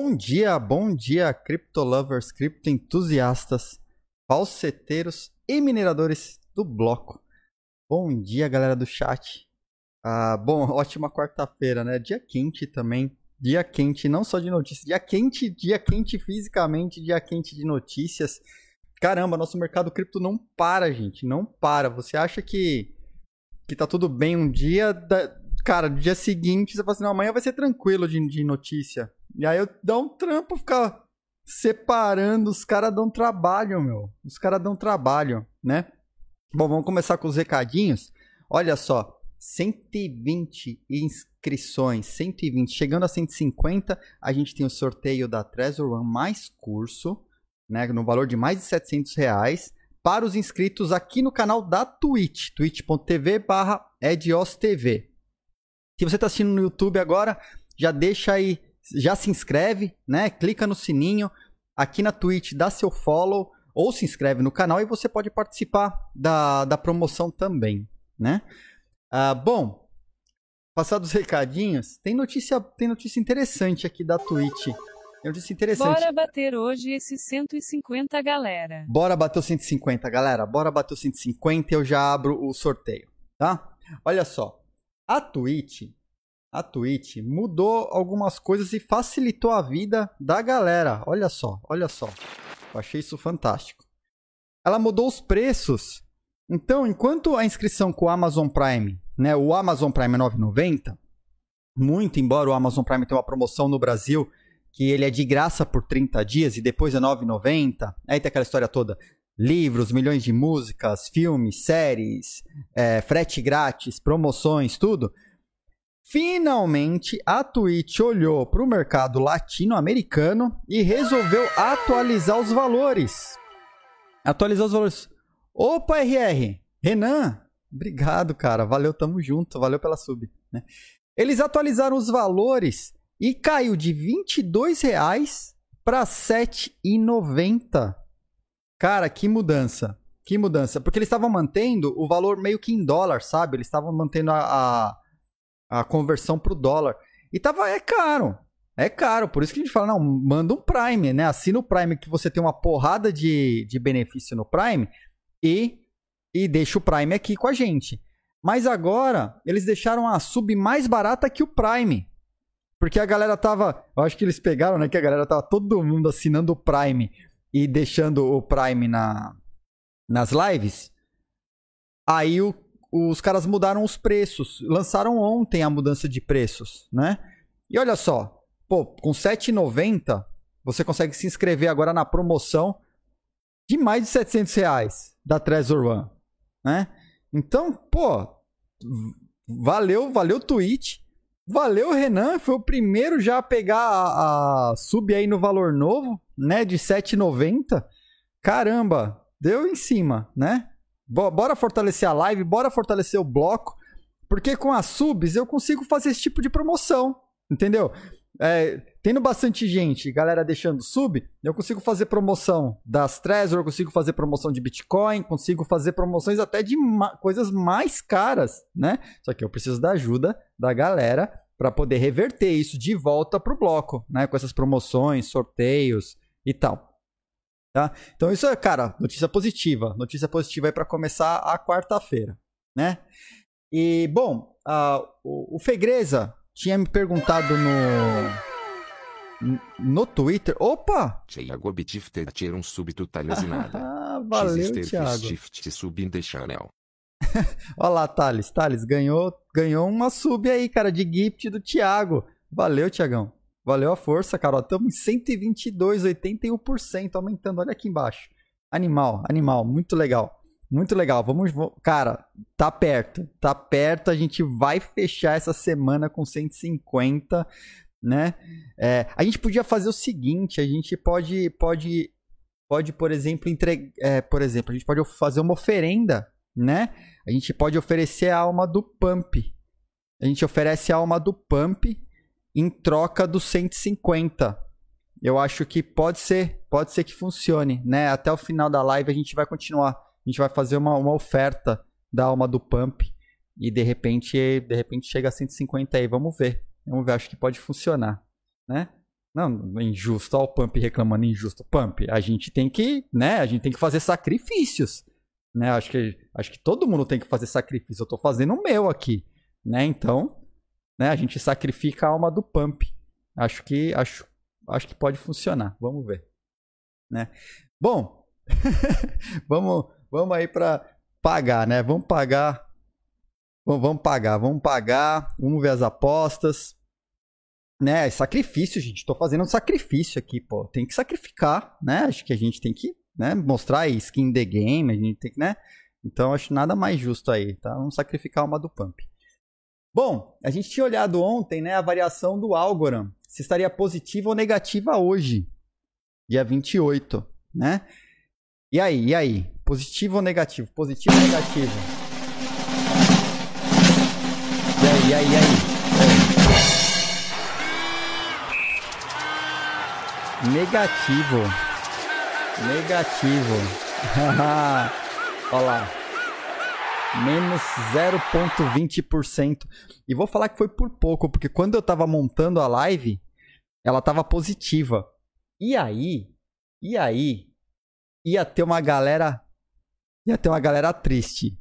Bom dia, bom dia, criptolovers, criptoentusiastas, falseteiros e mineradores do bloco. Bom dia, galera do chat. Ah, bom, ótima quarta-feira, né? Dia quente também. Dia quente, não só de notícias, dia quente, dia quente fisicamente, dia quente de notícias. Caramba, nosso mercado cripto não para, gente, não para. Você acha que que tá tudo bem um dia, da... cara, no dia seguinte você fala assim, não, amanhã vai ser tranquilo de, de notícia. E aí eu dou um trampo ficar separando, os caras dão trabalho, meu. Os caras dão trabalho, né? Bom, vamos começar com os recadinhos. Olha só, 120 inscrições, 120. Chegando a 150, a gente tem o sorteio da Treasure One mais curso, né, no valor de mais de 700 reais, para os inscritos aqui no canal da Twitch, twitch.tv barra. Se você está assistindo no YouTube agora, já deixa aí já se inscreve, né? Clica no sininho aqui na Twitch, dá seu follow ou se inscreve no canal e você pode participar da, da promoção também, né? Ah, bom, passados os recadinhos, tem notícia, tem notícia interessante aqui da Twitch. Tem notícia interessante. Bora bater hoje esses 150, galera. Bora bater os 150, galera. Bora bater os 150 e eu já abro o sorteio, tá? Olha só. A Twitch a Twitch mudou algumas coisas e facilitou a vida da galera. Olha só, olha só. Eu achei isso fantástico. Ela mudou os preços. Então, enquanto a inscrição com o Amazon Prime, né, o Amazon Prime é 9,90, muito embora o Amazon Prime tenha uma promoção no Brasil que ele é de graça por 30 dias e depois é 9,90. Aí tem aquela história toda. Livros, milhões de músicas, filmes, séries, é, frete grátis, promoções, tudo. Finalmente, a Twitch olhou para o mercado latino-americano e resolveu atualizar os valores. Atualizar os valores. Opa, RR! Renan! Obrigado, cara. Valeu, tamo junto. Valeu pela sub. Né? Eles atualizaram os valores e caiu de R$ 22,00 para R$ 7,90. Cara, que mudança. Que mudança. Porque eles estavam mantendo o valor meio que em dólar, sabe? Eles estavam mantendo a, a a conversão pro dólar. E tava, é caro. É caro, por isso que a gente fala, não, manda um Prime, né? Assina o Prime que você tem uma porrada de, de benefício no Prime e, e deixa o Prime aqui com a gente. Mas agora, eles deixaram a sub mais barata que o Prime. Porque a galera tava. Eu acho que eles pegaram, né? Que a galera tava todo mundo assinando o Prime e deixando o Prime na, nas lives. Aí o os caras mudaram os preços. Lançaram ontem a mudança de preços, né? E olha só, pô, com 7,90 você consegue se inscrever agora na promoção de mais de 700 reais da Trezor One, né? Então, pô, valeu, valeu Twitch, valeu Renan, foi o primeiro já a pegar a, a sub aí no valor novo, né, de 7,90. Caramba, deu em cima, né? Bora fortalecer a live, bora fortalecer o bloco, porque com as subs eu consigo fazer esse tipo de promoção, entendeu? É, tendo bastante gente, galera deixando sub, eu consigo fazer promoção das Trezor, eu consigo fazer promoção de Bitcoin, consigo fazer promoções até de ma coisas mais caras, né? Só que eu preciso da ajuda da galera para poder reverter isso de volta pro bloco, né? Com essas promoções, sorteios e tal. Tá? Então isso é, cara, notícia positiva. Notícia positiva aí para começar a quarta-feira, né? E, bom, uh, o, o Fegreza tinha me perguntado no no Twitter. Opa! Thiago Bitifter tira um súbito talhasinada. ah, valeu, Thiago. Shift sub in the channel. Olha lá, Thales. Thales, ganhou, ganhou uma sub aí, cara, de gift do Thiago. Valeu, Thiagão. Valeu a força, Carol. Estamos em 122, 81%, aumentando. Olha aqui embaixo. Animal, animal. Muito legal. Muito legal. Vamos, cara, tá perto. Tá perto. A gente vai fechar essa semana com 150, né? É, a gente podia fazer o seguinte, a gente pode pode pode, por exemplo, entregar, é, por exemplo, a gente pode fazer uma oferenda, né? A gente pode oferecer a alma do Pump. A gente oferece a alma do Pump em troca dos 150. Eu acho que pode ser, pode ser que funcione, né? Até o final da live a gente vai continuar. A gente vai fazer uma, uma oferta da alma do Pump e de repente, de repente chega a 150 aí. Vamos ver. Vamos ver, acho que pode funcionar, né? Não, injusto, ó o Pump reclamando injusto. Pump, a gente tem que, né, a gente tem que fazer sacrifícios, né? Acho que, acho que todo mundo tem que fazer sacrifício. Eu tô fazendo o meu aqui, né? Então, né, a gente sacrifica a alma do Pump. Acho que, acho, acho que pode funcionar. Vamos ver, né? Bom, vamos, vamos aí para pagar, né? Vamos pagar. Vamos pagar, vamos pagar. Vamos ver as apostas né, sacrifício, gente. Tô fazendo um sacrifício aqui, pô. Tem que sacrificar, né? Acho que a gente tem que, né, mostrar skin the game, a gente tem que, né? Então acho nada mais justo aí, tá? Vamos sacrificar uma do Pump. Bom, a gente tinha olhado ontem, né, a variação do Algorand, se estaria positiva ou negativa hoje, dia 28, né? E aí, e aí? Positivo ou negativo? Positivo ou negativo? E aí, e aí, e aí? Negativo. Negativo. Olha lá. Menos 0,20%. E vou falar que foi por pouco, porque quando eu tava montando a live, ela tava positiva. E aí, e aí, ia ter uma galera. Ia ter uma galera triste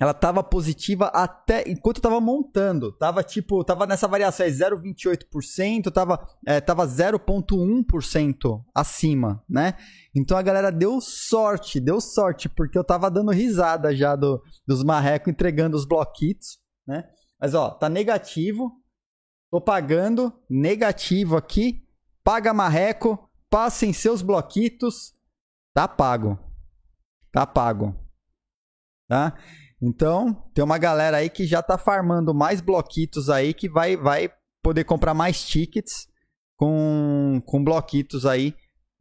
ela tava positiva até enquanto tava montando. Tava tipo, tava nessa variação aí 0,28%, tava é, tava 0,1% acima, né? Então a galera deu sorte, deu sorte, porque eu tava dando risada já do, dos marrecos entregando os bloquitos, né? Mas ó, tá negativo. Tô pagando negativo aqui. Paga marreco, passem seus bloquitos. Tá pago. Tá pago. Tá? Então, tem uma galera aí que já tá farmando mais bloquitos aí que vai, vai poder comprar mais tickets com, com bloquitos aí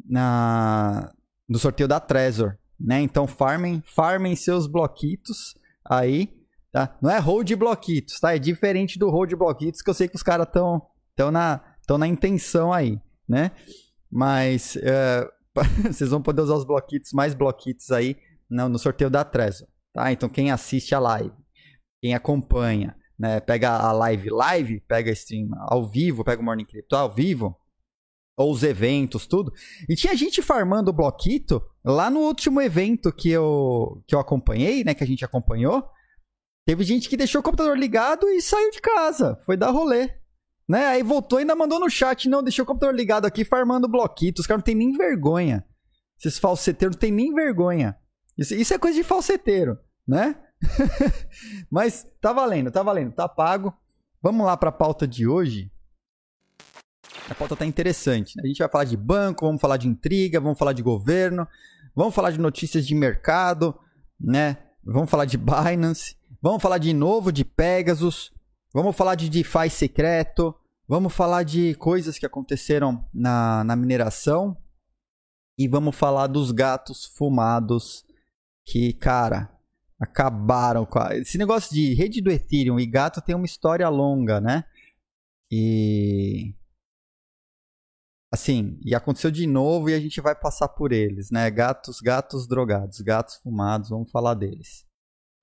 na, no sorteio da Trezor, né? Então, farmem, farmem seus bloquitos aí, tá? Não é hold bloquitos, tá? É diferente do hold bloquitos que eu sei que os caras estão tão na, tão na intenção aí, né? Mas uh, vocês vão poder usar os bloquitos, mais bloquitos aí no, no sorteio da Trezor. Tá? Então quem assiste a live, quem acompanha, né, pega a live live, pega stream ao vivo, pega o Morning Crypto ao vivo, ou os eventos, tudo. E tinha gente farmando o bloquito lá no último evento que eu, que eu acompanhei, né, que a gente acompanhou. Teve gente que deixou o computador ligado e saiu de casa, foi dar rolê. Né? Aí voltou e ainda mandou no chat, não, deixou o computador ligado aqui farmando bloquito. Os caras não tem nem vergonha. Esses falseteiros não tem nem vergonha. Isso, isso é coisa de falseteiro né? Mas tá valendo, tá valendo, tá pago. Vamos lá para a pauta de hoje. A pauta tá interessante. A gente vai falar de banco, vamos falar de intriga, vamos falar de governo, vamos falar de notícias de mercado, né? Vamos falar de Binance, vamos falar de novo de Pegasus, vamos falar de DeFi secreto, vamos falar de coisas que aconteceram na, na mineração e vamos falar dos gatos fumados que, cara, acabaram com a... esse negócio de rede do Ethereum e gato tem uma história longa, né? E assim, e aconteceu de novo e a gente vai passar por eles, né? Gatos, gatos drogados, gatos fumados, vamos falar deles.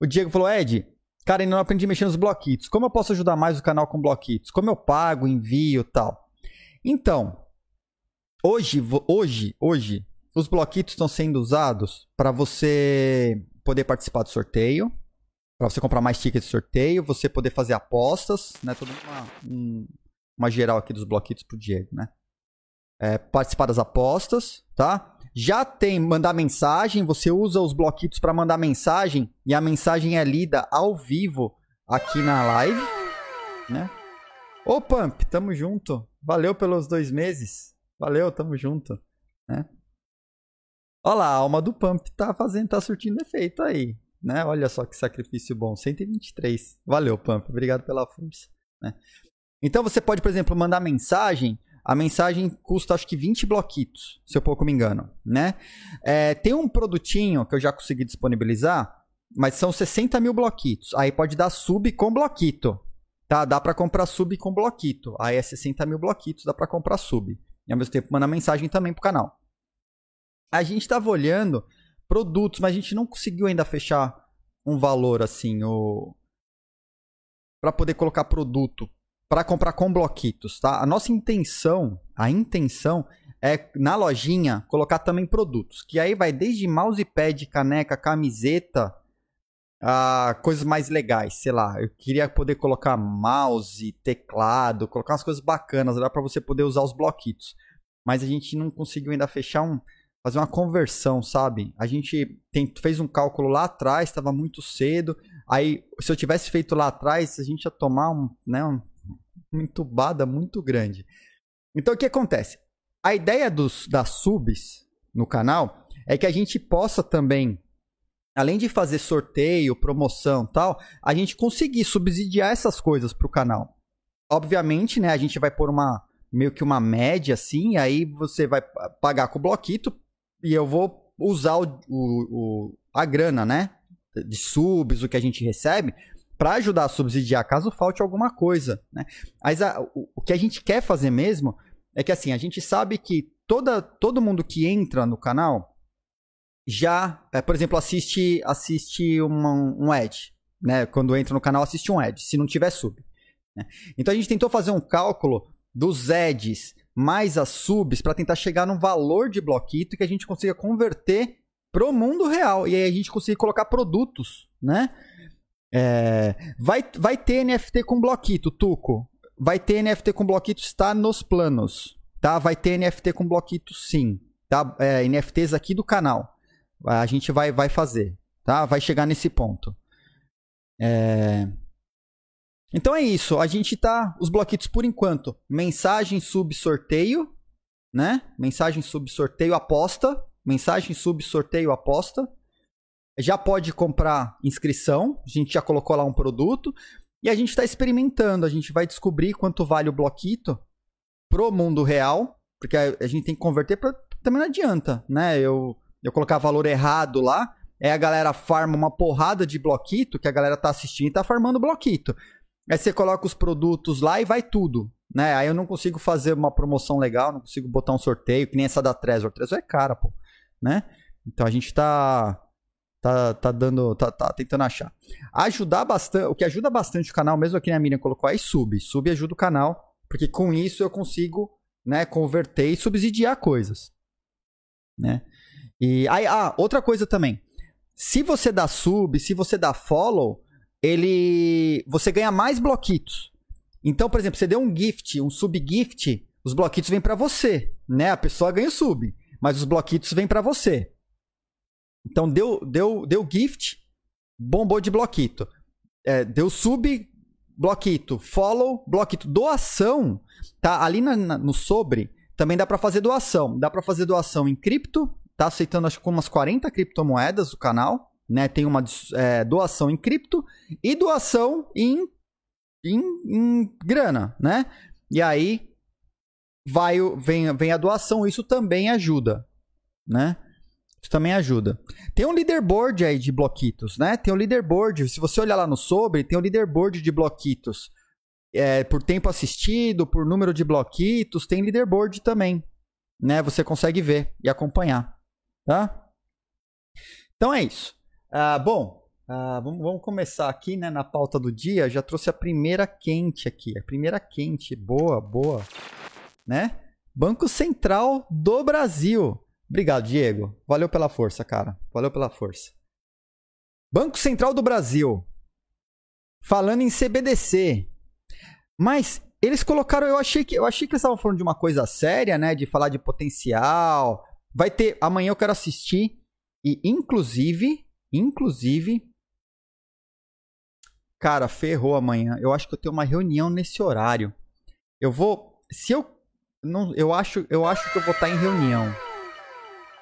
O Diego falou: "Ed, cara, ainda não aprendi a mexer nos bloquitos. Como eu posso ajudar mais o canal com bloquitos? Como eu pago, envio, tal?" Então, hoje, hoje, hoje, os bloquitos estão sendo usados para você poder participar do sorteio, para você comprar mais tickets de sorteio, você poder fazer apostas, né? Toda uma, um, uma geral aqui dos bloquitos pro Diego, né? É, participar das apostas, tá? Já tem mandar mensagem, você usa os bloquitos para mandar mensagem e a mensagem é lida ao vivo aqui na live, né? Ô Pump, tamo junto. Valeu pelos dois meses. Valeu, tamo junto, né? Olha lá, a alma do Pump tá fazendo, tá surtindo efeito aí, né? Olha só que sacrifício bom, 123. Valeu, Pump, obrigado pela força, né? Então você pode, por exemplo, mandar mensagem. A mensagem custa acho que 20 bloquitos, se eu pouco me engano, né? É, tem um produtinho que eu já consegui disponibilizar, mas são 60 mil bloquitos. Aí pode dar sub com bloquito, tá? Dá para comprar sub com bloquito. Aí é 60 mil bloquitos, dá para comprar sub. E ao mesmo tempo mandar mensagem também pro canal a gente estava olhando produtos, mas a gente não conseguiu ainda fechar um valor assim, o para poder colocar produto para comprar com bloquitos, tá? A nossa intenção, a intenção é na lojinha colocar também produtos, que aí vai desde mousepad, caneca, camiseta, a coisas mais legais, sei lá. Eu queria poder colocar mouse, teclado, colocar umas coisas bacanas lá para você poder usar os bloquitos. Mas a gente não conseguiu ainda fechar um fazer uma conversão, sabe? A gente tem, fez um cálculo lá atrás, estava muito cedo. Aí, se eu tivesse feito lá atrás, a gente ia tomar um, né, um, uma entubada muito grande. Então, o que acontece? A ideia dos, das subs no canal é que a gente possa também, além de fazer sorteio, promoção tal, a gente conseguir subsidiar essas coisas para o canal. Obviamente, né, a gente vai pôr uma meio que uma média assim, aí você vai pagar com o bloquito e eu vou usar o, o, o a grana, né, de subs, o que a gente recebe, para ajudar a subsidiar caso falte alguma coisa, né? Mas a, o, o que a gente quer fazer mesmo é que assim, a gente sabe que toda, todo mundo que entra no canal já, é, por exemplo, assiste assiste uma, um ad, né? Quando entra no canal, assiste um ad, se não tiver sub. Né? Então a gente tentou fazer um cálculo dos ads mais as subs para tentar chegar num valor de bloquito que a gente consiga converter pro mundo real. E aí a gente consiga colocar produtos, né? É, vai, vai ter NFT com bloquito, Tuco. Vai ter NFT com bloquito, está nos planos. Tá? Vai ter NFT com bloquito sim. Tá? É, NFTs aqui do canal. A gente vai, vai fazer. Tá? Vai chegar nesse ponto. É... Então é isso. A gente tá. Os bloquitos por enquanto. Mensagem sub sorteio. Né? Mensagem sub sorteio aposta. Mensagem sub sorteio aposta já pode comprar inscrição, a gente já colocou lá um produto e a gente está experimentando, a gente vai descobrir quanto vale o bloquito pro mundo real, porque a, gente tem que converter para também não adianta, né? Eu eu colocar valor errado lá, é a galera farma uma porrada de bloquito que a galera tá assistindo e tá farmando bloquito. Aí você coloca os produtos lá e vai tudo, né? Aí eu não consigo fazer uma promoção legal, não consigo botar um sorteio, que nem essa da Trezor. Trezor é cara, pô, né? Então a gente tá tá, tá dando, tá, tá tentando achar. Ajudar bastante, o que ajuda bastante o canal, mesmo aqui na Miriam colocou aí, sub. Sub ajuda o canal, porque com isso eu consigo, né, converter e subsidiar coisas, né? E aí, ah, outra coisa também. Se você dá sub, se você dá follow, ele você ganha mais bloquitos. Então, por exemplo, você deu um gift, um sub gift, os bloquitos vêm para você, né? A pessoa ganha o sub, mas os bloquitos vêm para você. Então deu, deu, deu gift, bombou de bloquito. É, deu sub, bloquito. Follow, bloquito. Doação, tá? Ali na, na, no sobre, também dá para fazer doação. Dá para fazer doação em cripto, tá aceitando acho que umas 40 criptomoedas o canal, né? Tem uma é, doação em cripto e doação em, em, em grana, né? E aí vai, vem, vem a doação, isso também ajuda, né? Isso também ajuda. Tem um leaderboard aí de bloquitos, né? Tem um leaderboard. Se você olhar lá no sobre, tem um leaderboard de bloquitos. É, por tempo assistido, por número de bloquitos, tem leaderboard também. Né? Você consegue ver e acompanhar. Tá? Então é isso. Ah, bom, ah, vamos, vamos, começar aqui né, na pauta do dia. Já trouxe a primeira quente aqui. A primeira quente. Boa, boa. Né? Banco Central do Brasil. Obrigado, Diego. Valeu pela força, cara. Valeu pela força. Banco Central do Brasil. Falando em CBDC. Mas eles colocaram, eu achei que eu achei que eles estavam falando de uma coisa séria, né, de falar de potencial. Vai ter amanhã eu quero assistir e inclusive, inclusive Cara, ferrou amanhã. Eu acho que eu tenho uma reunião nesse horário. Eu vou, se eu não, eu acho, eu acho que eu vou estar em reunião.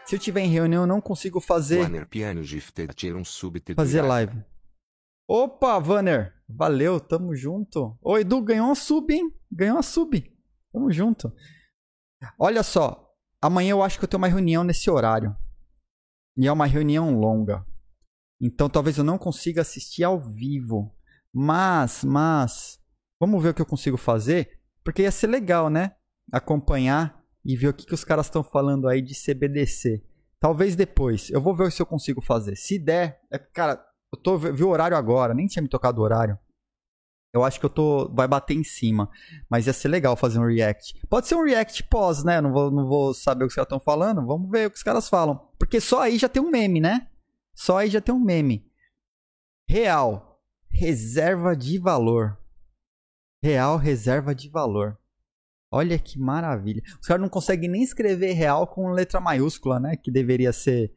Se eu tiver em reunião, eu não consigo fazer. Fazer live. Opa, Vanner. Valeu, tamo junto. Ô, Edu, ganhou uma sub, hein? Ganhou uma sub. Tamo junto. Olha só. Amanhã eu acho que eu tenho uma reunião nesse horário. E é uma reunião longa. Então talvez eu não consiga assistir ao vivo. Mas, mas. Vamos ver o que eu consigo fazer. Porque ia ser legal, né? Acompanhar e ver o que, que os caras estão falando aí de CBDC. Talvez depois. Eu vou ver se eu consigo fazer. Se der, é, cara, eu tô vi o horário agora, nem tinha me tocado o horário. Eu acho que eu tô. Vai bater em cima. Mas ia ser legal fazer um react. Pode ser um react pós, né? Não vou, não vou saber o que os caras estão falando. Vamos ver o que os caras falam. Porque só aí já tem um meme, né? Só aí já tem um meme. Real. Reserva de valor. Real reserva de valor. Olha que maravilha. Os caras não conseguem nem escrever real com letra maiúscula, né? Que deveria ser.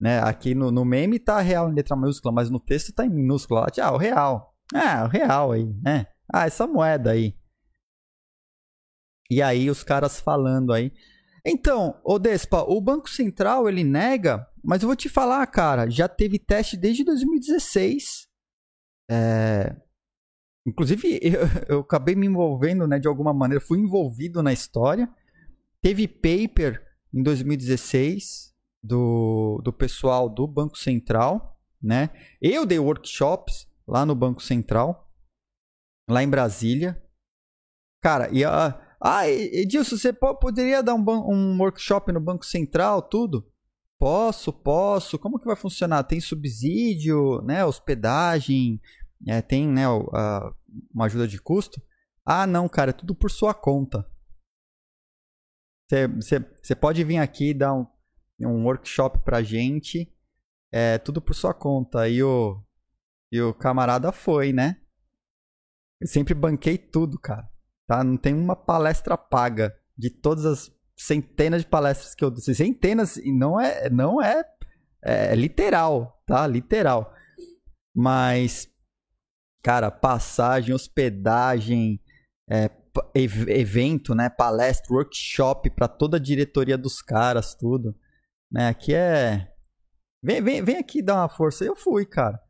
Né? Aqui no, no meme tá real em letra maiúscula, mas no texto tá em minúscula. Ah, o real. Ah, o real aí, né? Ah, essa moeda aí. E aí os caras falando aí. Então, ô Despa, o Banco Central ele nega, mas eu vou te falar, cara, já teve teste desde 2016. É... Inclusive, eu, eu acabei me envolvendo, né, de alguma maneira, fui envolvido na história. Teve paper em 2016 do, do pessoal do Banco Central, né? Eu dei workshops lá no Banco Central, lá em Brasília. Cara, e a. Ah, Edilson, você poderia dar um, um workshop no Banco Central, tudo? Posso, posso. Como que vai funcionar? Tem subsídio, né? Hospedagem, é, tem né, uma ajuda de custo? Ah, não, cara, é tudo por sua conta. Você pode vir aqui dar um, um workshop pra gente, é tudo por sua conta. E o, e o camarada foi, né? Eu sempre banquei tudo, cara. Tá? Não tem uma palestra paga de todas as centenas de palestras que eu disse. Centenas, e não é, não é, é literal, tá? Literal. Mas, cara, passagem, hospedagem, é, evento, né? Palestra, workshop para toda a diretoria dos caras, tudo. Né? Aqui é. Vem, vem, vem aqui dar uma força. Eu fui, cara.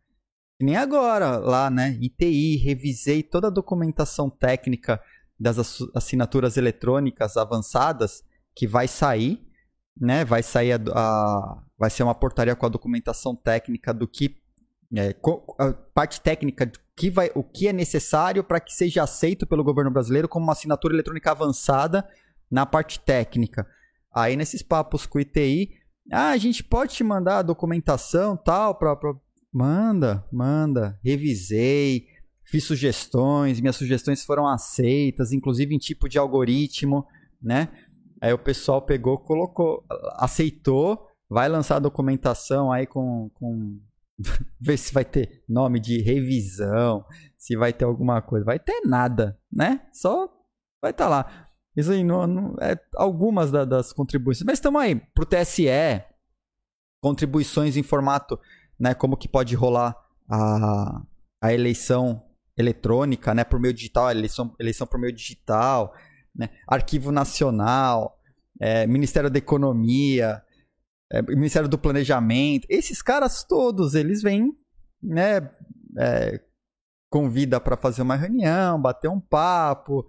Nem agora, lá, né? ITI, revisei toda a documentação técnica das assinaturas eletrônicas avançadas que vai sair, né? Vai sair a, a vai ser uma portaria com a documentação técnica do que é, a parte técnica do que vai, o que é necessário para que seja aceito pelo governo brasileiro como uma assinatura eletrônica avançada na parte técnica. Aí nesses papos com o ITI, ah, a gente pode te mandar a documentação tal para Manda, manda. Revisei, fiz sugestões, minhas sugestões foram aceitas, inclusive em tipo de algoritmo, né? Aí o pessoal pegou, colocou, aceitou, vai lançar a documentação aí com, com ver se vai ter nome de revisão, se vai ter alguma coisa. Vai ter nada, né? Só vai estar tá lá. Isso aí não, não é algumas da, das contribuições. Mas estamos aí pro TSE, contribuições em formato né, como que pode rolar a, a eleição eletrônica, né, por meio digital, eleição, eleição por meio digital, né, Arquivo Nacional, é, Ministério da Economia, é, Ministério do Planejamento, esses caras todos, eles vêm, né, é, convida para fazer uma reunião, bater um papo,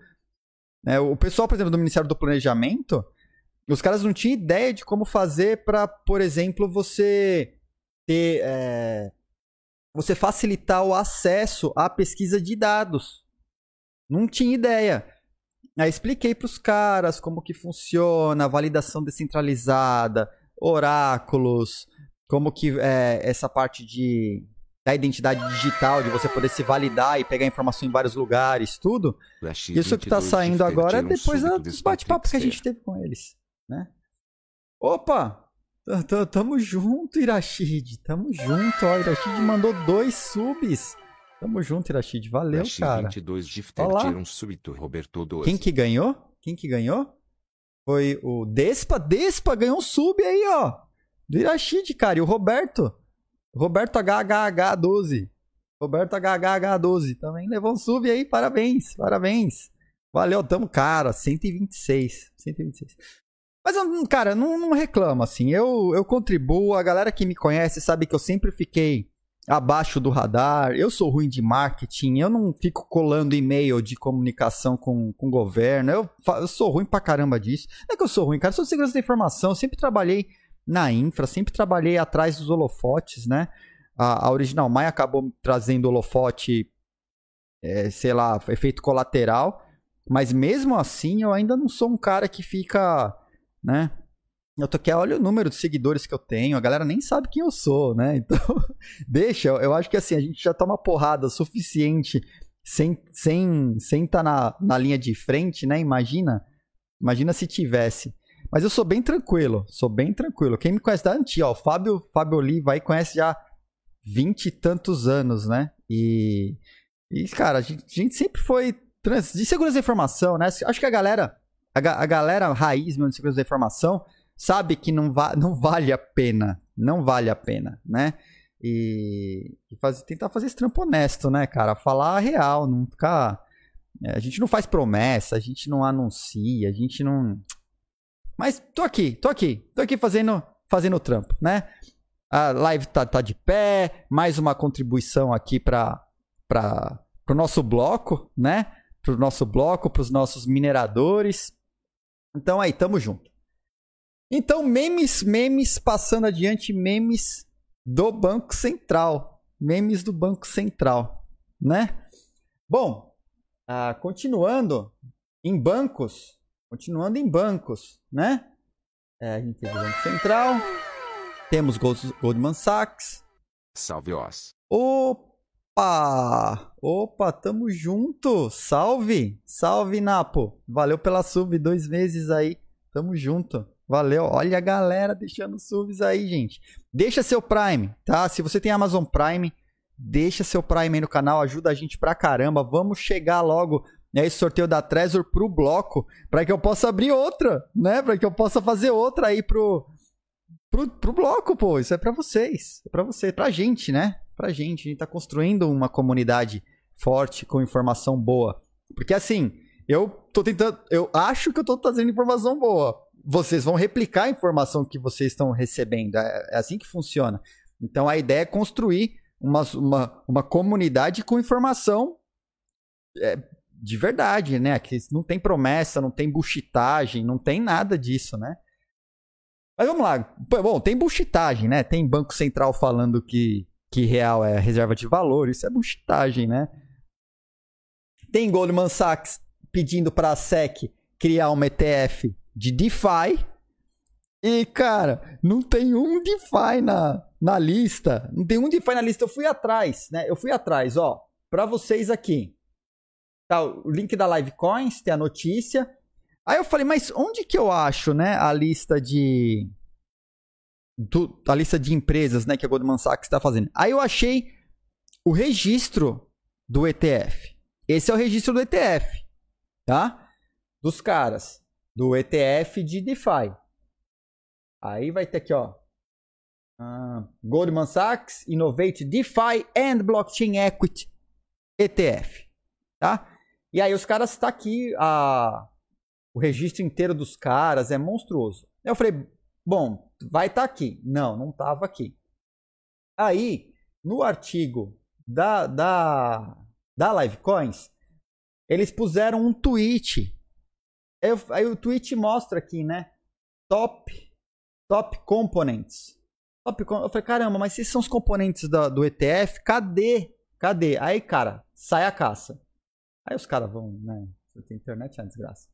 né, o pessoal, por exemplo, do Ministério do Planejamento, os caras não tinham ideia de como fazer para, por exemplo, você ter é, você facilitar o acesso à pesquisa de dados. Não tinha ideia. Aí expliquei para os caras como que funciona, validação descentralizada, oráculos, como que é, essa parte de da identidade digital, de você poder se validar e pegar informação em vários lugares, tudo. Isso que está saindo agora é depois dos bate-papos que a gente teve com eles, né? Opa, Tamo junto, Irashid. Tamo junto. Ó, Irashid mandou dois subs. Tamo junto, Irashid. Valeu, Irashid cara. 22 Gifter um súbito, Roberto 12. Quem que ganhou? Quem que ganhou? Foi o Despa. Despa ganhou um sub aí, ó. Do Irashid, cara. E o Roberto. Roberto HHH12. Roberto HHH12. Também levou um sub aí. Parabéns, parabéns. Valeu, tamo, cara. 126. 126. Mas, cara, não, não reclamo, assim. Eu, eu contribuo, a galera que me conhece sabe que eu sempre fiquei abaixo do radar. Eu sou ruim de marketing, eu não fico colando e-mail de comunicação com, com o governo. Eu, eu sou ruim pra caramba disso. Não é que eu sou ruim, cara, eu sou segurança da informação. Sempre trabalhei na infra, sempre trabalhei atrás dos holofotes, né? A, a Original Mai acabou trazendo holofote, é, sei lá, efeito colateral. Mas mesmo assim, eu ainda não sou um cara que fica né? Eu tô aqui, olha o número de seguidores que eu tenho, a galera nem sabe quem eu sou, né? Então, deixa, eu acho que assim, a gente já toma porrada suficiente sem sem sem tá na, na linha de frente, né? Imagina, imagina se tivesse. Mas eu sou bem tranquilo, sou bem tranquilo. Quem me conhece da antiga, ó, o Fábio, Fábio Oliva aí conhece já vinte e tantos anos, né? E, e cara, a gente, a gente sempre foi trans, de segurança da informação, né? Acho que a galera, a, a galera raiz mesmo de segurança da informação sabe que não, va não vale a pena, não vale a pena, né? E, e faz, tentar fazer esse trampo honesto, né, cara? Falar a real, não ficar. É, a gente não faz promessa, a gente não anuncia, a gente não. Mas tô aqui, tô aqui, tô aqui fazendo, fazendo o trampo, né? A live tá, tá de pé, mais uma contribuição aqui para para o nosso bloco, né? Para o nosso bloco, para os nossos mineradores. Então aí, tamo junto. Então, memes, memes, passando adiante, memes do Banco Central. Memes do Banco Central, né? Bom, ah, continuando em bancos, continuando em bancos, né? É, a gente tem o Banco Central, temos Goldman Sachs. Salve, Oz. Opa! Opa, tamo junto! Salve! Salve, Napo! Valeu pela sub, dois meses aí. Tamo junto. Valeu. Olha a galera deixando subs aí, gente. Deixa seu Prime, tá? Se você tem Amazon Prime, deixa seu Prime aí no canal, ajuda a gente pra caramba. Vamos chegar logo né, esse sorteio da Trezor pro bloco, para que eu possa abrir outra, né? Para que eu possa fazer outra aí pro, pro, pro bloco, pô. Isso é para vocês, é para você, pra gente, né? Pra gente. A gente tá construindo uma comunidade forte com informação boa. Porque assim, eu tô tentando, eu acho que eu tô trazendo informação boa vocês vão replicar a informação que vocês estão recebendo. É, é assim que funciona. Então a ideia é construir uma, uma, uma comunidade com informação é, de verdade, né? Que não tem promessa, não tem buchitagem, não tem nada disso, né? Mas vamos lá. Bom, tem buchitagem, né? Tem Banco Central falando que, que real é reserva de valor, isso é buchitagem, né? Tem Goldman Sachs pedindo para a SEC criar uma ETF de DeFi. E, cara, não tem um DeFi na, na lista. Não tem um DeFi na lista. Eu fui atrás, né? Eu fui atrás, ó. Para vocês aqui. Tá, o link da Livecoins, tem a notícia. Aí eu falei, mas onde que eu acho, né, a lista de do, a lista de empresas, né, que a Goldman Sachs está fazendo? Aí eu achei o registro do ETF. Esse é o registro do ETF, tá? Dos caras do ETF de DeFi. Aí vai ter aqui, ó. Uh, Goldman Sachs Innovate DeFi and Blockchain Equity ETF, tá? E aí os caras tá aqui a o registro inteiro dos caras é monstruoso. Eu falei, bom, vai estar tá aqui. Não, não estava aqui. Aí, no artigo da da da Livecoins, eles puseram um tweet Aí, aí o tweet mostra aqui, né? Top, top components. Top, eu falei, caramba, mas esses são os componentes do, do ETF, cadê? Cadê? Aí, cara, sai a caça. Aí os caras vão, né? Você tem internet, é uma desgraça.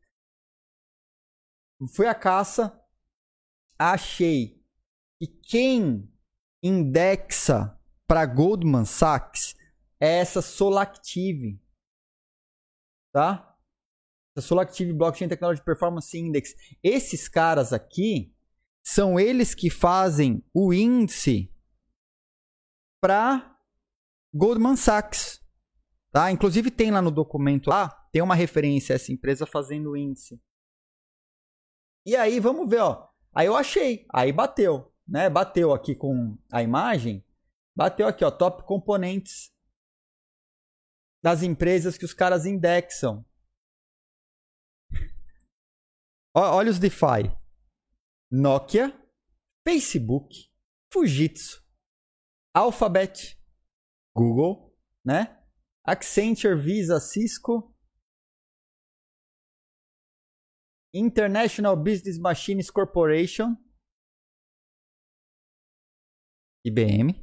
Fui a caça, achei que quem indexa para Goldman Sachs é essa Solactive, tá? A Solactive Blockchain Technology Performance Index. Esses caras aqui são eles que fazem o índice para Goldman Sachs. Tá? Inclusive tem lá no documento lá, tem uma referência a essa empresa fazendo o índice. E aí, vamos ver, ó. Aí eu achei, aí bateu, né? Bateu aqui com a imagem, bateu aqui, ó, top componentes das empresas que os caras indexam. Olha os DeFi. Nokia, Facebook, Fujitsu, Alphabet, Google, né? Accenture, Visa, Cisco, International Business Machines Corporation, IBM,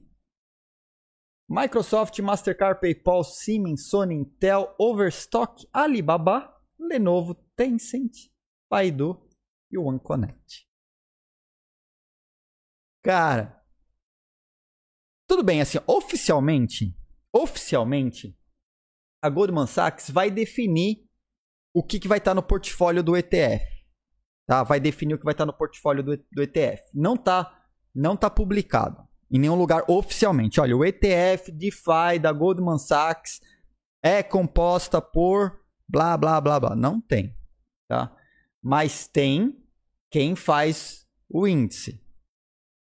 Microsoft, Mastercard, PayPal, Siemens, Sony, Intel, Overstock, Alibaba, Lenovo, Tencent, Baidu e o OneConnect. Cara, tudo bem, assim, oficialmente, oficialmente, a Goldman Sachs vai definir o que, que vai estar tá no portfólio do ETF. Tá? Vai definir o que vai estar tá no portfólio do, do ETF. Não está não tá publicado em nenhum lugar oficialmente. Olha, o ETF DeFi da Goldman Sachs é composta por blá blá blá blá. Não tem, tá? Mas tem quem faz o índice.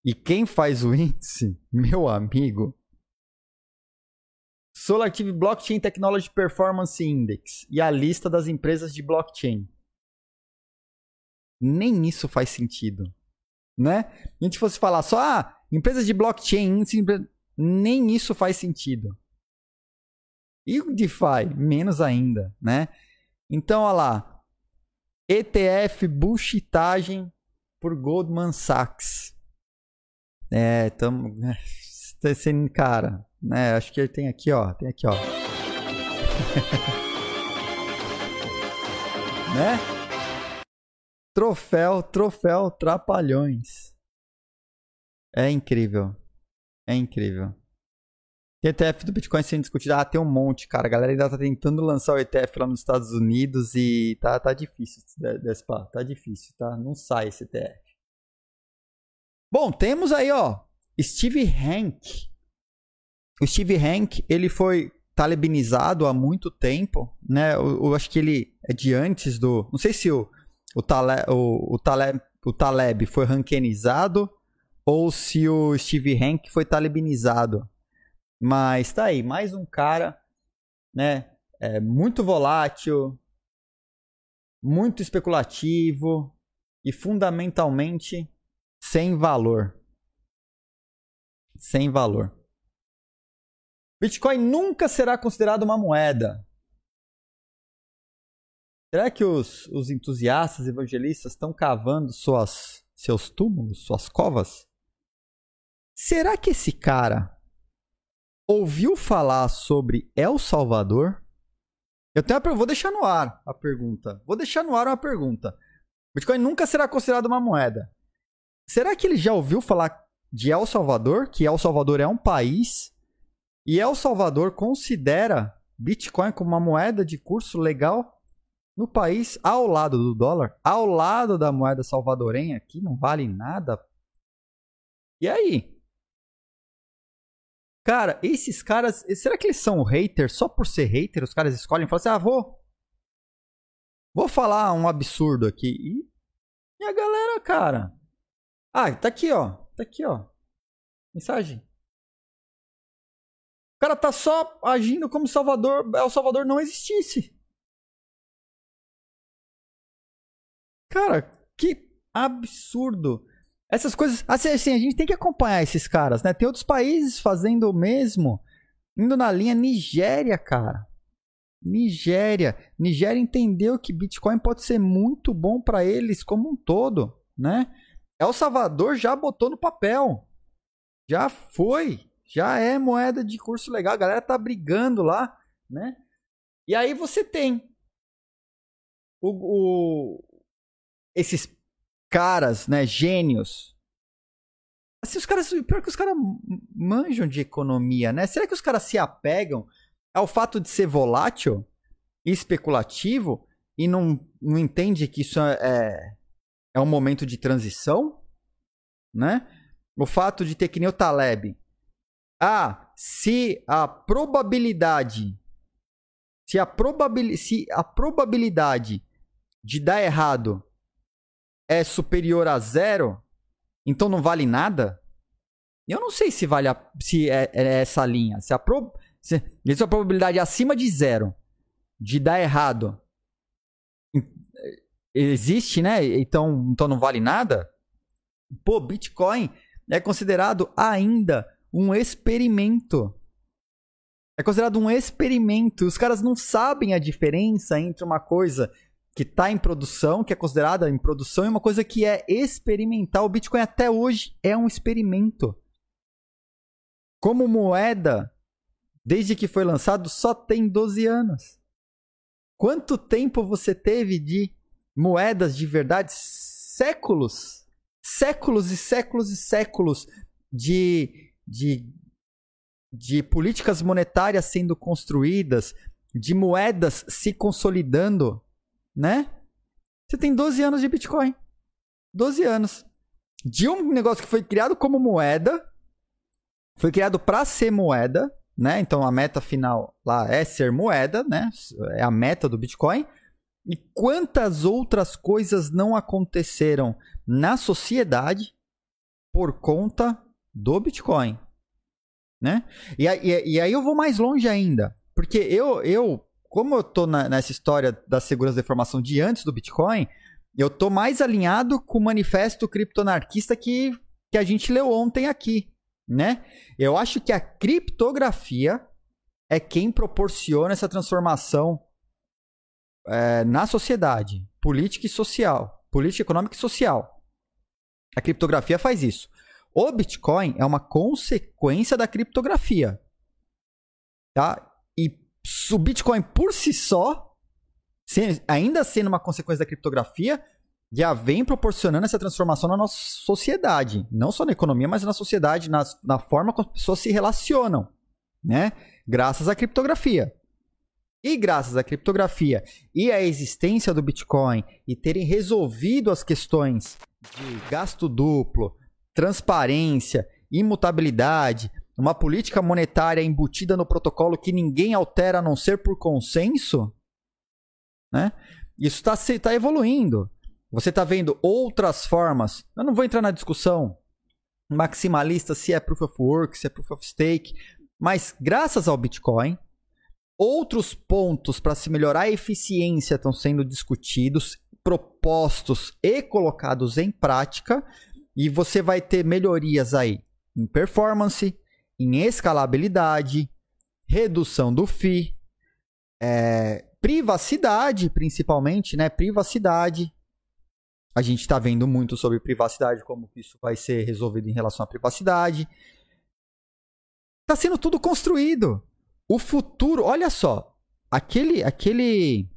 E quem faz o índice, meu amigo, SolarTV Blockchain Technology Performance Index e a lista das empresas de blockchain. Nem isso faz sentido, né? A gente fosse falar só, ah, empresas de blockchain, nem isso faz sentido. E o DeFi, menos ainda, né? Então, olha lá. ETF bullshitagem por Goldman Sachs. É, tamo... Cara, né? Acho que ele tem aqui, ó. Tem aqui, ó. né? Troféu, troféu, trapalhões. É incrível. É incrível. ETF do Bitcoin sendo discutido. Ah, tem um monte, cara. A galera ainda tá tentando lançar o ETF lá nos Estados Unidos e tá, tá difícil, Despa. Tá difícil, tá? Não sai esse ETF. Bom, temos aí, ó. Steve Hank o Steve Hank, ele foi talebinizado há muito tempo, né? Eu, eu, acho que ele é de antes do... Não sei se o, o, Taleb, o, o, o Taleb foi rankenizado ou se o Steve Hank foi talebinizado. Mas tá aí, mais um cara, né? É muito volátil, muito especulativo e fundamentalmente sem valor. Sem valor. Bitcoin nunca será considerado uma moeda. Será que os, os entusiastas evangelistas estão cavando suas, seus túmulos, suas covas? Será que esse cara ouviu falar sobre El Salvador? Eu tenho uma, vou deixar no ar a pergunta. Vou deixar no ar uma pergunta. Bitcoin nunca será considerado uma moeda. Será que ele já ouviu falar de El Salvador? Que El Salvador é um país e El Salvador considera Bitcoin como uma moeda de curso legal no país ao lado do dólar, ao lado da moeda salvadorenha, que não vale nada. E aí? Cara, esses caras, será que eles são haters só por ser hater? Os caras escolhem e falam assim: ah, vou. Vou falar um absurdo aqui. E, e a galera, cara. Ah, tá aqui, ó. Tá aqui, ó. Mensagem cara tá só agindo como Salvador, El Salvador não existisse. Cara, que absurdo. Essas coisas. Assim, assim, a gente tem que acompanhar esses caras, né? Tem outros países fazendo o mesmo. Indo na linha Nigéria, cara. Nigéria. Nigéria entendeu que Bitcoin pode ser muito bom para eles como um todo, né? El Salvador já botou no papel. Já foi já é moeda de curso legal, a galera tá brigando lá, né? E aí você tem o, o, esses caras, né, gênios. Assim, os caras, pior que os caras manjam de economia, né? Será que os caras se apegam ao fato de ser volátil e especulativo e não, não entende que isso é, é um momento de transição, né? O fato de ter que nem o Taleb, ah, se a probabilidade se a, probabil, se a probabilidade de dar errado é superior a zero, então não vale nada? Eu não sei se vale a, se é, é, essa linha. Se a, pro, se, se a probabilidade é acima de zero de dar errado existe, né? Então, então não vale nada? Pô, Bitcoin é considerado ainda um experimento. É considerado um experimento. Os caras não sabem a diferença entre uma coisa que está em produção, que é considerada em produção, e uma coisa que é experimental. O Bitcoin até hoje é um experimento. Como moeda, desde que foi lançado, só tem 12 anos. Quanto tempo você teve de moedas de verdade? Séculos. Séculos e séculos e séculos de de, de políticas monetárias sendo construídas, de moedas se consolidando, né? Você tem 12 anos de Bitcoin. 12 anos. De um negócio que foi criado como moeda, foi criado para ser moeda, né? Então a meta final lá é ser moeda, né? É a meta do Bitcoin. E quantas outras coisas não aconteceram na sociedade por conta do Bitcoin, né? E, e, e aí eu vou mais longe ainda, porque eu, eu como eu tô na, nessa história da segurança da informação de antes do Bitcoin, eu tô mais alinhado com o manifesto criptonarquista que, que a gente leu ontem aqui, né? Eu acho que a criptografia é quem proporciona essa transformação é, na sociedade, política e social, política econômica e social. A criptografia faz isso. O Bitcoin é uma consequência da criptografia. Tá? O Bitcoin por si só, ainda sendo uma consequência da criptografia, já vem proporcionando essa transformação na nossa sociedade. Não só na economia, mas na sociedade, na, na forma como as pessoas se relacionam. Né? Graças à criptografia. E graças à criptografia e à existência do Bitcoin e terem resolvido as questões de gasto duplo, transparência, imutabilidade, uma política monetária embutida no protocolo que ninguém altera a não ser por consenso, né? Isso está tá evoluindo. Você está vendo outras formas. Eu não vou entrar na discussão maximalista se é proof of work, se é proof of stake, mas graças ao Bitcoin, Outros pontos para se melhorar a eficiência estão sendo discutidos, propostos e colocados em prática, e você vai ter melhorias aí em performance, em escalabilidade, redução do FII, é, privacidade, principalmente, né? Privacidade. A gente está vendo muito sobre privacidade, como isso vai ser resolvido em relação à privacidade. Está sendo tudo construído. O futuro, olha só, aquele aquele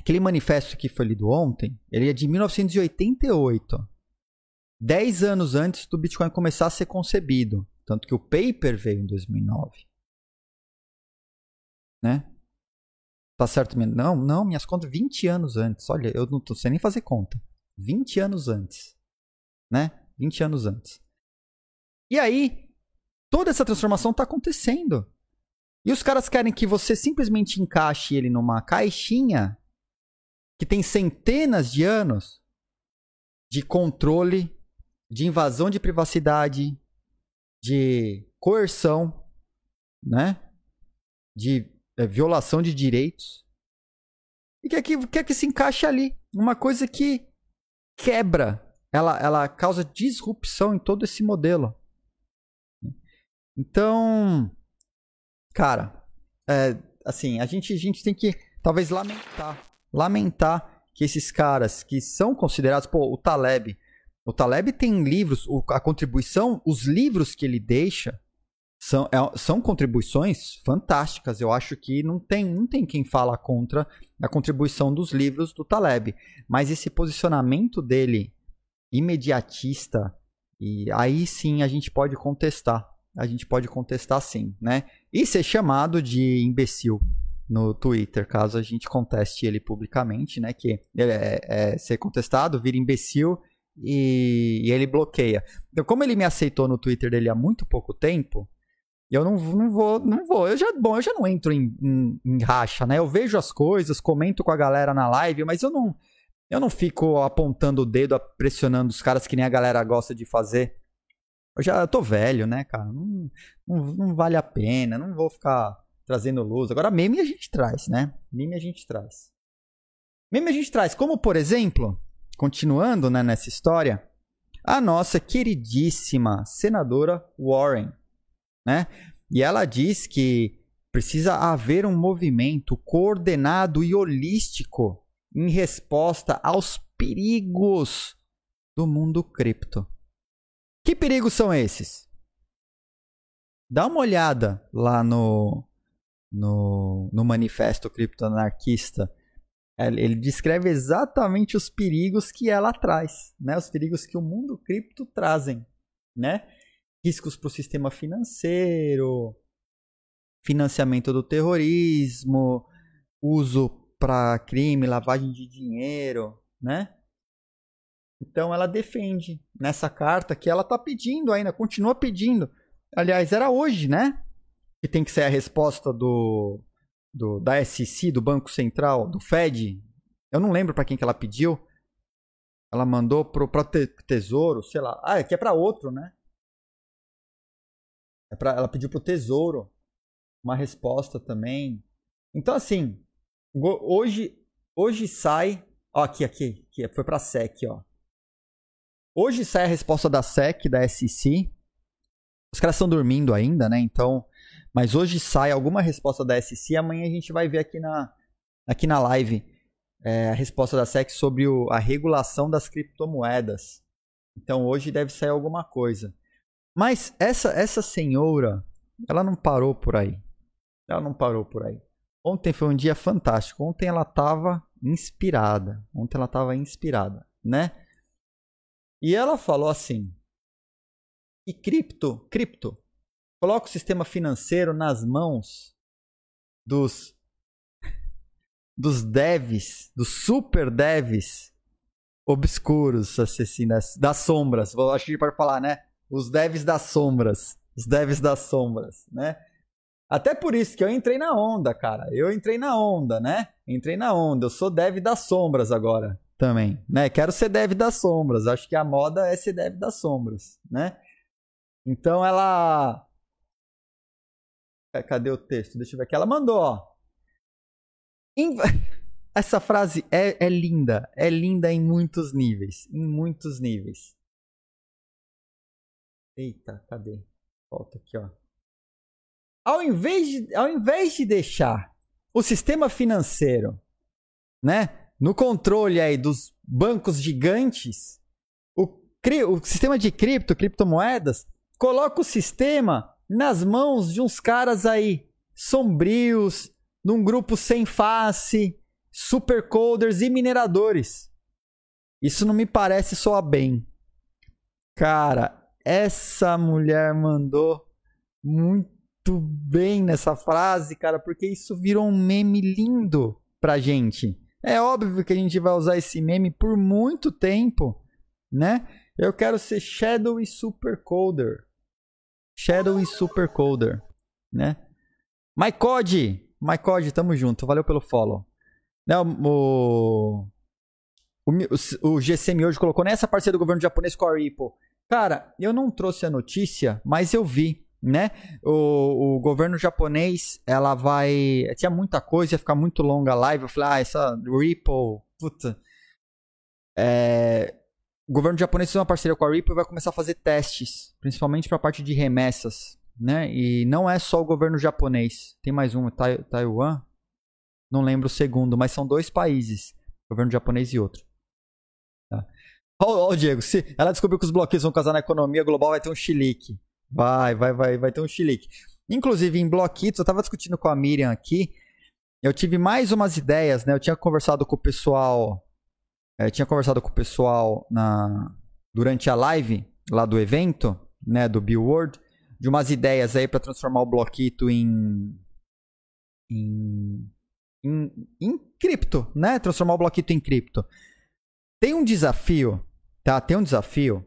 aquele manifesto que foi lido ontem, ele é de 1988. Dez anos antes do Bitcoin começar a ser concebido. Tanto que o paper veio em 2009. Né? Tá certo? Não, não, minhas contas 20 anos antes. Olha, eu não tô sem nem fazer conta. 20 anos antes. Né? 20 anos antes. E aí, toda essa transformação está acontecendo. E os caras querem que você simplesmente encaixe ele numa caixinha que tem centenas de anos de controle, de invasão de privacidade, de coerção, né? De é, violação de direitos. E quer que, quer que se encaixe ali. Uma coisa que quebra, ela, ela causa disrupção em todo esse modelo. Então, Cara, é, assim, a gente, a gente tem que talvez lamentar. Lamentar que esses caras que são considerados, pô, o Taleb. O Taleb tem livros, a contribuição, os livros que ele deixa são, é, são contribuições fantásticas. Eu acho que não tem, não tem quem fala contra a contribuição dos livros do Taleb. Mas esse posicionamento dele imediatista, e aí sim a gente pode contestar a gente pode contestar sim, né? E ser chamado de imbecil no Twitter, caso a gente conteste ele publicamente, né? Que é, é ser contestado, vira imbecil e, e, ele bloqueia. Então, como ele me aceitou no Twitter dele há muito pouco tempo, eu não, não vou, não vou. Eu já, bom, eu já não entro em, em, em racha, né? Eu vejo as coisas, comento com a galera na live, mas eu não, eu não fico apontando o dedo, pressionando os caras que nem a galera gosta de fazer eu já tô velho, né, cara? Não, não, não, vale a pena, não vou ficar trazendo luz. Agora, meme a gente traz, né? Meme a gente traz. Meme a gente traz, como por exemplo, continuando né, nessa história, a nossa queridíssima senadora Warren, né? E ela diz que precisa haver um movimento coordenado e holístico em resposta aos perigos do mundo cripto. Que perigos são esses? Dá uma olhada lá no, no, no manifesto criptoanarquista. Ele descreve exatamente os perigos que ela traz, né? Os perigos que o mundo cripto trazem, né? Riscos para o sistema financeiro, financiamento do terrorismo, uso para crime, lavagem de dinheiro, né? Então ela defende nessa carta que ela está pedindo ainda, continua pedindo. Aliás, era hoje, né? Que tem que ser a resposta do, do da SEC, do Banco Central, do Fed. Eu não lembro para quem que ela pediu. Ela mandou pro, pro Tesouro, sei lá. Ah, é que é para outro, né? É pra, ela pediu pro Tesouro uma resposta também. Então assim, hoje hoje sai, ó aqui aqui, aqui foi para SEC, ó. Hoje sai a resposta da SEC, da SEC. Os caras estão dormindo ainda, né? Então, mas hoje sai alguma resposta da SEC. Amanhã a gente vai ver aqui na, aqui na live é, a resposta da SEC sobre o, a regulação das criptomoedas. Então hoje deve sair alguma coisa. Mas essa, essa senhora, ela não parou por aí. Ela não parou por aí. Ontem foi um dia fantástico. Ontem ela estava inspirada. Ontem ela estava inspirada, né? E ela falou assim: e cripto, cripto, coloca o sistema financeiro nas mãos dos dos devs, dos super devs obscuros, assim, das, das sombras. Acho que pode falar, né? Os devs das sombras. Os devs das sombras, né? Até por isso que eu entrei na onda, cara. Eu entrei na onda, né? Entrei na onda. Eu sou dev das sombras agora também, né? Quero ser dev das sombras. Acho que a moda é ser dev das sombras, né? Então ela Cadê o texto? Deixa eu ver aqui. Ela mandou, ó. Essa frase é, é linda. É linda em muitos níveis. Em muitos níveis. Eita, cadê? Volta aqui, ó. Ao invés de, ao invés de deixar o sistema financeiro, né, no controle aí dos bancos gigantes, o, o sistema de cripto, criptomoedas, coloca o sistema nas mãos de uns caras aí sombrios, num grupo sem face, supercoders e mineradores. Isso não me parece soar bem. Cara, essa mulher mandou muito bem nessa frase, cara, porque isso virou um meme lindo pra gente. É óbvio que a gente vai usar esse meme por muito tempo, né? Eu quero ser Shadow e Supercoder. Shadow e Supercoder, né? MyCode, MyCode, tamo junto. Valeu pelo follow. Não, o, o, o GCM hoje colocou nessa parceria do governo japonês com a Ripple. Cara, eu não trouxe a notícia, mas eu vi né? O, o governo japonês, ela vai. Tinha muita coisa, ia ficar muito longa a live. Eu falei, ah, essa Ripple, puta. É... O governo japonês fez uma parceria com a Ripple e vai começar a fazer testes, principalmente para a parte de remessas, né? E não é só o governo japonês, tem mais um, tai Taiwan, não lembro o segundo, mas são dois países, governo japonês e outro. Tá. Ó, Diego, se ela descobriu que os bloqueios vão casar na economia global, vai ter um chilique. Vai, vai, vai, vai ter um chilique. Inclusive, em bloquitos, eu estava discutindo com a Miriam aqui. Eu tive mais umas ideias, né? Eu tinha conversado com o pessoal. É, tinha conversado com o pessoal na, durante a live lá do evento, né? Do Bill World, de umas ideias aí para transformar o bloquito em, em, em, em cripto, né? Transformar o bloquito em cripto. Tem um desafio, tá? Tem um desafio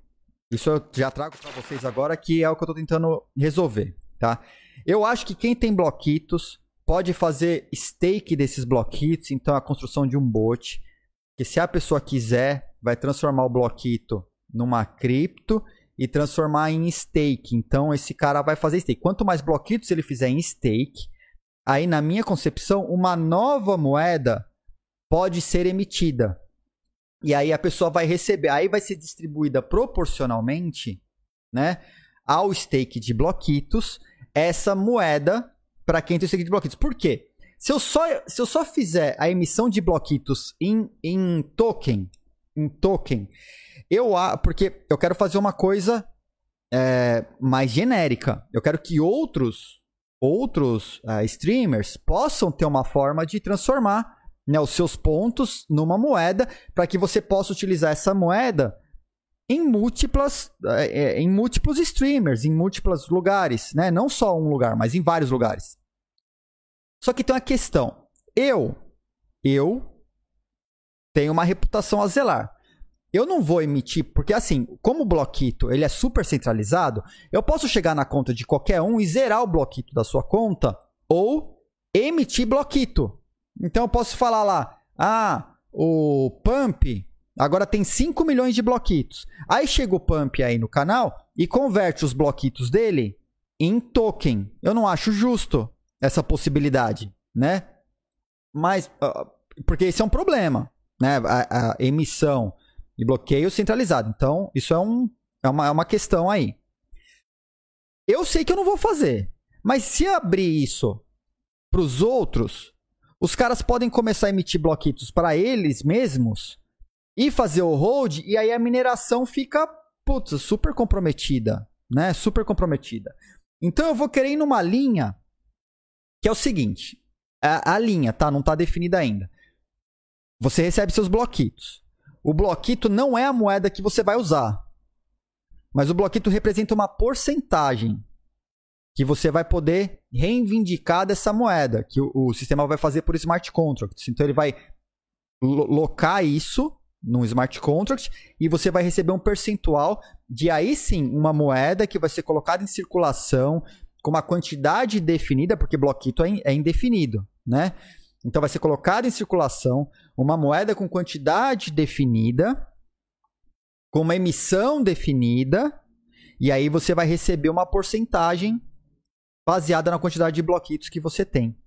isso eu já trago para vocês agora, que é o que eu estou tentando resolver, tá? Eu acho que quem tem bloquitos pode fazer stake desses bloquitos, então a construção de um bot, que se a pessoa quiser, vai transformar o bloquito numa cripto e transformar em stake. Então esse cara vai fazer stake. Quanto mais bloquitos ele fizer em stake, aí na minha concepção, uma nova moeda pode ser emitida. E aí a pessoa vai receber, aí vai ser distribuída proporcionalmente, né, ao stake de bloquitos, essa moeda para quem tem o stake de bloquitos. Por quê? Se eu só, se eu só fizer a emissão de bloquitos em, em token, em token, eu porque eu quero fazer uma coisa é, mais genérica. Eu quero que outros outros uh, streamers possam ter uma forma de transformar né, os seus pontos numa moeda para que você possa utilizar essa moeda em múltiplas é, é, em múltiplos streamers, em múltiplos lugares, né? Não só um lugar, mas em vários lugares. Só que tem uma questão. Eu, eu tenho uma reputação a zelar. Eu não vou emitir, porque assim, como o bloquito ele é super centralizado, eu posso chegar na conta de qualquer um e zerar o bloquito da sua conta ou emitir bloquito. Então eu posso falar lá, ah, o Pump agora tem 5 milhões de bloquitos. Aí chega o Pump aí no canal e converte os bloquitos dele em token. Eu não acho justo essa possibilidade, né? Mas, porque esse é um problema, né? A, a emissão e bloqueio centralizado. Então, isso é, um, é, uma, é uma questão aí. Eu sei que eu não vou fazer, mas se abrir isso para os outros, os caras podem começar a emitir bloquitos para eles mesmos e fazer o hold, e aí a mineração fica putz, super comprometida, né? Super comprometida. Então eu vou querer ir numa linha que é o seguinte: a, a linha, tá? Não está definida ainda. Você recebe seus bloquitos. O bloquito não é a moeda que você vai usar. Mas o bloquito representa uma porcentagem que você vai poder reivindicar dessa moeda, que o, o sistema vai fazer por smart contracts. Então ele vai locar isso num smart contract e você vai receber um percentual de aí sim uma moeda que vai ser colocada em circulação com uma quantidade definida, porque bloquito é, é indefinido, né? Então vai ser colocada em circulação uma moeda com quantidade definida, com uma emissão definida, e aí você vai receber uma porcentagem baseada na quantidade de bloquitos que você tem.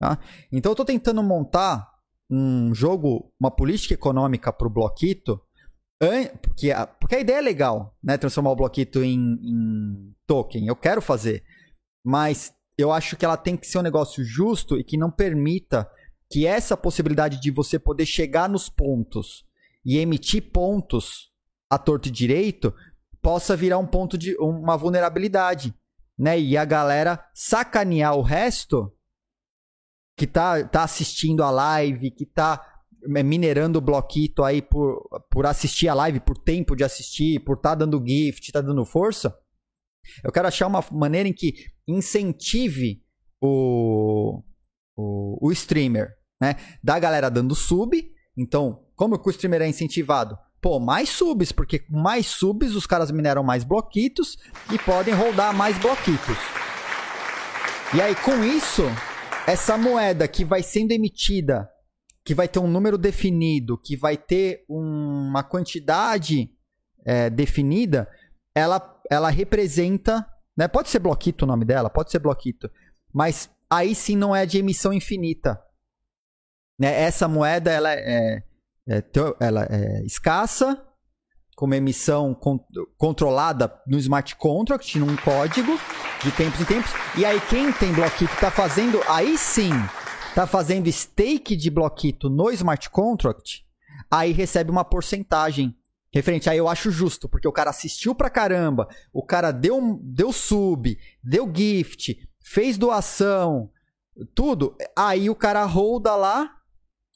Tá? Então eu estou tentando montar um jogo, uma política econômica para o bloquito, porque a, porque a ideia é legal, né? Transformar o bloquito em, em token. Eu quero fazer. Mas eu acho que ela tem que ser um negócio justo e que não permita que essa possibilidade de você poder chegar nos pontos e emitir pontos a torto e direito possa virar um ponto de uma vulnerabilidade, né? E a galera sacanear o resto que tá, tá assistindo a live, que tá minerando o bloquito aí por, por assistir a live, por tempo de assistir, por estar tá dando gift, tá dando força. Eu quero achar uma maneira em que incentive o, o, o streamer, né? Da galera dando sub. Então, como que o streamer é incentivado? Pô, mais subs, porque com mais subs os caras mineram mais bloquitos e podem rodar mais bloquitos. E aí, com isso, essa moeda que vai sendo emitida, que vai ter um número definido, que vai ter uma quantidade é, definida, ela, ela representa. Né? Pode ser bloquito o nome dela, pode ser bloquito. Mas aí sim não é de emissão infinita. Né? Essa moeda ela é, é, ela é escassa, com uma emissão con controlada no smart contract, num código, de tempos em tempos. E aí quem tem bloquito está fazendo, aí sim, está fazendo stake de bloquito no smart contract, aí recebe uma porcentagem referente. Aí eu acho justo, porque o cara assistiu pra caramba, o cara deu, deu sub, deu gift, fez doação, tudo. Aí o cara holda lá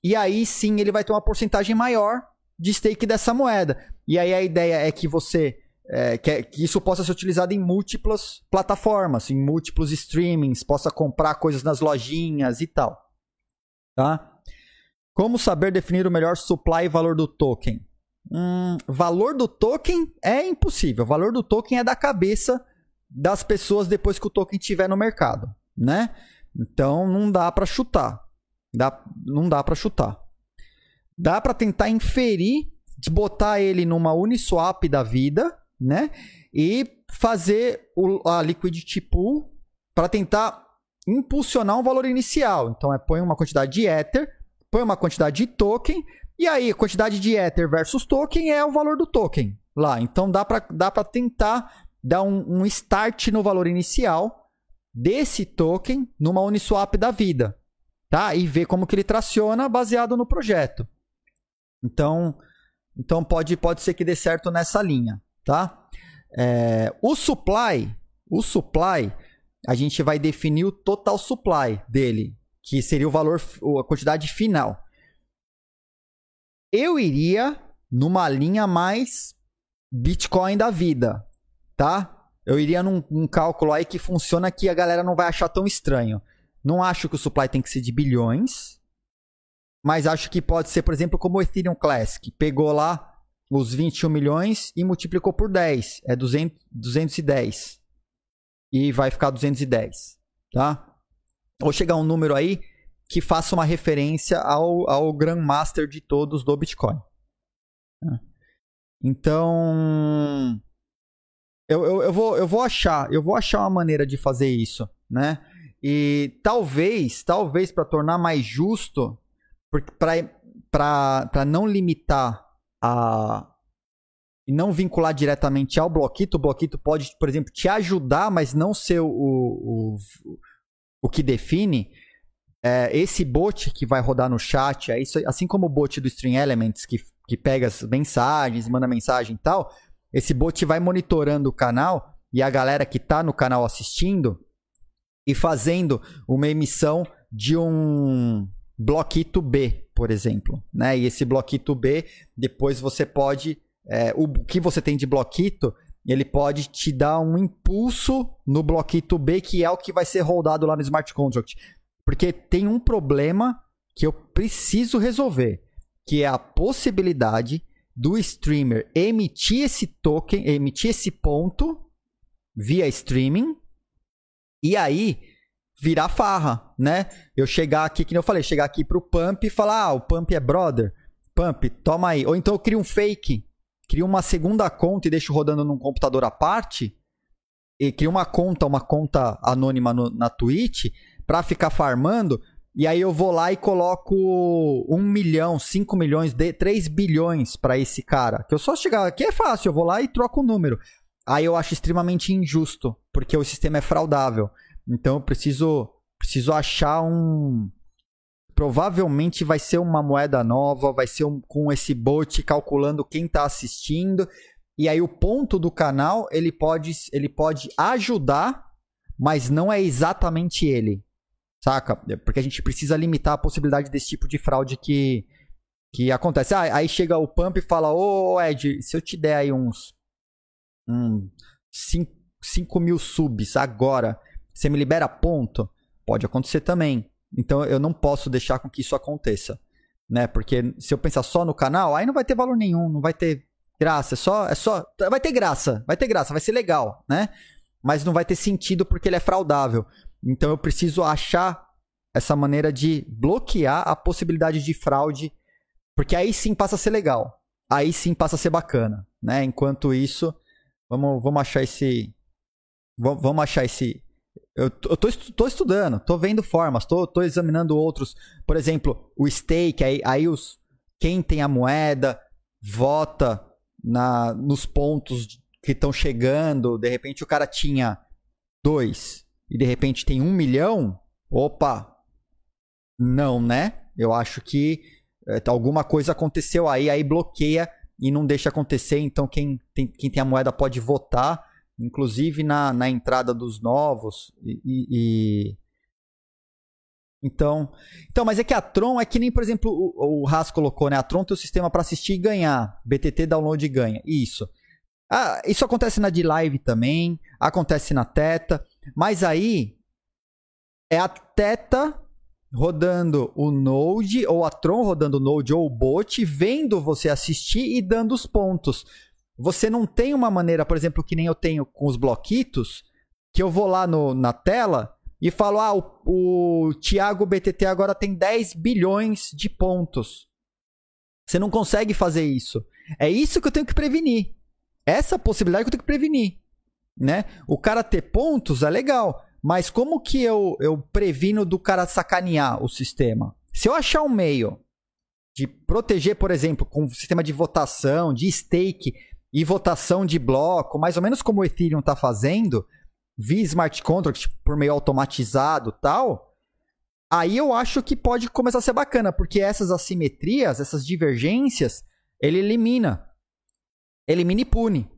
e aí sim ele vai ter uma porcentagem maior de stake dessa moeda. E aí a ideia é que você. É, que, é, que, isso possa ser utilizado em múltiplas plataformas, em múltiplos streamings, possa comprar coisas nas lojinhas e tal. Tá? Como saber definir o melhor supply e valor do token? Hum, valor do token é impossível. O valor do token é da cabeça das pessoas depois que o token estiver no mercado, né? Então não dá para chutar. Dá, não dá para chutar. Dá para tentar inferir, botar ele numa Uniswap da vida, né? E fazer o, a liquidity pool para tentar impulsionar um valor inicial. Então é põe uma quantidade de Ether, põe uma quantidade de token, e aí a quantidade de Ether versus token é o valor do token lá. Então dá para dá tentar dar um, um start no valor inicial desse token numa Uniswap da vida tá? E ver como que ele traciona baseado no projeto. Então, então pode, pode ser que dê certo nessa linha, tá? É, o supply, o supply, a gente vai definir o total supply dele, que seria o valor, a quantidade final. Eu iria numa linha mais Bitcoin da vida, tá? Eu iria num, cálculo aí que funciona que a galera não vai achar tão estranho. Não acho que o supply tem que ser de bilhões, mas acho que pode ser, por exemplo, como o Ethereum Classic. Pegou lá os 21 milhões e multiplicou por 10. É 200, 210. E vai ficar 210, tá? Ou chegar um número aí que faça uma referência ao, ao Grandmaster de todos do Bitcoin. Então, eu, eu, eu, vou, eu vou achar, eu vou achar uma maneira de fazer isso, né? E talvez, talvez para tornar mais justo, para não limitar a e não vincular diretamente ao bloquito, o bloquito pode, por exemplo, te ajudar, mas não ser o, o, o que define. É, esse bot que vai rodar no chat, é isso, assim como o bot do String Elements, que, que pega as mensagens, manda mensagem e tal, esse bot vai monitorando o canal e a galera que está no canal assistindo e fazendo uma emissão de um bloquito B, por exemplo. Né? E esse bloquito B, depois você pode. É, o que você tem de bloquito, ele pode te dar um impulso no bloquito B, que é o que vai ser rodado lá no smart contract. Porque tem um problema que eu preciso resolver, que é a possibilidade do streamer emitir esse token, emitir esse ponto via streaming e aí virar farra, né? Eu chegar aqui, que eu falei, chegar aqui pro Pump e falar, ah, o Pump é brother, Pump, toma aí. Ou então eu crio um fake, crio uma segunda conta e deixo rodando num computador à parte e crio uma conta, uma conta anônima no, na Twitch para ficar farmando e aí eu vou lá e coloco um milhão, cinco milhões, de, 3 bilhões para esse cara. Que eu só chegar aqui é fácil, eu vou lá e troco o número. Aí eu acho extremamente injusto, porque o sistema é fraudável. Então eu preciso, preciso achar um. Provavelmente vai ser uma moeda nova, vai ser um, com esse bot calculando quem está assistindo. E aí o ponto do canal ele pode, ele pode ajudar, mas não é exatamente ele. Saca? Porque a gente precisa limitar a possibilidade desse tipo de fraude que, que acontece. Ah, aí chega o Pump e fala: Ô Ed, se eu te der aí uns. 5 um, mil subs agora, você me libera ponto? Pode acontecer também. Então eu não posso deixar com que isso aconteça. Né? Porque se eu pensar só no canal, aí não vai ter valor nenhum, não vai ter graça. É só, é só. Vai ter graça, vai ter graça, vai ser legal, né? Mas não vai ter sentido porque ele é fraudável. Então eu preciso achar essa maneira de bloquear a possibilidade de fraude, porque aí sim passa a ser legal. Aí sim passa a ser bacana, né? Enquanto isso, vamos, vamos achar esse vamos achar esse eu, eu tô, tô estudando, tô vendo formas, tô, tô examinando outros, por exemplo, o stake, aí, aí os quem tem a moeda vota na nos pontos que estão chegando, de repente o cara tinha dois, e de repente tem um milhão, opa, não, né? Eu acho que é, alguma coisa aconteceu aí, aí bloqueia e não deixa acontecer. Então quem tem, quem tem a moeda pode votar, inclusive na, na entrada dos novos e, e, então, então, mas é que a Tron é que nem, por exemplo, o, o Haas colocou, né? A Tron tem o sistema para assistir e ganhar. BTT download e ganha. Isso. Ah, isso acontece na D-Live também, acontece na Teta. Mas aí é a Teta rodando o Node, ou a Tron rodando o Node ou o bot, vendo você assistir e dando os pontos. Você não tem uma maneira, por exemplo, que nem eu tenho com os bloquitos, que eu vou lá no, na tela e falo: ah, o, o Thiago BTT agora tem 10 bilhões de pontos. Você não consegue fazer isso. É isso que eu tenho que prevenir. Essa possibilidade que eu tenho que prevenir né? O cara ter pontos é legal, mas como que eu, eu previno do cara sacanear o sistema? Se eu achar um meio de proteger, por exemplo, com o sistema de votação, de stake e votação de bloco, mais ou menos como o Ethereum está fazendo, via smart contract por meio automatizado tal, aí eu acho que pode começar a ser bacana, porque essas assimetrias, essas divergências, ele elimina. Elimina e pune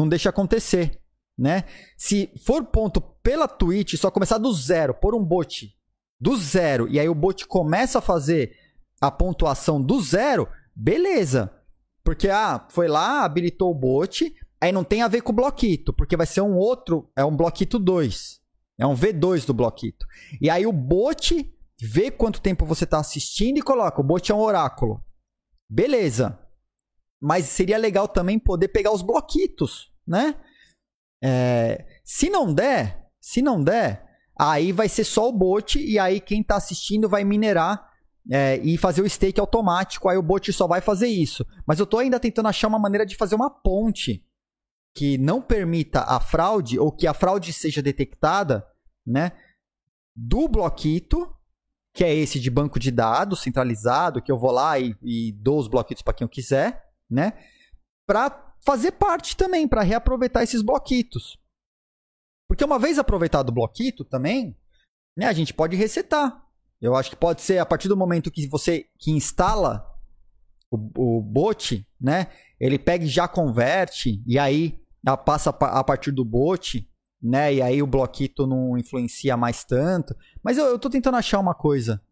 não deixa acontecer, né? Se for ponto pela Twitch, só começar do zero, por um bot do zero, e aí o bot começa a fazer a pontuação do zero, beleza. Porque, ah, foi lá, habilitou o bot, aí não tem a ver com o bloquito, porque vai ser um outro, é um bloquito 2. É um V2 do bloquito. E aí o bot vê quanto tempo você está assistindo e coloca. O bot é um oráculo. Beleza. Mas seria legal também poder pegar os bloquitos, né? É, se não der, se não der, aí vai ser só o bot e aí quem está assistindo vai minerar é, e fazer o stake automático. Aí o bot só vai fazer isso. Mas eu estou ainda tentando achar uma maneira de fazer uma ponte que não permita a fraude ou que a fraude seja detectada, né? Do bloquito, que é esse de banco de dados centralizado, que eu vou lá e, e dou os bloquitos para quem eu quiser, né? Para fazer parte também, para reaproveitar esses bloquitos. Porque uma vez aproveitado o bloquito também, né, a gente pode resetar. Eu acho que pode ser a partir do momento que você que instala o, o bot, né? Ele pega e já converte, e aí passa a partir do bot, né? E aí o bloquito não influencia mais tanto. Mas eu, eu tô tentando achar uma coisa.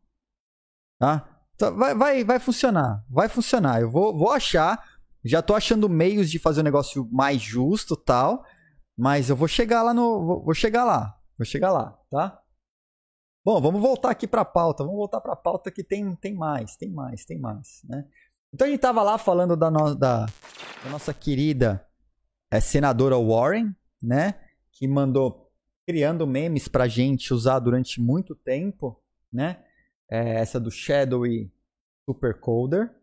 Tá? Então, vai, vai, vai funcionar. Vai funcionar. Eu vou, vou achar. Já tô achando meios de fazer o um negócio mais justo tal. Mas eu vou chegar lá no. Vou chegar lá. Vou chegar lá, tá? Bom, vamos voltar aqui para a pauta. Vamos voltar para a pauta que tem, tem mais, tem mais, tem mais, né? Então a gente tava lá falando da, no, da, da nossa querida é, senadora Warren, né? Que mandou criando memes pra gente usar durante muito tempo, né? É, essa do Shadowy Supercoder.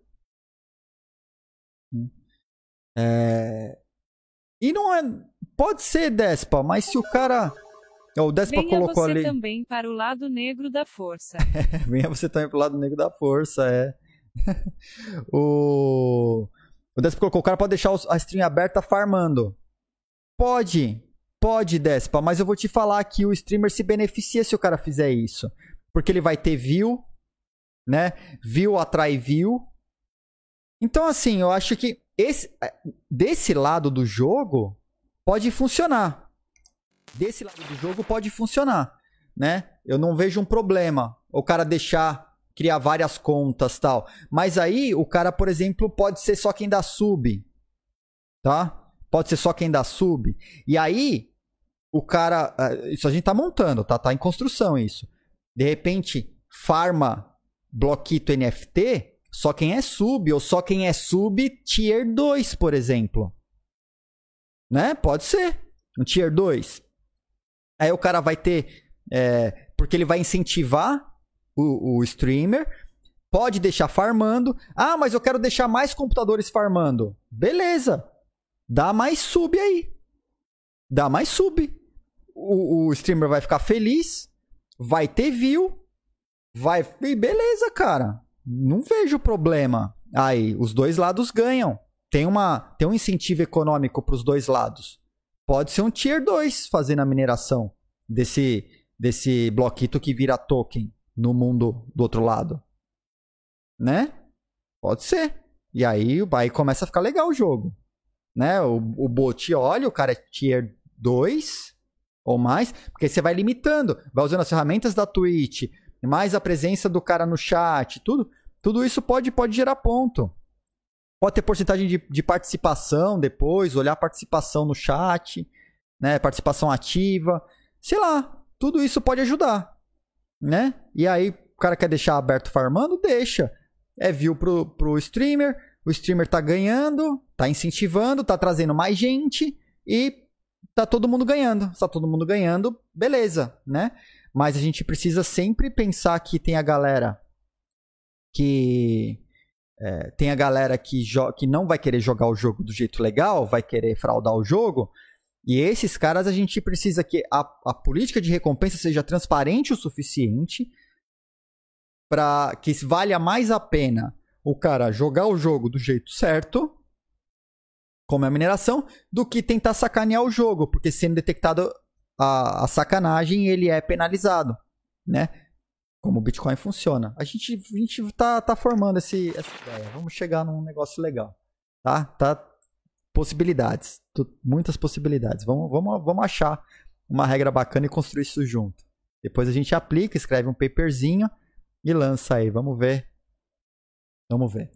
É... E não é. Pode ser Despa, mas se o cara. O Despa Venha colocou você ali. também para o lado negro da força. Venha você também para o lado negro da força, é. o. O Despa colocou, o cara pode deixar a stream aberta farmando. Pode, pode, Despa, mas eu vou te falar que o streamer se beneficia se o cara fizer isso. Porque ele vai ter view, né? View atrai view. Então, assim, eu acho que esse, é, desse lado do jogo pode funcionar. Desse lado do jogo pode funcionar, né? Eu não vejo um problema o cara deixar criar várias contas tal. Mas aí o cara, por exemplo, pode ser só quem dá sub, tá? Pode ser só quem dá sub. E aí o cara, eh, isso a gente tá montando, tá? Tá em construção isso. De repente farma bloquito NFT só quem é sub ou só quem é sub tier 2, por exemplo. Né? Pode ser. Um tier 2. Aí o cara vai ter. É, porque ele vai incentivar o, o streamer, pode deixar farmando. Ah, mas eu quero deixar mais computadores farmando. Beleza. Dá mais sub aí. Dá mais sub. O, o streamer vai ficar feliz, vai ter view, vai. E beleza, cara. Não vejo problema. Aí, os dois lados ganham. Tem, uma, tem um incentivo econômico para os dois lados. Pode ser um tier 2 fazendo a mineração desse, desse bloquito que vira token no mundo do outro lado. Né? Pode ser. E aí, aí começa a ficar legal o jogo. Né? O, o bot olha, o cara é tier 2 ou mais, porque você vai limitando, vai usando as ferramentas da Twitch, mais a presença do cara no chat, tudo, tudo isso pode, pode gerar ponto. Pode ter porcentagem de, de participação depois, olhar participação no chat, né? Participação ativa. Sei lá, tudo isso pode ajudar né? E aí o cara quer deixar aberto farmando, deixa. É view pro, pro streamer, o streamer tá ganhando, tá incentivando, tá trazendo mais gente e tá todo mundo ganhando. Tá todo mundo ganhando, beleza, né? Mas a gente precisa sempre pensar que tem a galera que é, tem a galera que, que não vai querer jogar o jogo do jeito legal, vai querer fraudar o jogo, e esses caras a gente precisa que a, a política de recompensa seja transparente o suficiente para que valha mais a pena o cara jogar o jogo do jeito certo, como é a mineração, do que tentar sacanear o jogo, porque sendo detectado a, a sacanagem, ele é penalizado, né? Como o Bitcoin funciona. A gente, a gente tá, tá formando esse, essa ideia. Vamos chegar num negócio legal. Tá? Tá possibilidades. Muitas possibilidades. Vamos, vamos, vamos achar uma regra bacana e construir isso junto. Depois a gente aplica, escreve um paperzinho e lança aí. Vamos ver. Vamos ver.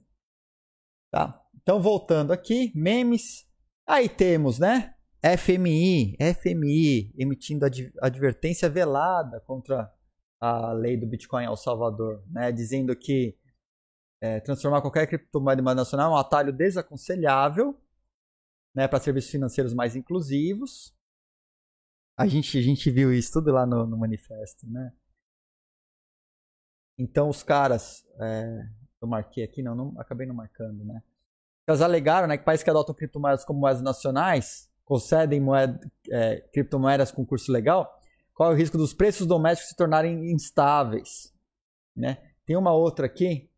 Tá? Então, voltando aqui, memes. Aí temos, né? FMI, FMI, emitindo ad advertência velada contra a lei do Bitcoin El Salvador, né, dizendo que é, transformar qualquer criptomoeda em moeda nacional é um atalho desaconselhável né, para serviços financeiros mais inclusivos. A gente, a gente viu isso tudo lá no, no manifesto, né? Então os caras, é, eu marquei aqui, não, não, acabei não marcando, né? Eles alegaram né, que países que adotam criptomoedas como moedas nacionais concedem moeda, é, criptomoedas com curso legal, qual é o risco dos preços domésticos se tornarem instáveis, né? Tem uma outra aqui,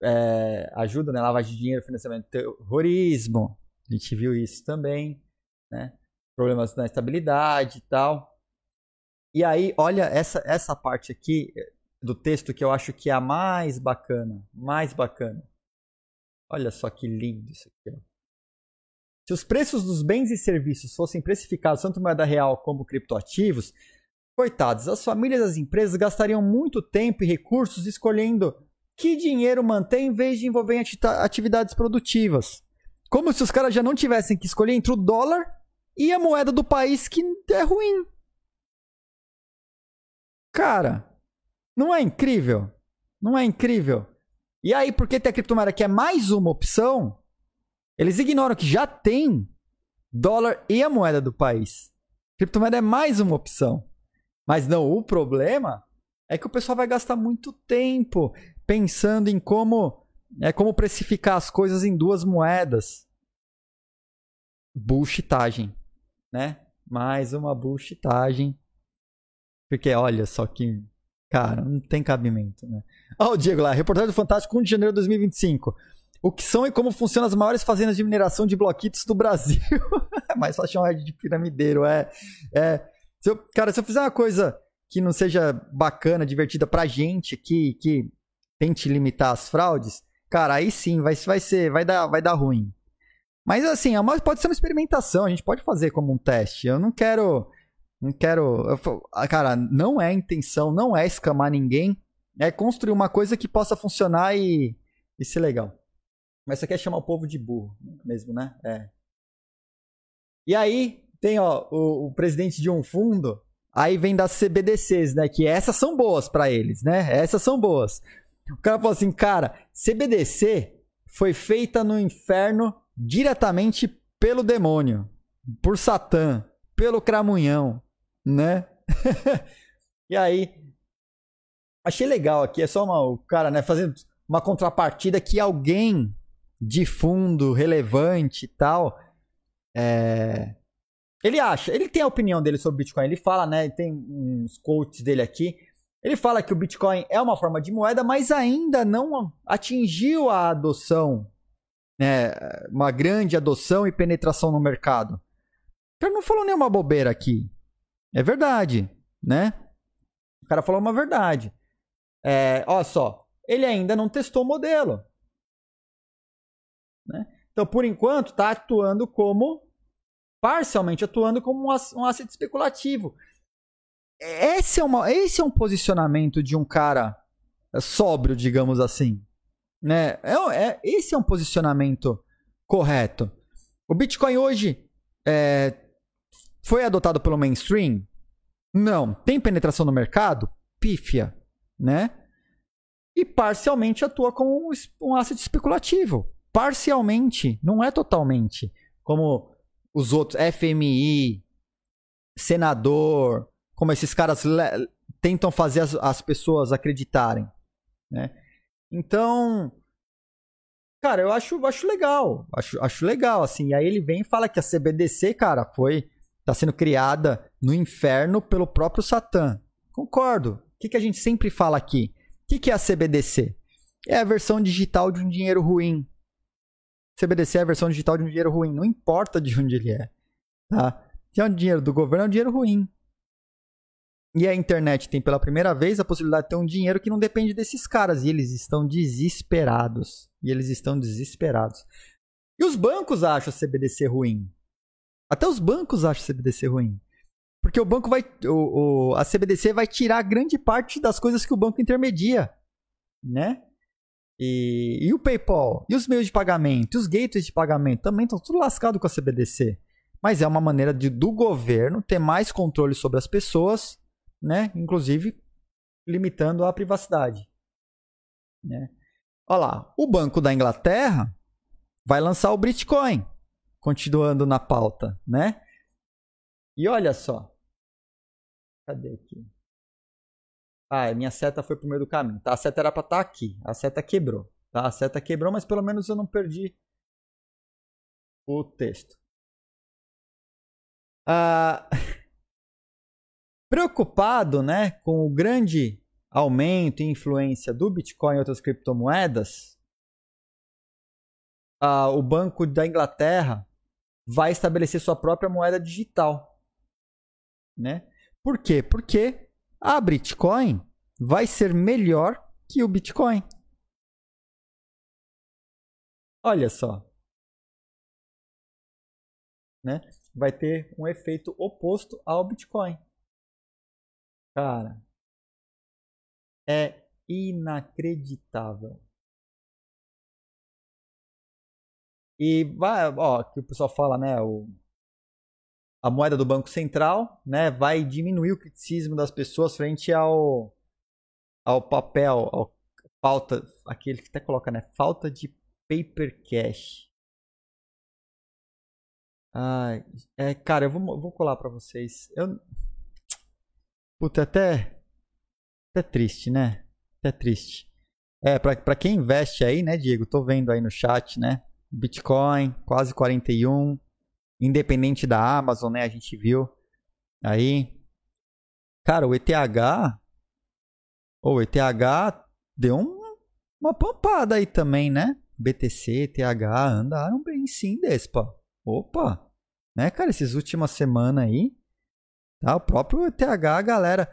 é, ajuda, né? Lavagem de dinheiro, financiamento terrorismo, a gente viu isso também, né? Problemas na estabilidade e tal. E aí, olha essa, essa parte aqui do texto que eu acho que é a mais bacana, mais bacana. Olha só que lindo isso aqui. Ó. Se os preços dos bens e serviços fossem precificados tanto moeda real como criptoativos, coitados, as famílias e as empresas gastariam muito tempo e recursos escolhendo que dinheiro manter em vez de envolver em atividades produtivas. Como se os caras já não tivessem que escolher entre o dólar e a moeda do país que é ruim. Cara, não é incrível? Não é incrível? E aí, porque tem a criptomoeda que é mais uma opção, eles ignoram que já tem dólar e a moeda do país. Criptomoeda é mais uma opção. Mas não, o problema é que o pessoal vai gastar muito tempo pensando em como é como precificar as coisas em duas moedas. Bullshitagem, né? Mais uma bullshitagem. Porque olha só que Cara, não tem cabimento, né? Ó, o Diego lá, reportagem do Fantástico 1 de janeiro de 2025. O que são e como funcionam as maiores fazendas de mineração de bloquitos do Brasil? é mais fácil chamar de piramideiro, é. é. Se eu, cara, se eu fizer uma coisa que não seja bacana, divertida pra gente, que, que tente limitar as fraudes, cara, aí sim vai, vai ser, vai dar, vai dar ruim. Mas assim, é pode ser uma experimentação, a gente pode fazer como um teste. Eu não quero não quero. Eu, ah, cara, não é intenção, não é escamar ninguém. É construir uma coisa que possa funcionar e, e ser legal. Mas você quer chamar o povo de burro mesmo, né? É. E aí, tem ó, o, o presidente de um fundo. Aí vem das CBDCs, né? Que essas são boas para eles, né? Essas são boas. O cara falou assim, cara, CBDC foi feita no inferno diretamente pelo demônio, por Satã, pelo Cramunhão né? e aí, achei legal aqui, é só uma, o cara, né, fazendo uma contrapartida que alguém de fundo relevante e tal, é... ele acha, ele tem a opinião dele sobre Bitcoin, ele fala, né, tem uns quotes dele aqui, ele fala que o Bitcoin é uma forma de moeda, mas ainda não atingiu a adoção, né, uma grande adoção e penetração no mercado. Ele não falou nenhuma bobeira aqui. É verdade, né? O cara falou uma verdade. É, olha só, ele ainda não testou o modelo. Né? Então, por enquanto, está atuando como, parcialmente atuando como um asset especulativo. Esse é, uma, esse é um posicionamento de um cara sóbrio, digamos assim. Né? É, é, esse é um posicionamento correto. O Bitcoin hoje é, foi adotado pelo mainstream? Não. Tem penetração no mercado? Pífia, né? E parcialmente atua como um asset especulativo. Parcialmente, não é totalmente. Como os outros, FMI, senador, como esses caras tentam fazer as, as pessoas acreditarem, né? Então, cara, eu acho, acho legal, acho, acho legal, assim. E aí ele vem e fala que a CBDC, cara, foi está sendo criada no inferno pelo próprio Satã. Concordo. O que, que a gente sempre fala aqui? O que, que é a CBDC? É a versão digital de um dinheiro ruim. CBDC é a versão digital de um dinheiro ruim. Não importa de onde ele é. Tá? Se é um dinheiro do governo, é um dinheiro ruim. E a internet tem pela primeira vez a possibilidade de ter um dinheiro que não depende desses caras. E eles estão desesperados. E eles estão desesperados. E os bancos acham a CBDC ruim. Até os bancos acham CBDC ruim. Porque o banco vai. O, o, a CBDC vai tirar grande parte das coisas que o banco intermedia. Né? E, e o PayPal? E os meios de pagamento? E os gateways de pagamento? Também estão tudo lascado com a CBDC. mas é uma maneira de, do governo ter mais controle sobre as pessoas, né? Inclusive limitando a privacidade. Né? Olha lá, o Banco da Inglaterra vai lançar o Bitcoin, continuando na pauta, né? E olha só. Cadê aqui? Ah, minha seta foi pro meio do caminho. Tá, a seta era para estar tá aqui. A seta quebrou. Tá? A seta quebrou, mas pelo menos eu não perdi o texto. Ah, preocupado né, com o grande aumento e influência do Bitcoin e outras criptomoedas, ah, o Banco da Inglaterra vai estabelecer sua própria moeda digital. Né? Por quê? Porque a Bitcoin vai ser melhor que o Bitcoin. Olha só. Né? Vai ter um efeito oposto ao Bitcoin. Cara, é inacreditável. E vai, ó, que o pessoal fala, né, o, a moeda do Banco Central, né, vai diminuir o criticismo das pessoas frente ao ao papel, ao falta, aquele que até coloca, né, falta de paper cash. Ai, é, cara, eu vou, vou colar para vocês. Eu Puta, até até triste, né? Até triste. É, pra quem investe aí, né, Diego? Tô vendo aí no chat, né? Bitcoin, quase 41. Independente da Amazon, né? A gente viu aí. Cara, o ETH. O ETH deu um, uma pampada aí também, né? BTC, ETH andaram bem sim, Despa. Opa! Né, cara? Essas últimas semanas aí. Tá? O próprio ETH, galera.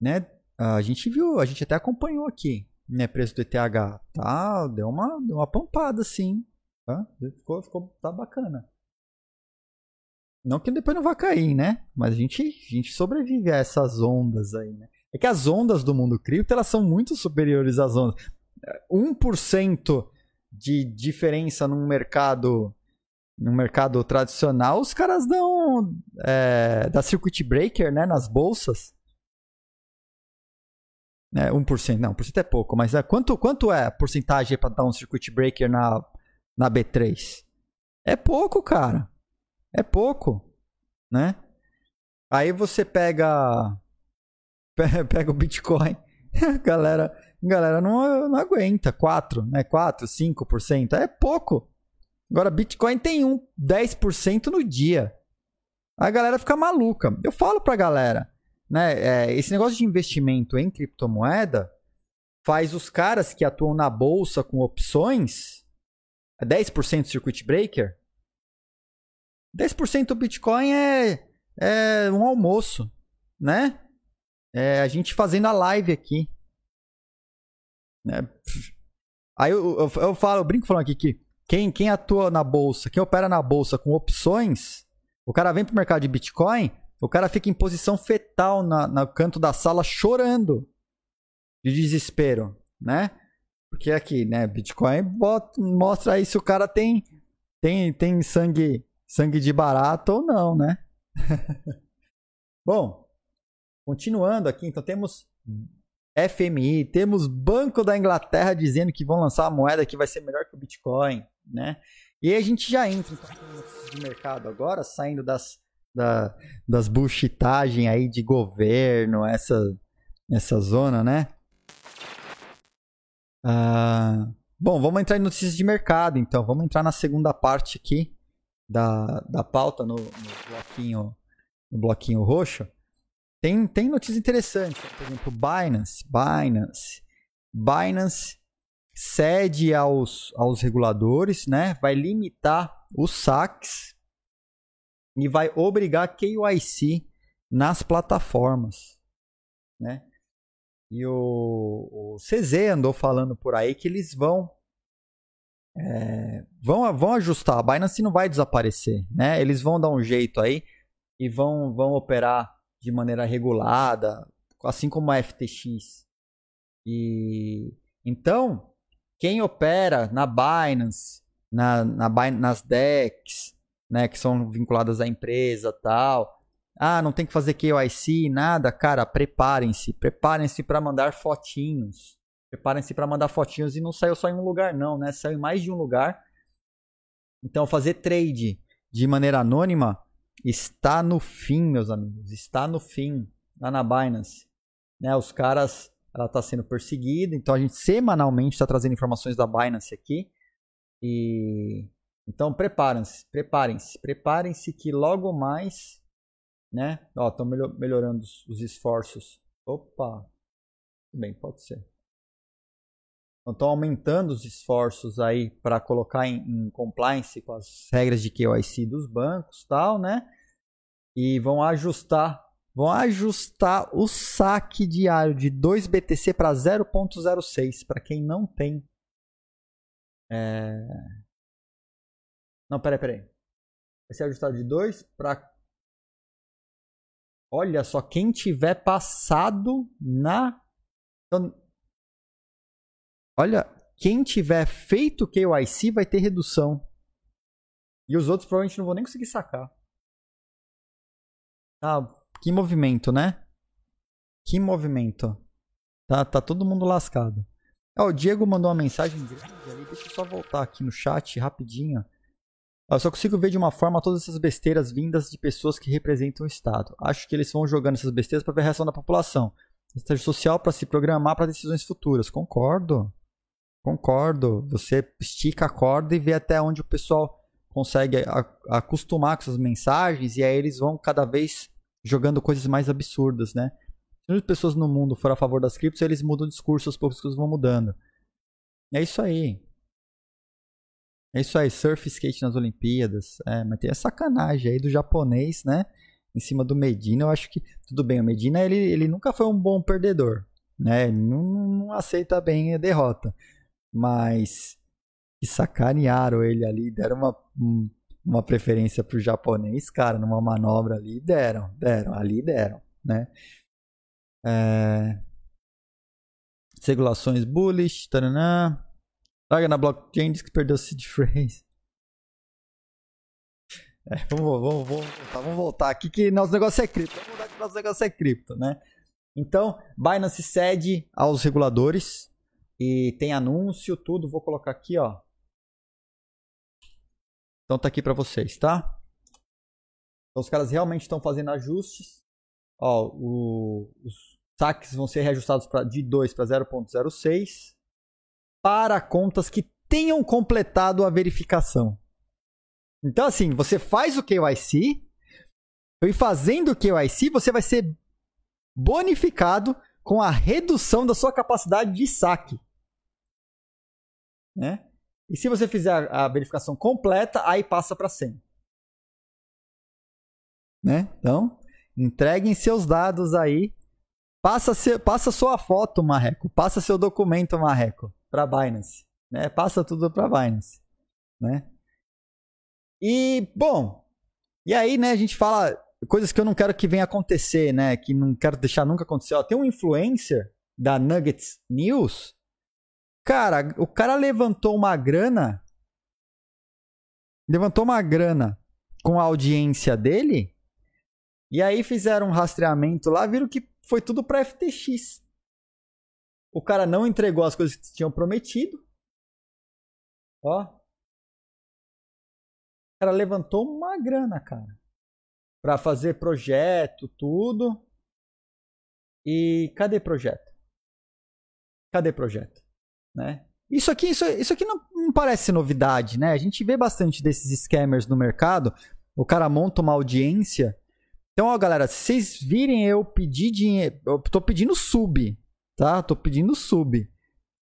Né? A gente viu, a gente até acompanhou aqui. Né, preço do ETH. Tá? Deu uma, deu uma pampada, sim. Tá? Ficou, ficou, tá bacana. Não que depois não vá cair, né? Mas a gente, a gente sobrevive a essas ondas aí, né? É que as ondas do mundo cripto, elas são muito superiores às ondas. 1% de diferença num mercado no mercado tradicional, os caras dão é, da circuit breaker, né, nas bolsas. É, 1%, não, 1% é pouco, mas é, quanto, quanto é a porcentagem para dar um circuit breaker na, na B3? É pouco, cara. É pouco, né? Aí você pega pega o Bitcoin, a galera, a galera não, não aguenta, 4, né? 4, 5%, é pouco. Agora Bitcoin tem um 10% no dia. A galera fica maluca. Eu falo pra galera, né, é, esse negócio de investimento em criptomoeda faz os caras que atuam na bolsa com opções 10% circuit breaker, 10% do Bitcoin é, é um almoço, né? É a gente fazendo a live aqui. Né? Aí eu, eu, eu, falo, eu brinco falando aqui que quem, quem atua na bolsa, quem opera na bolsa com opções, o cara vem pro mercado de Bitcoin, o cara fica em posição fetal na, no canto da sala chorando de desespero, né? Porque aqui, né, Bitcoin bota, mostra aí se o cara tem tem tem sangue sangue de barato ou não, né? Bom, continuando aqui, então temos FMI, temos Banco da Inglaterra dizendo que vão lançar uma moeda que vai ser melhor que o Bitcoin, né? E aí a gente já entra então, de mercado agora, saindo das, da, das bullshitagens aí de governo, essa, essa zona, né? Ah, bom, vamos entrar em notícias de mercado, então. Vamos entrar na segunda parte aqui da, da pauta, no, no bloquinho, no bloquinho roxo. Tem, tem notícias interessantes. Por exemplo, Binance. Binance. Binance cede aos, aos reguladores, né? vai limitar os saques e vai obrigar KYC nas plataformas. Né? E o, o CZ andou falando por aí que eles vão é, vão, vão ajustar. A Binance não vai desaparecer. Né? Eles vão dar um jeito aí e vão, vão operar de maneira regulada, assim como a FTX. E então, quem opera na Binance, na, na nas DEX, né, que são vinculadas à empresa tal. Ah, não tem que fazer KYC, nada. Cara, preparem-se. Preparem-se para mandar fotinhos. Preparem-se para mandar fotinhos e não saiu só em um lugar, não, né? Saiu em mais de um lugar. Então, fazer trade de maneira anônima está no fim, meus amigos. Está no fim, lá na Binance. Né, os caras, ela está sendo perseguida. Então, a gente semanalmente está trazendo informações da Binance aqui. E então, preparem-se, preparem-se, preparem-se que logo mais, né? Ó, estão melhorando os, os esforços. Opa, bem, pode ser. Então, estão aumentando os esforços aí para colocar em, em, compliance com as regras de KYC dos bancos, tal, né? E vão ajustar, vão ajustar o saque diário de 2 BTC para 0.06 para quem não tem. É... Não, peraí, peraí. Vai ser ajustado de 2 para Olha só, quem tiver passado na. Então, Olha, quem tiver feito KYC vai ter redução. E os outros provavelmente não vão nem conseguir sacar. Ah, que movimento, né? Que movimento. Tá, tá todo mundo lascado. Ah, o Diego mandou uma mensagem grande ali. Deixa eu só voltar aqui no chat rapidinho. Eu só consigo ver de uma forma todas essas besteiras vindas de pessoas que representam o Estado. Acho que eles vão jogando essas besteiras para ver a reação da população. Estratégia social para se programar para decisões futuras. Concordo. Concordo. Você estica a corda e vê até onde o pessoal consegue acostumar com essas mensagens e aí eles vão cada vez jogando coisas mais absurdas, né? Se as pessoas no mundo forem a favor das criptos, eles mudam o discurso, as poucas coisas vão mudando. É isso aí. É isso aí, surf skate nas Olimpíadas. É, mas tem a sacanagem aí do japonês, né? Em cima do Medina, eu acho que. Tudo bem, o Medina ele, ele nunca foi um bom perdedor. Né? Ele não, não aceita bem a derrota. Mas que sacanearam ele ali, deram uma, uma preferência pro japonês, cara, numa manobra ali, deram, deram, ali deram, né? É... Regulações bullish, taranã. Larga na blockchain, diz que perdeu o seed phrase. É, vamos, vamos, vamos, voltar, vamos voltar aqui que nosso negócio é cripto. Vamos mudar que nosso negócio é cripto, né? Então, Binance cede aos reguladores, e tem anúncio, tudo. Vou colocar aqui, ó. Então tá aqui para vocês, tá? Então os caras realmente estão fazendo ajustes. Ó, o, os saques vão ser reajustados pra, de 2 para 0.06 para contas que tenham completado a verificação. Então assim, você faz o KYC e fazendo o KYC você vai ser bonificado com a redução da sua capacidade de saque né? E se você fizer a verificação completa, aí passa para 100. Né? Então, entreguem seus dados aí. Passa, seu, passa sua foto, Marreco. Passa seu documento, Marreco, para Binance. Né? Passa tudo para Binance. Né? E, bom, e aí, né, a gente fala coisas que eu não quero que venha acontecer, né? Que não quero deixar nunca acontecer. Ó, tem um influencer da Nuggets News Cara, o cara levantou uma grana. Levantou uma grana com a audiência dele. E aí fizeram um rastreamento lá, viram que foi tudo para FTX. O cara não entregou as coisas que tinham prometido. Ó. O cara levantou uma grana, cara. Pra fazer projeto, tudo. E cadê projeto? Cadê projeto? Né? Isso aqui, isso, isso aqui não, não parece novidade, né? A gente vê bastante desses scammers no mercado. O cara monta uma audiência. Então, ó, galera, se vocês virem eu pedir dinheiro, eu tô pedindo sub, tá? Tô pedindo sub.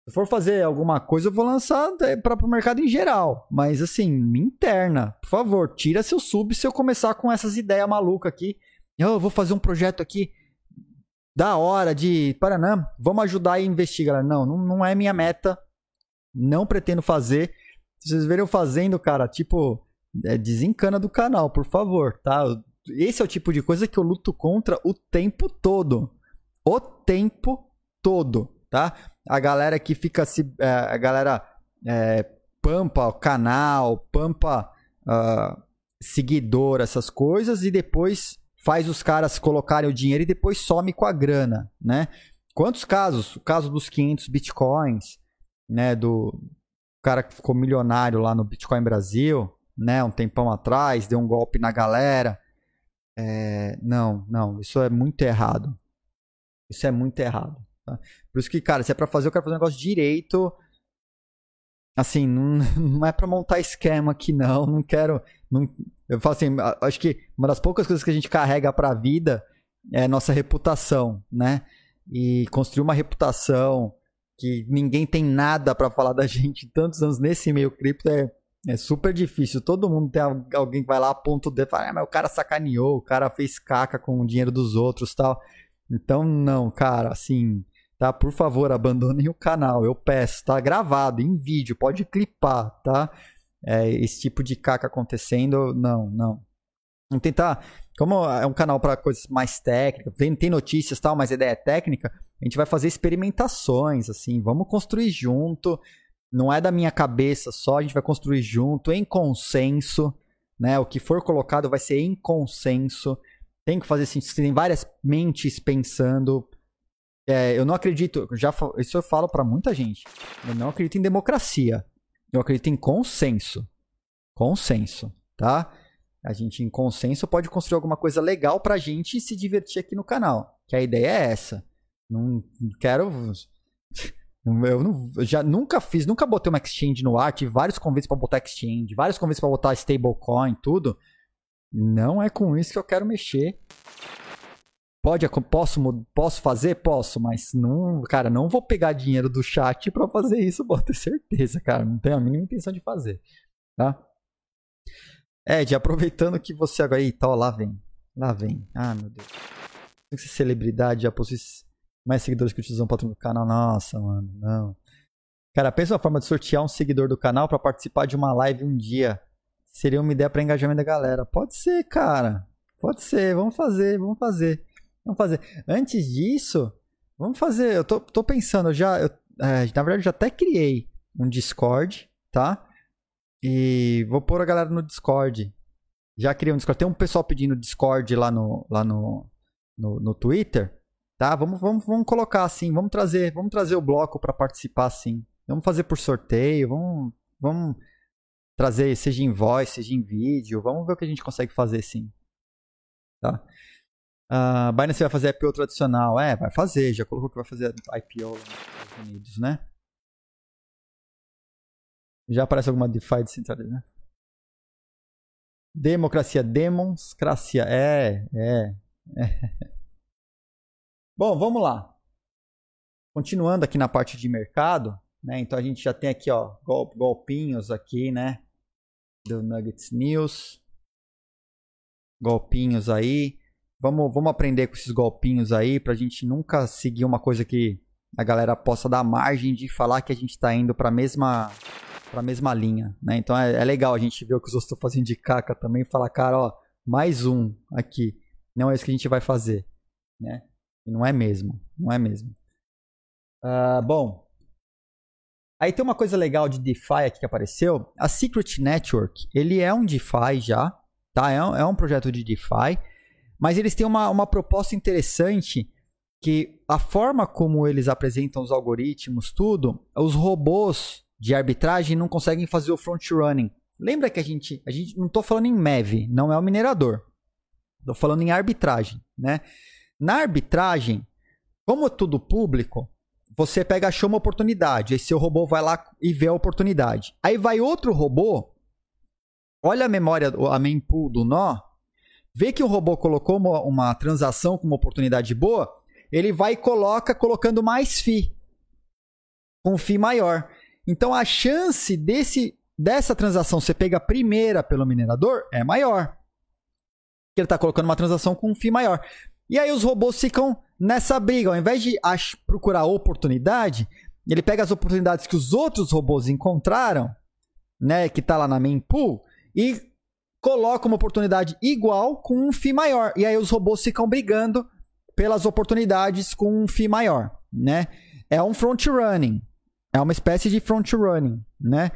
Se for fazer alguma coisa, eu vou lançar para o mercado em geral. Mas assim, interna, por favor, tira seu sub se eu começar com essas ideias malucas aqui. Eu vou fazer um projeto aqui da hora de Paraná, vamos ajudar e investir, galera. Não, não, não é minha meta. Não pretendo fazer. Se vocês verem eu fazendo, cara, tipo, é, desencana do canal, por favor, tá? Esse é o tipo de coisa que eu luto contra o tempo todo. O tempo todo, tá? A galera que fica se. É, a galera é, pampa o canal, pampa uh, seguidor, essas coisas, e depois faz os caras colocarem o dinheiro e depois some com a grana, né? Quantos casos? O caso dos 500 bitcoins, né? Do cara que ficou milionário lá no Bitcoin Brasil, né? Um tempão atrás, deu um golpe na galera. É, não, não, isso é muito errado. Isso é muito errado. Tá? Por isso que, cara, se é pra fazer, eu quero fazer um negócio direito. Assim, não, não é pra montar esquema aqui, não. Não quero. Não, eu falo assim, acho que uma das poucas coisas que a gente carrega pra vida é a nossa reputação, né? E construir uma reputação que ninguém tem nada para falar da gente tantos anos nesse meio cripto é, é super difícil. Todo mundo tem alguém que vai lá aponta o dedo e fala, ah, mas o cara sacaneou, o cara fez caca com o dinheiro dos outros tal. Então, não, cara, assim, tá? Por favor, abandonem o canal, eu peço, tá gravado em vídeo, pode clipar, tá? É, esse tipo de caca acontecendo, não, não. Vamos tentar, como é um canal para coisas mais técnicas, tem, tem notícias tal, mas a ideia é técnica, a gente vai fazer experimentações, assim, vamos construir junto, não é da minha cabeça só, a gente vai construir junto, em consenso, né? O que for colocado vai ser em consenso. Tem que fazer sentido. Tem várias mentes pensando. É, eu não acredito. Já, isso eu falo para muita gente. Eu não acredito em democracia. Eu acredito em consenso. Consenso, tá? A gente, em consenso, pode construir alguma coisa legal pra gente se divertir aqui no canal. Que a ideia é essa. Não quero. Eu, não, já nunca fiz, nunca botei uma exchange no ar. Tive vários convites para botar exchange, vários convites para botar stablecoin, tudo. Não é com isso que eu quero mexer. Pode, posso, posso fazer? Posso, mas não, cara, não vou pegar dinheiro do chat para fazer isso, pode ter certeza, cara. Não tenho a mínima intenção de fazer, tá? Ed, aproveitando que você agora. Eita, ó, lá vem. Lá vem. Ah, meu Deus. Ser celebridade, já possui mais seguidores que utilizam o patrão do canal. Nossa, mano, não. Cara, pensa uma forma de sortear um seguidor do canal para participar de uma live um dia seria uma ideia para engajamento da galera. Pode ser, cara. Pode ser. Vamos fazer, vamos fazer. Vamos fazer. Antes disso, vamos fazer. Eu tô, tô pensando, eu já. Eu, é, na verdade, eu já até criei um Discord, tá? E vou pôr a galera no Discord. Já criei um Discord. Tem um pessoal pedindo Discord lá no, lá no, no, no Twitter. Tá? Vamos, vamos, vamos colocar assim. Vamos trazer, vamos trazer o bloco para participar assim. Vamos fazer por sorteio. Vamos, vamos trazer, seja em voz, seja em vídeo. Vamos ver o que a gente consegue fazer sim. Tá? Uh, Binance vai fazer IPO tradicional. É, vai fazer. Já colocou que vai fazer IPO nos Estados Unidos, né? Já aparece alguma DeFi descentralizada, né? Democracia, demonscracia. É, é, é. Bom, vamos lá. Continuando aqui na parte de mercado, né? Então a gente já tem aqui, ó, golpinhos aqui, né? do Nuggets News. Golpinhos aí. Vamos, vamos aprender com esses golpinhos aí pra gente nunca seguir uma coisa que a galera possa dar margem de falar que a gente tá indo pra mesma, pra mesma linha, né? Então é, é legal a gente ver o que os outros estão fazendo de caca também e falar, cara, ó, mais um aqui. Não é isso que a gente vai fazer, né? E não é mesmo, não é mesmo. Uh, bom, Aí tem uma coisa legal de DeFi aqui que apareceu. A Secret Network, ele é um DeFi já, tá? É um, é um projeto de DeFi, mas eles têm uma, uma proposta interessante que a forma como eles apresentam os algoritmos, tudo, os robôs de arbitragem não conseguem fazer o front running. Lembra que a gente, a gente não estou falando em MEV, não é o minerador. Estou falando em arbitragem, né? Na arbitragem, como é tudo público, você pega, achou uma oportunidade. Aí seu robô vai lá e vê a oportunidade. Aí vai outro robô, olha a memória, a mempool do nó, vê que o robô colocou uma, uma transação com uma oportunidade boa, ele vai e coloca colocando mais FI. Com FI maior. Então a chance desse, dessa transação ser pega primeira pelo minerador é maior. Ele está colocando uma transação com FI maior. E aí os robôs ficam nessa briga. Ao invés de procurar oportunidade, ele pega as oportunidades que os outros robôs encontraram, né, que tá lá na main pool, e coloca uma oportunidade igual com um FII maior. E aí os robôs ficam brigando pelas oportunidades com um FII maior, né? É um front running. É uma espécie de front running, né?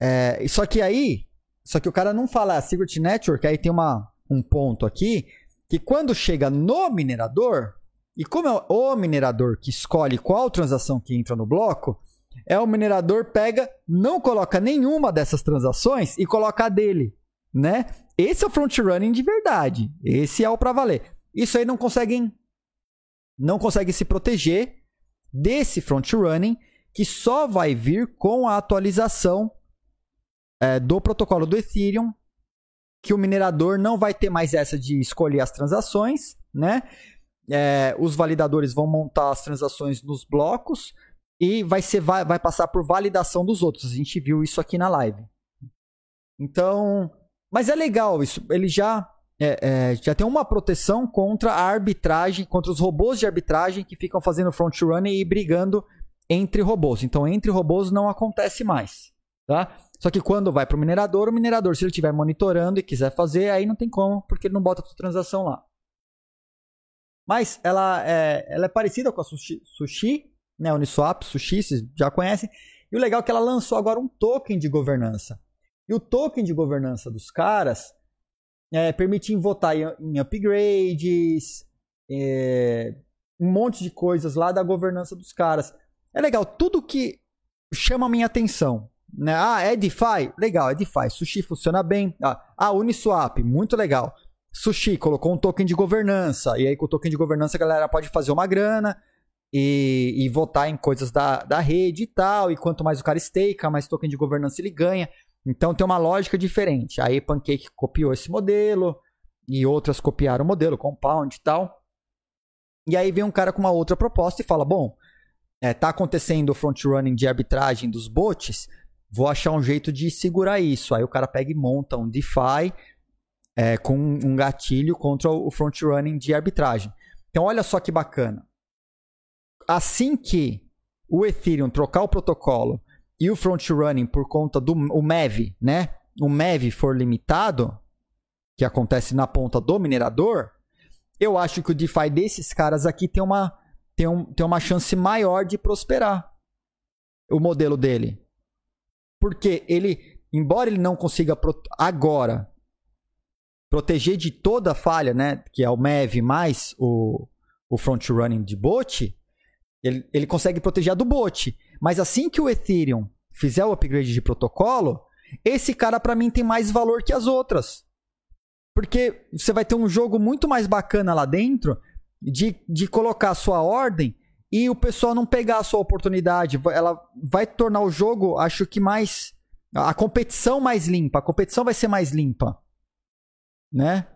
É, só que aí Só que o cara não fala Secret Network, aí tem uma, um ponto aqui, que quando chega no minerador, e como é o minerador que escolhe qual transação que entra no bloco, é o minerador pega, não coloca nenhuma dessas transações e coloca a dele, né? Esse é o front running de verdade. Esse é o para valer. Isso aí não conseguem não consegue se proteger desse front running que só vai vir com a atualização é, do protocolo do Ethereum, que o minerador não vai ter mais essa de escolher as transações, né? É, os validadores vão montar as transações nos blocos e vai, ser, vai, vai passar por validação dos outros. A gente viu isso aqui na live. Então, mas é legal isso. Ele já é, é, já tem uma proteção contra a arbitragem, contra os robôs de arbitragem que ficam fazendo front running e brigando entre robôs. Então, entre robôs não acontece mais, tá? Só que quando vai para o minerador, o minerador, se ele estiver monitorando e quiser fazer, aí não tem como, porque ele não bota a transação lá. Mas ela é, ela é parecida com a Sushi, Sushi né? Uniswap, Sushi, vocês já conhecem. E o legal é que ela lançou agora um token de governança. E o token de governança dos caras é, permite votar em, em upgrades, é, um monte de coisas lá da governança dos caras. É legal, tudo que chama a minha atenção. Né? Ah, é DeFi? Legal, é DeFi. Sushi funciona bem. Ah, ah, Uniswap, muito legal. Sushi colocou um token de governança. E aí, com o token de governança, a galera pode fazer uma grana e, e votar em coisas da, da rede e tal. E quanto mais o cara stake, mais token de governança ele ganha. Então tem uma lógica diferente. Aí Pancake copiou esse modelo e outras copiaram o modelo, Compound e tal. E aí vem um cara com uma outra proposta e fala: bom, é, tá acontecendo o front running de arbitragem dos bots, vou achar um jeito de segurar isso. Aí o cara pega e monta um DeFi é, com um gatilho contra o front running de arbitragem. Então olha só que bacana. Assim que o Ethereum trocar o protocolo e o front running por conta do o MEV, né? O MEV for limitado, que acontece na ponta do minerador, eu acho que o DeFi desses caras aqui tem uma, tem, um, tem uma chance maior de prosperar. O modelo dele. Porque ele, embora ele não consiga agora proteger de toda a falha, né? Que é o MEV mais o, o front running de bot, ele, ele consegue proteger a do bot. Mas assim que o Ethereum fizer o upgrade de protocolo, esse cara para mim tem mais valor que as outras. Porque você vai ter um jogo muito mais bacana lá dentro de, de colocar a sua ordem e o pessoal não pegar a sua oportunidade. Ela vai tornar o jogo, acho que mais. A competição mais limpa. A competição vai ser mais limpa. Né?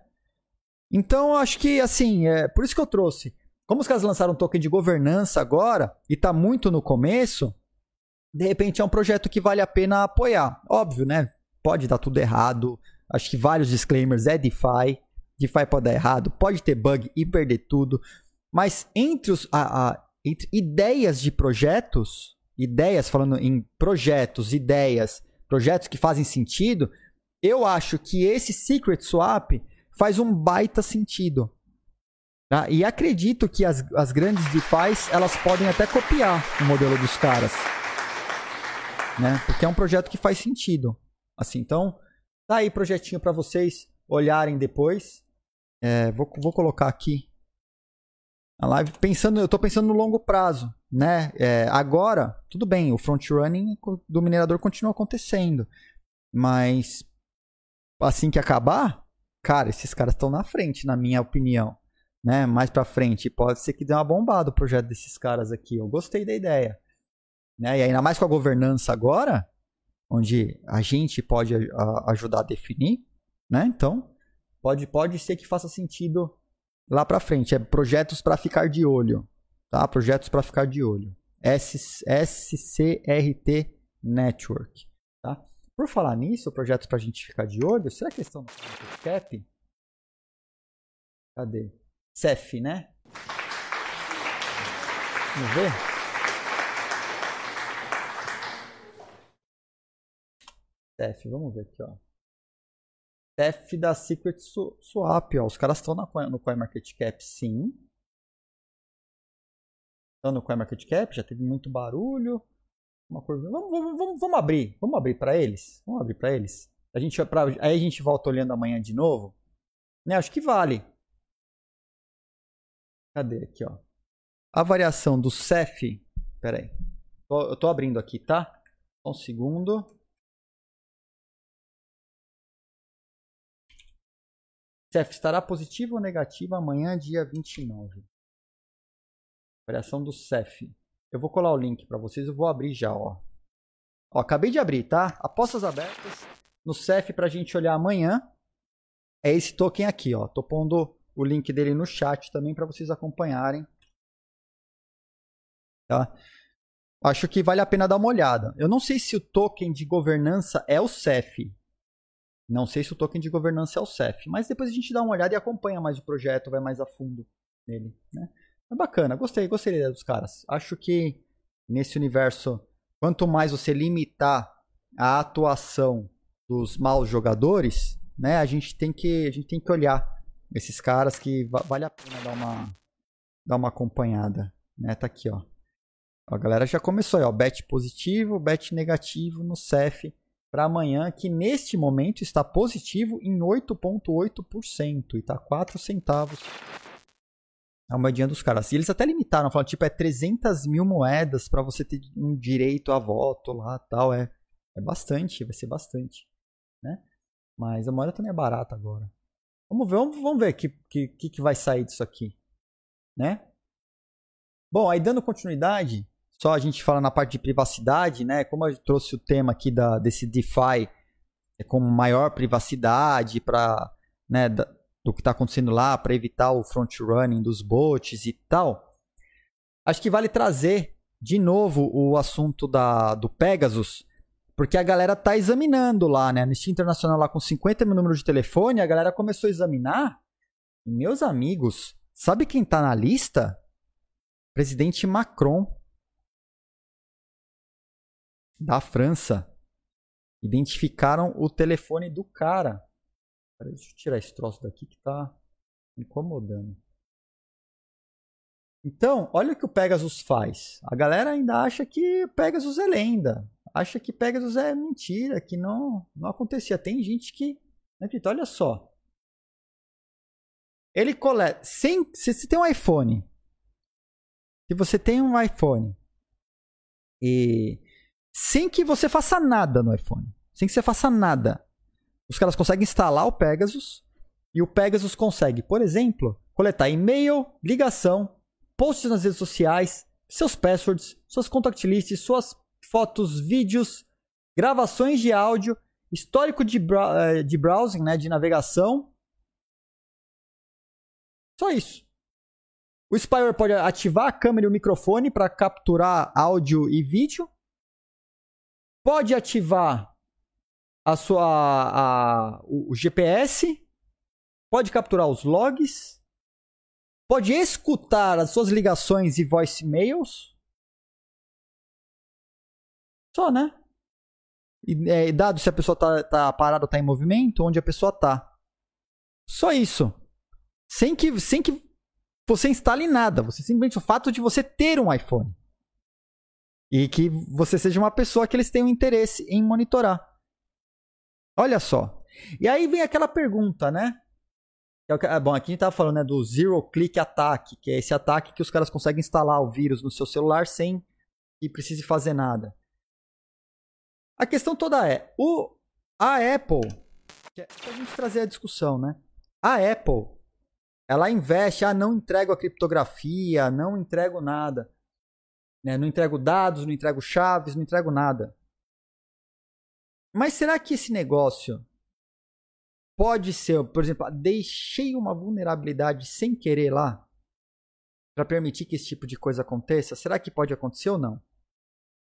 Então, acho que, assim, é por isso que eu trouxe. Como os caras lançaram um token de governança agora e está muito no começo, de repente é um projeto que vale a pena apoiar. Óbvio, né? Pode dar tudo errado. Acho que vários disclaimers é DeFi. DeFi pode dar errado, pode ter bug e perder tudo. Mas entre, os, a, a, entre ideias de projetos, ideias, falando em projetos, ideias, projetos que fazem sentido, eu acho que esse Secret Swap faz um baita sentido. Tá? E acredito que as, as grandes DeFis, elas podem até copiar o modelo dos caras. Né? Porque é um projeto que faz sentido. Assim, então, tá aí projetinho para vocês olharem depois. É, vou, vou colocar aqui a live pensando, eu estou pensando no longo prazo, né? É, agora, tudo bem, o front running do minerador continua acontecendo, mas assim que acabar, cara, esses caras estão na frente, na minha opinião né, mais para frente, pode ser que dê uma bombada o projeto desses caras aqui. Eu gostei da ideia. Né? E ainda mais com a governança agora, onde a gente pode a, ajudar a definir, né? Então, pode, pode ser que faça sentido lá para frente. É projetos para ficar de olho, tá? Projetos para ficar de olho. S, SCRT Network, tá? Por falar nisso, projetos para a gente ficar de olho, será que eles estão no cap? Cadê? CEF, né? Vamos ver? CEF, vamos ver aqui, ó. CEF da Secret Swap, ó. Os caras estão no CoinMarketCap, sim. Estão no CoinMarketCap, já teve muito barulho. Uma. Vamos, vamos, vamos, vamos abrir. Vamos abrir para eles. Vamos abrir para eles. A gente, pra, aí a gente volta olhando amanhã de novo. Né? Acho que vale. Cadê aqui, ó? A variação do CEF. Pera aí. Eu tô abrindo aqui, tá? Um segundo. CEF estará positivo ou negativo amanhã, dia 29? Variação do CEF. Eu vou colar o link para vocês, eu vou abrir já, ó. ó. Acabei de abrir, tá? Apostas abertas no CEF para a gente olhar amanhã. É esse token aqui, ó. Tô pondo o link dele no chat também para vocês acompanharem. Tá? Acho que vale a pena dar uma olhada. Eu não sei se o token de governança é o CEF. Não sei se o token de governança é o CEF, mas depois a gente dá uma olhada e acompanha mais o projeto, vai mais a fundo nele. Né? É bacana, gostei, gostei dos caras. Acho que nesse universo, quanto mais você limitar a atuação dos maus jogadores, né, a gente tem que, a gente tem que olhar esses caras que vale a pena dar uma, dar uma acompanhada. Né? Tá aqui, ó. A galera já começou aí, ó. Bet positivo, bet negativo no CEF para amanhã, que neste momento está positivo em 8,8% e está 4 centavos a moedinha dos caras. E eles até limitaram, falando, tipo, é 300 mil moedas para você ter um direito a voto lá tal. É, é bastante, vai ser bastante, né? Mas a moeda também é barata agora. Vamos ver, vamos, vamos ver o que, que, que vai sair disso aqui, né? Bom, aí dando continuidade, só a gente fala na parte de privacidade, né? Como eu trouxe o tema aqui da, desse DeFi é, com maior privacidade para né, do que está acontecendo lá, para evitar o front running dos bots e tal. Acho que vale trazer de novo o assunto da, do Pegasus, porque a galera tá examinando lá, né? Anistia Internacional lá com 50 mil números de telefone, a galera começou a examinar. E meus amigos, sabe quem tá na lista? Presidente Macron da França identificaram o telefone do cara. Deixa eu tirar esse troço daqui que tá incomodando. Então, olha o que o Pegasus faz. A galera ainda acha que Pegasus é lenda. Acha que Pegasus é mentira, que não, não acontecia. Tem gente que. Acredita, olha só. Ele coleta. Sem, se você tem um iPhone. Se você tem um iPhone. E sem que você faça nada no iPhone. Sem que você faça nada. Os caras conseguem instalar o Pegasus e o Pegasus consegue, por exemplo, coletar e-mail, ligação, posts nas redes sociais, seus passwords, suas contact lists, suas fotos, vídeos, gravações de áudio, histórico de, eh, de browsing, né, de navegação. Só isso. O spyware pode ativar a câmera e o microfone para capturar áudio e vídeo pode ativar a sua a, o, o GPS, pode capturar os logs, pode escutar as suas ligações e voicemails. Só, né? E, é, dado se a pessoa tá, tá parada ou tá em movimento, onde a pessoa tá. Só isso. Sem que, sem que você instale nada. Você simplesmente o fato de você ter um iPhone. E que você seja uma pessoa que eles tenham interesse em monitorar. Olha só. E aí vem aquela pergunta, né? É bom, aqui a gente estava falando né, do Zero Click Attack, que é esse ataque que os caras conseguem instalar o vírus no seu celular sem que precise fazer nada. A questão toda é, o, a Apple, que é a gente trazer a discussão, né? A Apple, ela investe, ah, não entrego a criptografia, não entrego nada. Né? Não entrego dados, não entrego chaves, não entrego nada. Mas será que esse negócio pode ser, por exemplo, deixei uma vulnerabilidade sem querer lá para permitir que esse tipo de coisa aconteça? Será que pode acontecer ou não?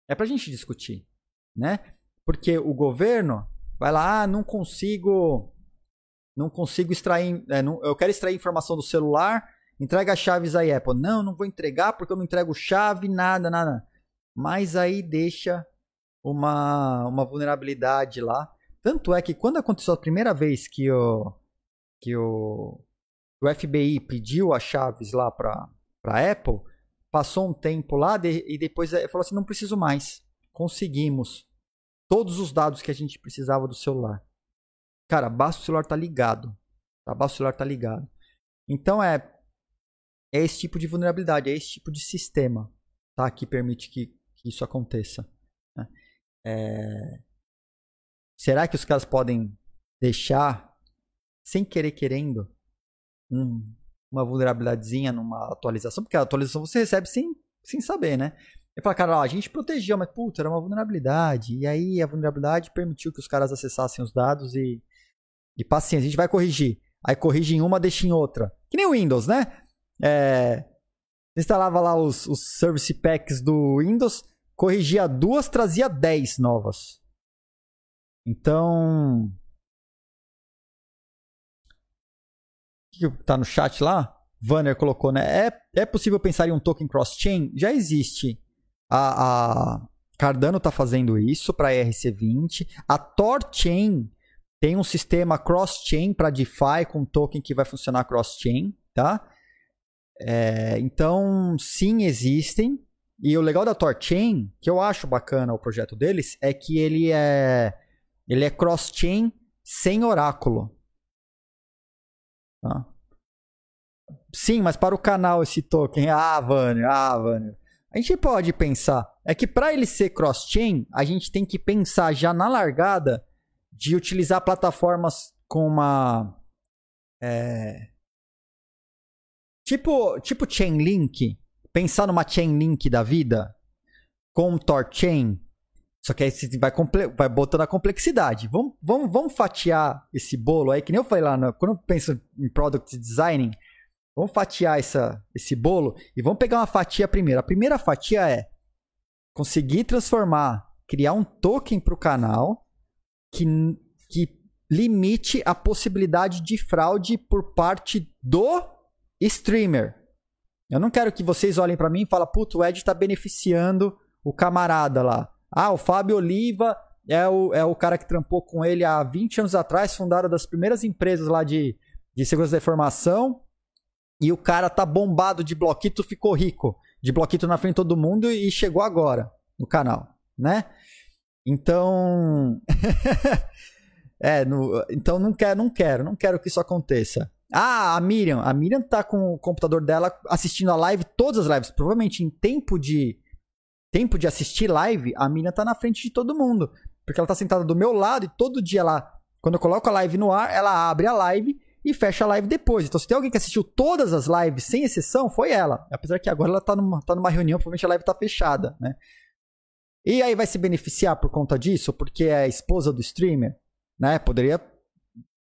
É para a gente discutir, né? Porque o governo vai lá, ah, não consigo, não consigo extrair, é, não, eu quero extrair informação do celular, Entrega as chaves aí, Apple. Não, não vou entregar porque eu não entrego chave, nada, nada. Mas aí deixa uma, uma vulnerabilidade lá. Tanto é que quando aconteceu a primeira vez que o, que o, o FBI pediu as chaves lá para a Apple, passou um tempo lá de, e depois falou assim: não preciso mais. Conseguimos todos os dados que a gente precisava do celular. Cara, basta o celular estar tá ligado. Tá? Basta o celular estar tá ligado. Então é, é esse tipo de vulnerabilidade, é esse tipo de sistema tá? que permite que, que isso aconteça. Né? É... Será que os caras podem deixar, sem querer querendo, um, uma vulnerabilidadezinha numa atualização? Porque a atualização você recebe sem, sem saber, né? E fala, cara, ó, a gente protegeu, mas puta, era uma vulnerabilidade. E aí a vulnerabilidade permitiu que os caras acessassem os dados e, e paciência, a gente vai corrigir. Aí corrige em uma, deixa em outra. Que nem o Windows, né? É, instalava lá os, os service packs do Windows, corrigia duas, trazia 10 novas. Então. O que tá no chat lá? Vanner colocou, né? É, é possível pensar em um token cross-chain? Já existe. A, a Cardano está fazendo isso para ERC20. A TorChain tem um sistema cross-chain para DeFi com token que vai funcionar cross-chain, tá? É, então, sim, existem. E o legal da TorChain, que eu acho bacana o projeto deles, é que ele é ele é cross-chain sem oráculo. Tá? Sim, mas para o canal esse token, ah, Vânio, ah, Vânio. A gente pode pensar, é que para ele ser cross-chain, a gente tem que pensar já na largada de utilizar plataformas com uma. É, tipo, tipo Chainlink, pensar numa Chainlink da vida, com TorChain. Só que aí você vai, vai botando a complexidade. Vamos, vamos, vamos fatiar esse bolo aí, que nem eu falei lá, no, quando eu penso em product design, Vamos fatiar essa, esse bolo e vamos pegar uma fatia primeiro. A primeira fatia é conseguir transformar, criar um token para o canal que, que limite a possibilidade de fraude por parte do streamer. Eu não quero que vocês olhem para mim e falem, puto, o Ed está beneficiando o camarada lá. Ah, o Fábio Oliva é o, é o cara que trampou com ele há 20 anos atrás, fundaram das primeiras empresas lá de, de segurança da informação e o cara tá bombado de bloquito, ficou rico. De bloquito na frente de todo mundo e chegou agora no canal, né? Então. é, no... então não quero, não quero, não quero que isso aconteça. Ah, a Miriam. A Miriam tá com o computador dela assistindo a live, todas as lives. Provavelmente em tempo de. Tempo de assistir live, a Miriam tá na frente de todo mundo. Porque ela tá sentada do meu lado e todo dia lá. Quando eu coloco a live no ar, ela abre a live e fecha a live depois. Então, se tem alguém que assistiu todas as lives, sem exceção, foi ela. Apesar que agora ela tá numa, tá numa reunião, provavelmente a live tá fechada, né? E aí vai se beneficiar por conta disso, porque é a esposa do streamer, né? Poderia.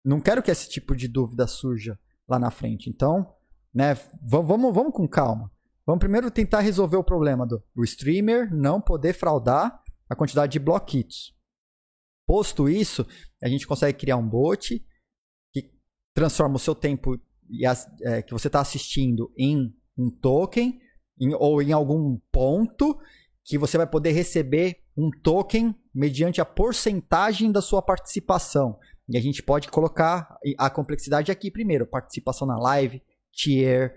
Não quero que esse tipo de dúvida surja lá na frente. Então, né, vamos, vamos com calma. Vamos primeiro tentar resolver o problema do, do streamer não poder fraudar a quantidade de bloquitos. Posto isso, a gente consegue criar um bot transforma o seu tempo é, que você está assistindo em um token em, ou em algum ponto que você vai poder receber um token mediante a porcentagem da sua participação. E a gente pode colocar a complexidade aqui primeiro, participação na live, tier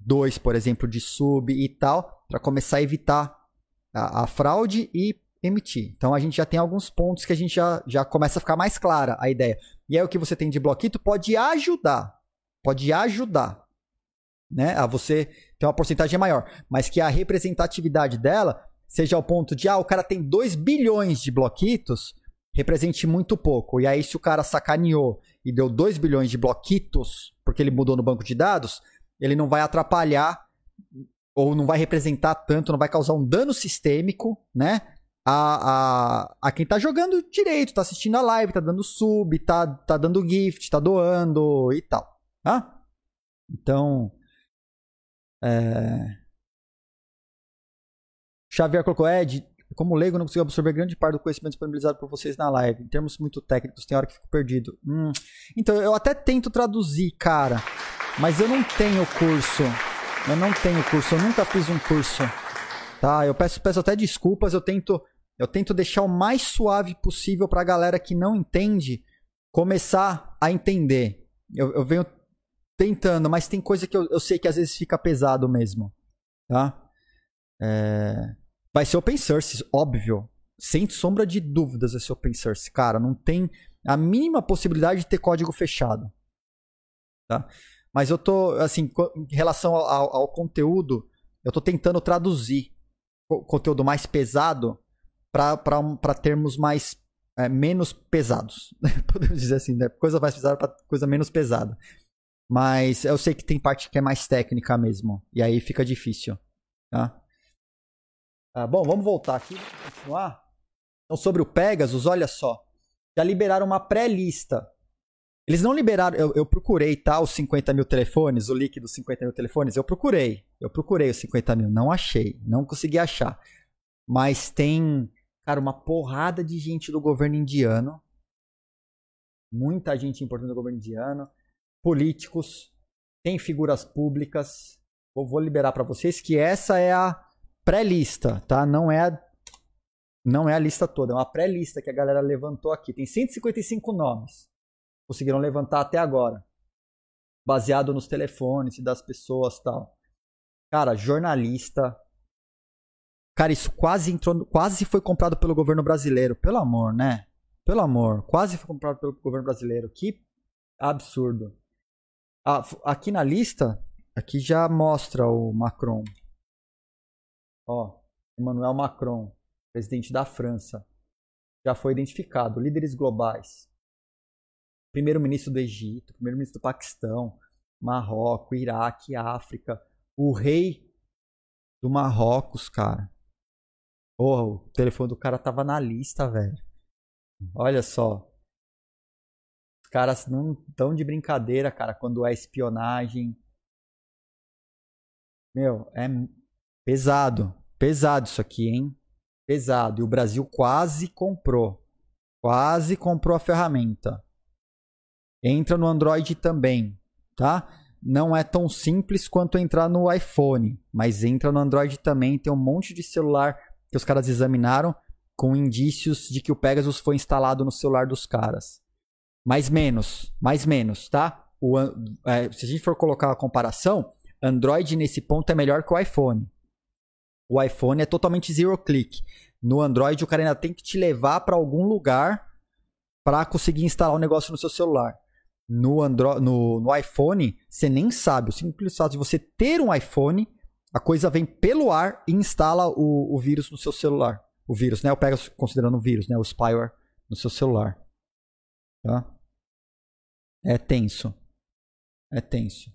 2, por exemplo, de sub e tal, para começar a evitar a, a, fraude e emitir. Então a gente já tem alguns pontos que a gente já, já começa a ficar mais clara a ideia. E aí o que você tem de bloquito pode ajudar. Pode ajudar. Né, a você ter uma porcentagem maior. Mas que a representatividade dela seja ao ponto de, ah, o cara tem 2 bilhões de bloquitos, represente muito pouco. E aí, se o cara sacaneou e deu 2 bilhões de bloquitos, porque ele mudou no banco de dados, ele não vai atrapalhar ou não vai representar tanto, não vai causar um dano sistêmico, né? A, a, a quem tá jogando direito, tá assistindo a live, tá dando sub, tá, tá dando gift, tá doando e tal. Tá? Então. É... Xavier colocou, Ed, como leigo, não consigo absorver grande parte do conhecimento disponibilizado por vocês na live. Em termos muito técnicos, tem hora que fico perdido. Hum. Então, eu até tento traduzir, cara. Mas eu não tenho curso. Eu não tenho curso, eu nunca fiz um curso. Tá? Eu peço, peço até desculpas, eu tento eu tento deixar o mais suave possível para a galera que não entende começar a entender. Eu, eu, venho tentando, mas tem coisa que eu, eu, sei que às vezes fica pesado mesmo. Tá? É... Vai ser open source, óbvio. Sem sombra de dúvidas vai ser open source. Cara, não tem. a mínima possibilidade de ter código fechado. Tá? Mas eu tô, assim, em relação ao, ao conteúdo, eu tô tentando traduzir conteúdo mais pesado para termos mais é, menos pesados. Podemos dizer assim, né? Coisa mais pesada para coisa menos pesada. Mas eu sei que tem parte que é mais técnica mesmo. E aí fica difícil. Tá? Ah, bom, vamos voltar aqui. Vamos continuar. Então, sobre o Pegasus, olha só. Já liberaram uma pré-lista. Eles não liberaram. Eu, eu, procurei, tá? Os 50 mil telefones, o leak dos 50 mil telefones. Eu procurei. Eu procurei os 50 mil. Não achei. Não consegui achar. Mas tem, cara, uma porrada de gente do governo indiano. Muita gente importante do governo indiano. Políticos. Tem figuras públicas. Eu vou liberar para vocês que essa é a pré-lista, tá? Não é a, não é a lista toda, é uma pré-lista que a galera levantou aqui. Tem 155 nomes. Conseguiram levantar até agora. Baseado nos telefones das pessoas tal. Cara, jornalista. Cara, isso quase entrou, quase foi comprado pelo governo brasileiro. Pelo amor, né? Pelo amor. Quase foi comprado pelo governo brasileiro. Que absurdo. Aqui na lista, aqui já mostra o Macron. Ó, Emmanuel Macron, presidente da França, já foi identificado. Líderes globais. Primeiro-ministro do Egito, primeiro-ministro do Paquistão, Marrocos, Iraque, África. O rei do Marrocos, cara. Oh, o telefone do cara tava na lista, velho. Olha só. Os caras não tão de brincadeira, cara, quando é espionagem. Meu, é pesado. Pesado isso aqui, hein? Pesado. E o Brasil quase comprou. Quase comprou a ferramenta. Entra no Android também, tá? Não é tão simples quanto entrar no iPhone, mas entra no Android também. Tem um monte de celular que os caras examinaram com indícios de que o Pegasus foi instalado no celular dos caras. Mais menos, mais menos, tá? O, é, se a gente for colocar a comparação, Android nesse ponto é melhor que o iPhone. O iPhone é totalmente zero click. No Android, o cara ainda tem que te levar para algum lugar para conseguir instalar o um negócio no seu celular. No, Android, no, no iPhone, você nem sabe. O simples fato de você ter um iPhone, a coisa vem pelo ar e instala o, o vírus no seu celular. O vírus, né? Eu pego considerando um vírus, né? O spyware no seu celular. Tá? É tenso. É tenso.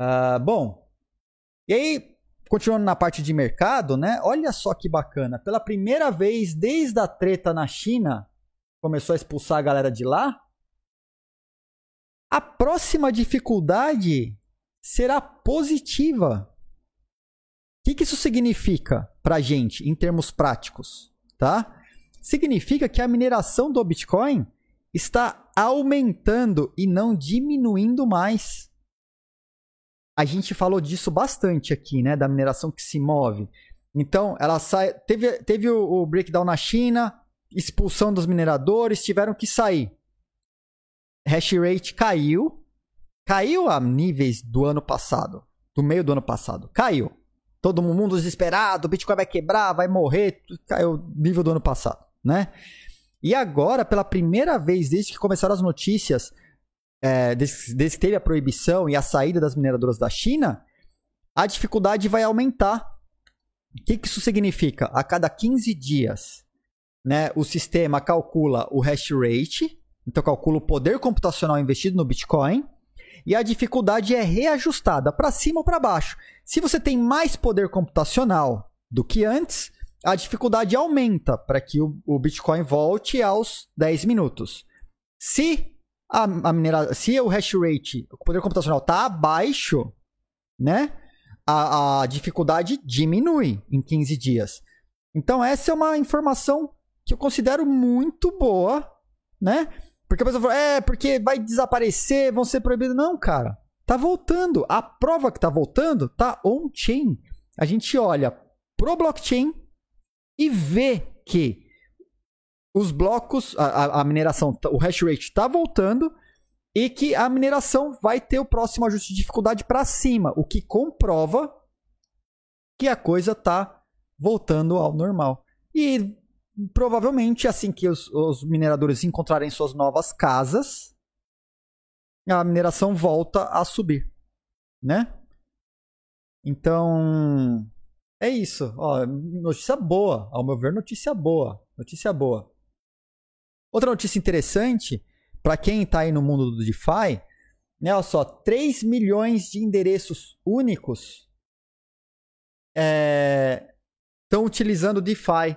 Uh, bom, e aí Continuando na parte de mercado, né? Olha só que bacana. Pela primeira vez desde a treta na China, começou a expulsar a galera de lá. A próxima dificuldade será positiva. O que, que isso significa para a gente em termos práticos? Tá? Significa que a mineração do Bitcoin está aumentando e não diminuindo mais a gente falou disso bastante aqui, né? Da mineração que se move. Então, ela sai. Teve, teve o, o breakdown na China, expulsão dos mineradores, tiveram que sair. Hash rate caiu. Caiu a níveis do ano passado. Do meio do ano passado. Caiu. Todo mundo desesperado, o Bitcoin vai quebrar, vai morrer. Caiu o nível do ano passado, né? E agora, pela primeira vez desde que começaram as notícias é, desde, desde que teve a proibição e a saída das mineradoras da China, a dificuldade vai aumentar. O que, que isso significa? A cada 15 dias, né, o sistema calcula o hash rate, então calcula o poder computacional investido no Bitcoin, e a dificuldade é reajustada para cima ou para baixo. Se você tem mais poder computacional do que antes, a dificuldade aumenta para que o, o Bitcoin volte aos 10 minutos. Se a, a mineração, se o hash rate, o poder computacional está abaixo, né? A, a dificuldade diminui em 15 dias. Então, essa é uma informação que eu considero muito boa, né? Porque a pessoa fala, é, porque vai desaparecer, vão ser proibidos. Não, cara. Tá voltando. A prova que tá voltando tá on-chain. A gente olha pro blockchain e vê que os blocos, a, a mineração, o hash rate está voltando e que a mineração vai ter o próximo ajuste de dificuldade para cima, o que comprova que a coisa está voltando ao normal. E provavelmente, assim que os, os mineradores encontrarem suas novas casas, a mineração volta a subir, né? Então, é isso. Ó, notícia boa. Ao meu ver, notícia boa. Notícia boa. Outra notícia interessante, para quem está aí no mundo do DeFi, né, olha só, 3 milhões de endereços únicos estão é, utilizando DeFi.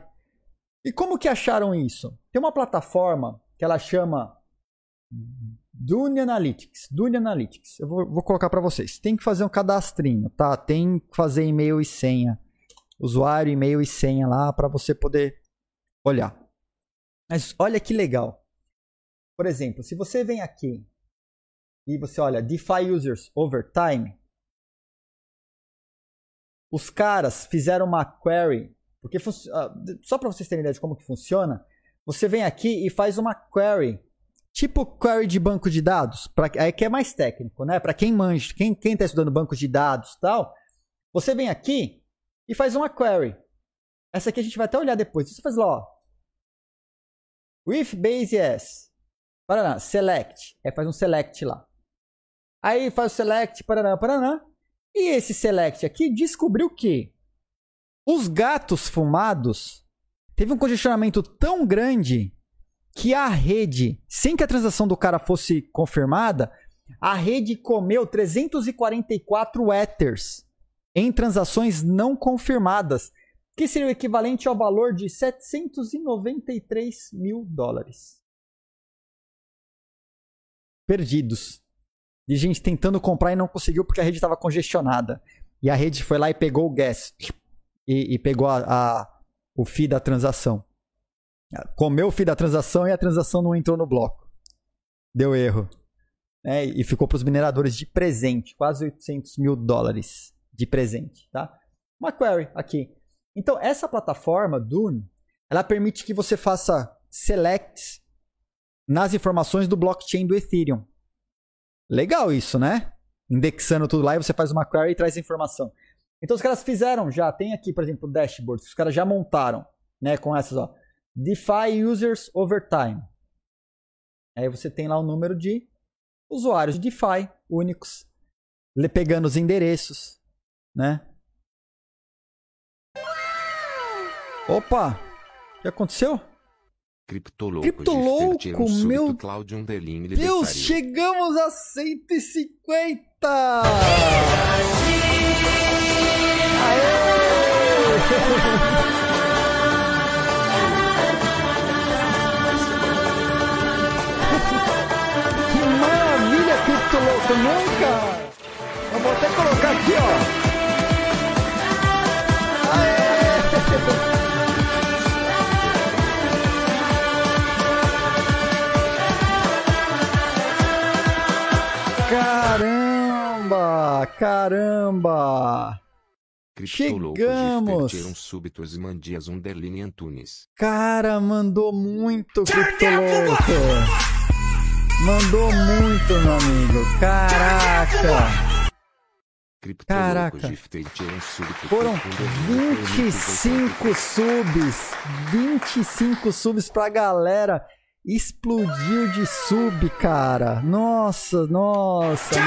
E como que acharam isso? Tem uma plataforma que ela chama Dune Analytics. Dune Analytics. Eu vou, vou colocar para vocês. Tem que fazer um cadastrinho, tá? Tem que fazer e-mail e senha. Usuário, e-mail e senha lá para você poder olhar. Mas olha que legal. Por exemplo, se você vem aqui e você olha DeFi Users Over Time, os caras fizeram uma query, porque ah, só para vocês terem ideia de como que funciona, você vem aqui e faz uma query Tipo query de banco de dados, pra, aí que é mais técnico, né? Para quem manja, quem quem está estudando banco de dados, tal, você vem aqui e faz uma query. Essa aqui a gente vai até olhar depois. Você faz lá, ó. With base yes. Paraná, select. Aí faz um select lá. Aí faz o select, paraná, paraná. E esse select aqui descobriu que os gatos fumados teve um congestionamento tão grande que a rede, sem que a transação do cara fosse confirmada, a rede comeu 344 Ethers em transações não confirmadas, que seria o equivalente ao valor de 793 mil dólares. Perdidos. De gente tentando comprar e não conseguiu porque a rede estava congestionada. E a rede foi lá e pegou o gas e, e pegou a, a, o fee da transação. Comeu o fim da transação e a transação não entrou no bloco. Deu erro. É, e ficou para os mineradores de presente, quase 800 mil dólares de presente, tá? Uma query aqui. Então, essa plataforma, Dune, ela permite que você faça selects nas informações do blockchain do Ethereum. Legal isso, né? Indexando tudo lá e você faz uma query e traz informação. Então, os caras fizeram já, tem aqui, por exemplo, o dashboard, os caras já montaram, né, com essas, ó. DeFi Users Over Time. Aí você tem lá o número de usuários de DeFi únicos, pegando os endereços, né? Opa! O que aconteceu? Criptolouco, Criptolouco, um meu Cláudio Deus, chegamos a 150! Aê! muito louco, nunca! Eu vou até colocar aqui, ó. Aê! Caramba! Caramba! Chegamos! súbitos Mandias Underline Antunes. Cara, mandou muito, Criptoloco! Mandou muito, meu amigo. Caraca. Caraca. Foram 25 subs. 25 subs pra galera. Explodiu de sub, cara. Nossa, nossa, nossa.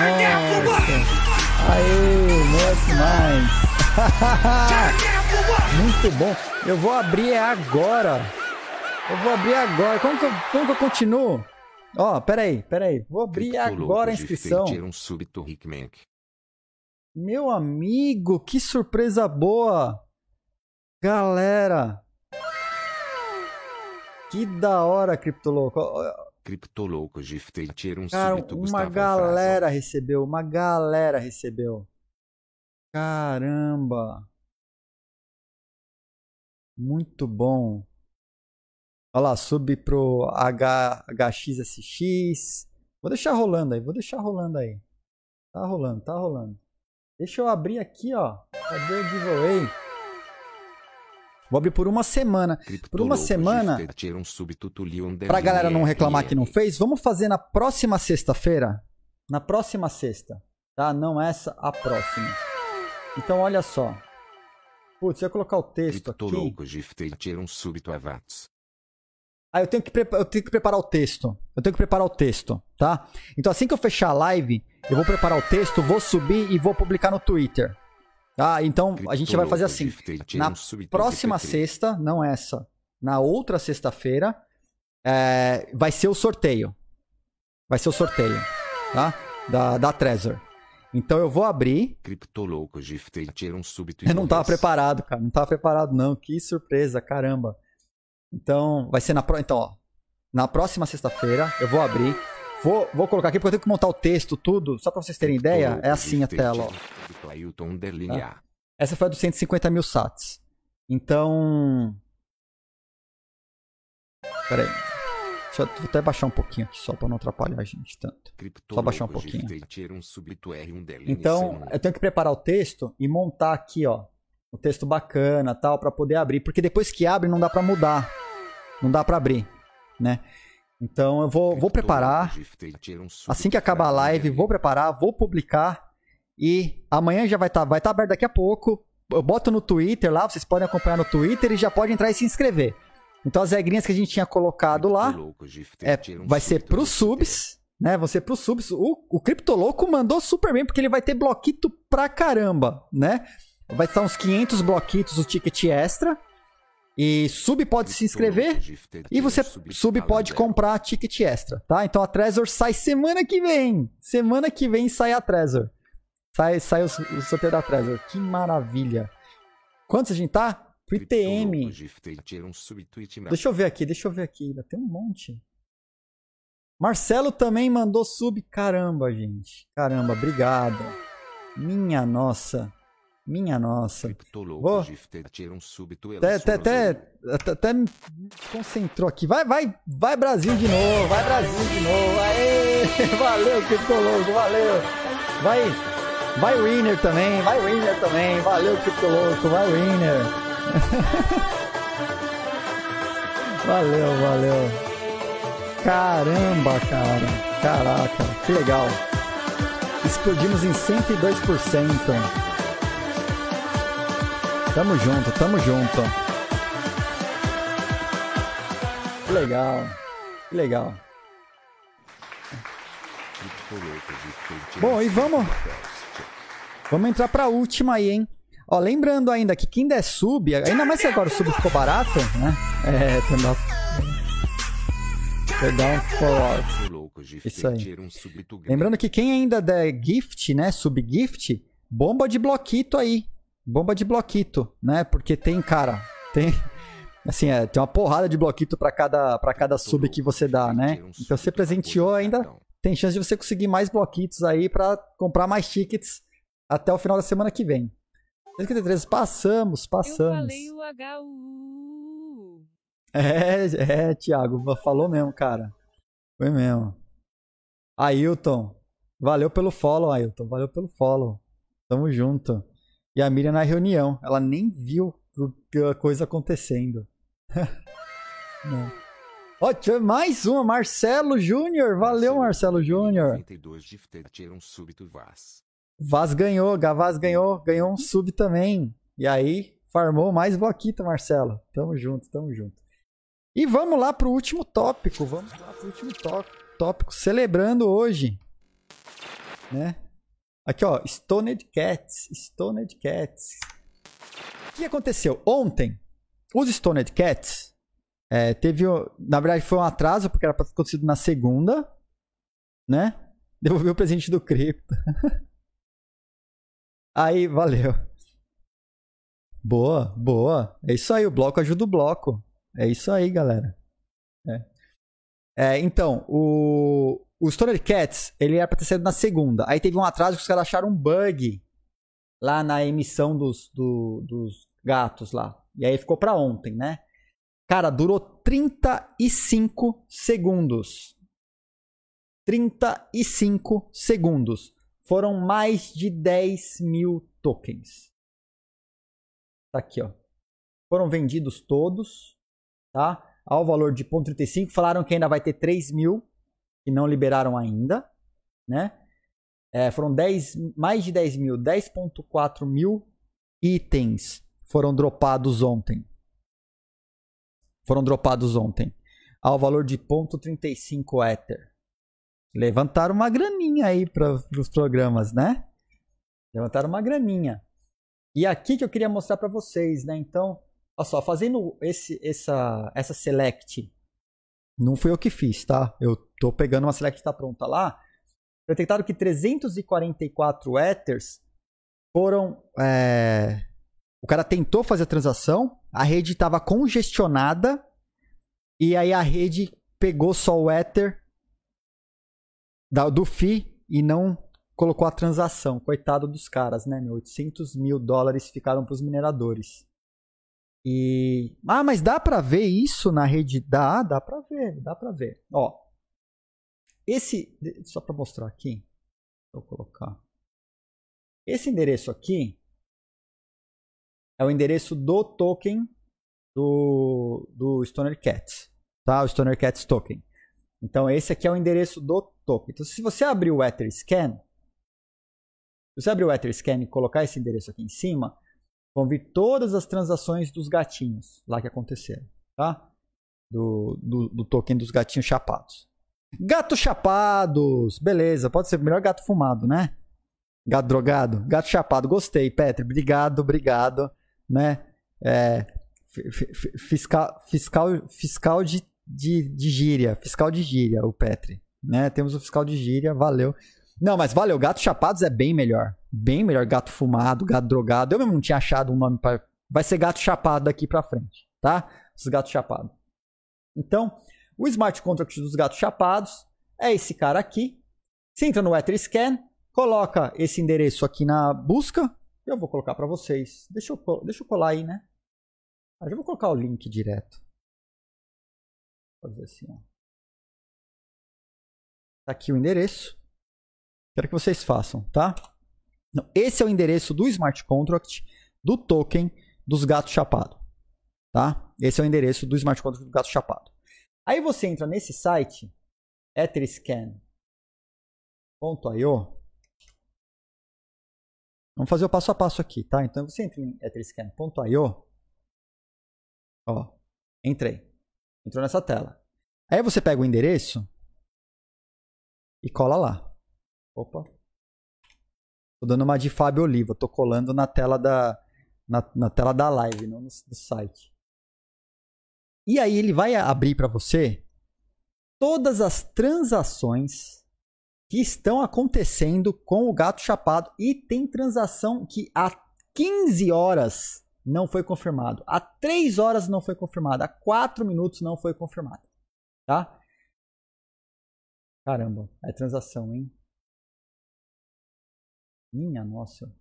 Aê, merece mais. Muito bom. Eu vou abrir agora. Eu vou abrir agora. Como que eu, como que eu continuo? Ó, oh, peraí, peraí. Vou abrir agora a inscrição. Um súbito Meu amigo, que surpresa boa! Galera! Que da hora, Criptolouco. Criptolouco, Gifted um Cara, súbito uma galera recebeu, uma galera recebeu. Caramba! Muito bom. Olha lá, sub pro H, HXSX. Vou deixar rolando aí, vou deixar rolando aí. Tá rolando, tá rolando. Deixa eu abrir aqui, ó. Cadê o giveaway? Vou abrir por uma semana. Por uma semana. Pra galera não reclamar que não fez, vamos fazer na próxima sexta-feira. Na próxima sexta. Tá? Não essa, a próxima. Então olha só. Putz, eu ia colocar o texto aqui. Gifteitiram súbito avats. Ah, eu tenho, que eu tenho que preparar o texto. Eu tenho que preparar o texto, tá? Então assim que eu fechar a live, eu vou preparar o texto, vou subir e vou publicar no Twitter. Tá? Então a gente vai fazer assim. Na próxima sexta, não essa, na outra sexta-feira, é, vai ser o sorteio. Vai ser o sorteio, tá? Da, da Trezor. Então eu vou abrir. Criptoloucos gifteitiram súbito Eu não tava preparado, cara. Não tava preparado, não. Que surpresa, caramba. Então, vai ser na pro... Então, ó. Na próxima sexta-feira, eu vou abrir. Vou, vou colocar aqui porque eu tenho que montar o texto, tudo. Só pra vocês terem ideia, é assim a tela, ó. A. Essa foi a dos 150 mil sats. Então. Pera aí. Deixa eu até baixar um pouquinho aqui só pra não atrapalhar a gente tanto. Criptoloucos baixar um pouquinho. Então, C1. eu tenho que preparar o texto e montar aqui, ó. O texto bacana, tal, pra poder abrir, porque depois que abre não dá pra mudar. Não dá pra abrir, né? Então eu vou, vou preparar. Assim que acabar a live, vou preparar, vou publicar e amanhã já vai estar vai tá aberto daqui a pouco. Eu boto no Twitter lá, vocês podem acompanhar no Twitter e já podem entrar e se inscrever. Então as regrinhas que a gente tinha colocado lá é, vai ser pros GPT. subs, né? Vão ser pros subs. O, o Criptoloco mandou super bem porque ele vai ter bloquito pra caramba, né? Vai estar uns 500 bloquitos o ticket extra. E sub pode se inscrever. E você sub pode comprar ticket extra, tá? Então a Trezor sai semana que vem. Semana que vem sai a Trezor. Sai, sai o, o sorteio da Trezor. Que maravilha. Quantos a gente tá? Pro ITM. Deixa eu ver aqui, deixa eu ver aqui. Ainda tem um monte. Marcelo também mandou sub. Caramba, gente. Caramba, obrigado. Minha nossa. Minha nossa. Vou. Até, até, até, até, até me concentrou aqui. Vai, vai, vai Brasil de novo, vai Brasil de novo. Aê! Valeu, Criptologo, valeu. Vai, vai Winner também, vai Winner também. Valeu, Criptologo, vai Winner. Valeu, valeu. Caramba, cara. Caraca, que legal. Explodimos em 102%. Tamo junto, tamo junto. Que legal. Que legal. Bom, e vamos- Vamos entrar pra última aí, hein? Ó, lembrando ainda que quem der sub, ainda mais que agora o sub ficou barato, né? É, turn Perdão, for Isso aí. Lembrando que quem ainda der gift, né? Subgift, bomba de bloquito aí. Bomba de bloquito, né? Porque tem, cara, tem. Assim, é, tem uma porrada de bloquito pra cada, pra cada sub que você dá, né? Então você presenteou ainda, tem chance de você conseguir mais bloquitos aí pra comprar mais tickets até o final da semana que vem. 53, passamos, Eu passamos. falei o HU. É, é, Thiago, falou mesmo, cara. Foi mesmo. Ailton, valeu pelo follow, Ailton. Valeu pelo follow. Tamo junto. E a Miriam na reunião, ela nem viu o- a coisa acontecendo. Não. Ó, tinha mais uma, Marcelo Júnior. Valeu, Marcelo Júnior. Vaz ganhou, Gavaz ganhou, ganhou um sub também. E aí, farmou mais bloquito, Marcelo. Tamo junto, tamo junto. E vamos lá pro último tópico. Vamos lá pro último tó- tópico. Celebrando hoje. Né? Aqui, ó. Stoned Cats. Stoned Cats. O que aconteceu? Ontem, os Stoned Cats é, teve. Na verdade, foi um atraso, porque era pra ter acontecido na segunda. Né? Devolveu o presente do cripto. Aí, valeu. Boa, boa. É isso aí, o bloco ajuda o bloco. É isso aí, galera. É. É, então, o, o Cats, ele era pra ter saído na segunda. Aí teve um atraso que os caras acharam um bug lá na emissão dos, do- dos gatos lá. E aí ficou pra ontem, né? Cara, durou 35 segundos. 35 segundos. Foram mais de 10 mil tokens. Tá aqui, ó. Foram vendidos todos, tá? Ao valor de 0,35. Falaram que ainda vai ter 3 mil que não liberaram ainda, né? É, foram 10, mais de 10 mil, 10,4 mil itens foram dropados ontem. Foram dropados ontem. Ao valor de 0.35 Ether. Levantaram uma graninha aí para os programas, né? Levantaram uma graninha. E aqui que eu queria mostrar para vocês, né? Então, olha só, fazendo esse, essa, essa select, não foi eu que fiz, tá? Eu tô pegando uma select que tá pronta lá. Detectaram que 344 Ethers foram. É... O cara tentou fazer a transação, a rede estava congestionada, e aí a rede pegou só o Ether do FI e não colocou a transação. Coitado dos caras, né, meu? 800 mil dólares ficaram para os mineradores. E. Ah, mas dá para ver isso na rede? Dá, dá para ver, dá para ver. Ó. Esse. Só para mostrar aqui. Vou colocar. Esse endereço aqui é o endereço do token do, do Stoner Cats. Tá? O Stoner Cats token. Então, esse aqui é o endereço do token. Então, se você abrir o Etherscan, se você abrir o Etherscan e colocar esse endereço aqui em cima, vão vir todas as transações dos gatinhos lá que aconteceram, tá? Do, do, do token dos gatinhos chapados. Gatos chapados! Beleza, pode ser melhor gato fumado, né? Gato drogado? Gato chapado, gostei, Petri. Obrigado, obrigado. Né? É, fiscal, fiscal, fiscal de, de, de gíria. Fiscal de gíria, o Petri. Né? Temos o fiscal de gíria, valeu. Não, mas valeu, gato chapados é bem melhor. Bem melhor, gato fumado, gato drogado. Eu mesmo não tinha achado um nome para. Vai ser gato chapado daqui pra frente, tá? Os gatos chapados. Então, o smart contract dos gatos chapados é esse cara aqui. Você entra no Etherscan, coloca esse endereço aqui na busca. Eu vou colocar para vocês. Deixa eu, deixa eu colar aí, né? Ah, já vou colocar o link direto. Fazer assim, ó. Tá aqui o endereço. Quero que vocês façam, tá? Não, esse é o endereço do smart contract do token dos gatos chapado, tá? Esse é o endereço do smart contract do gato chapado. Aí você entra nesse site etherscan.io. Vamos fazer o passo a passo aqui, tá? Então você entra em etherscan.io. Ó, entrei. Entrou nessa tela. Aí você pega o endereço e cola lá. Opa. Tô dando uma de Fábio Oliva. Tô colando na tela da, na, na tela da live, não no, site. E aí ele vai abrir para você todas as transações que estão acontecendo com o gato chapado. E tem transação que há 15 horas não foi confirmado. Há 3 horas não foi confirmado. Há 4 minutos não foi confirmado. Tá? Caramba, é transação, hein? Minha nossa.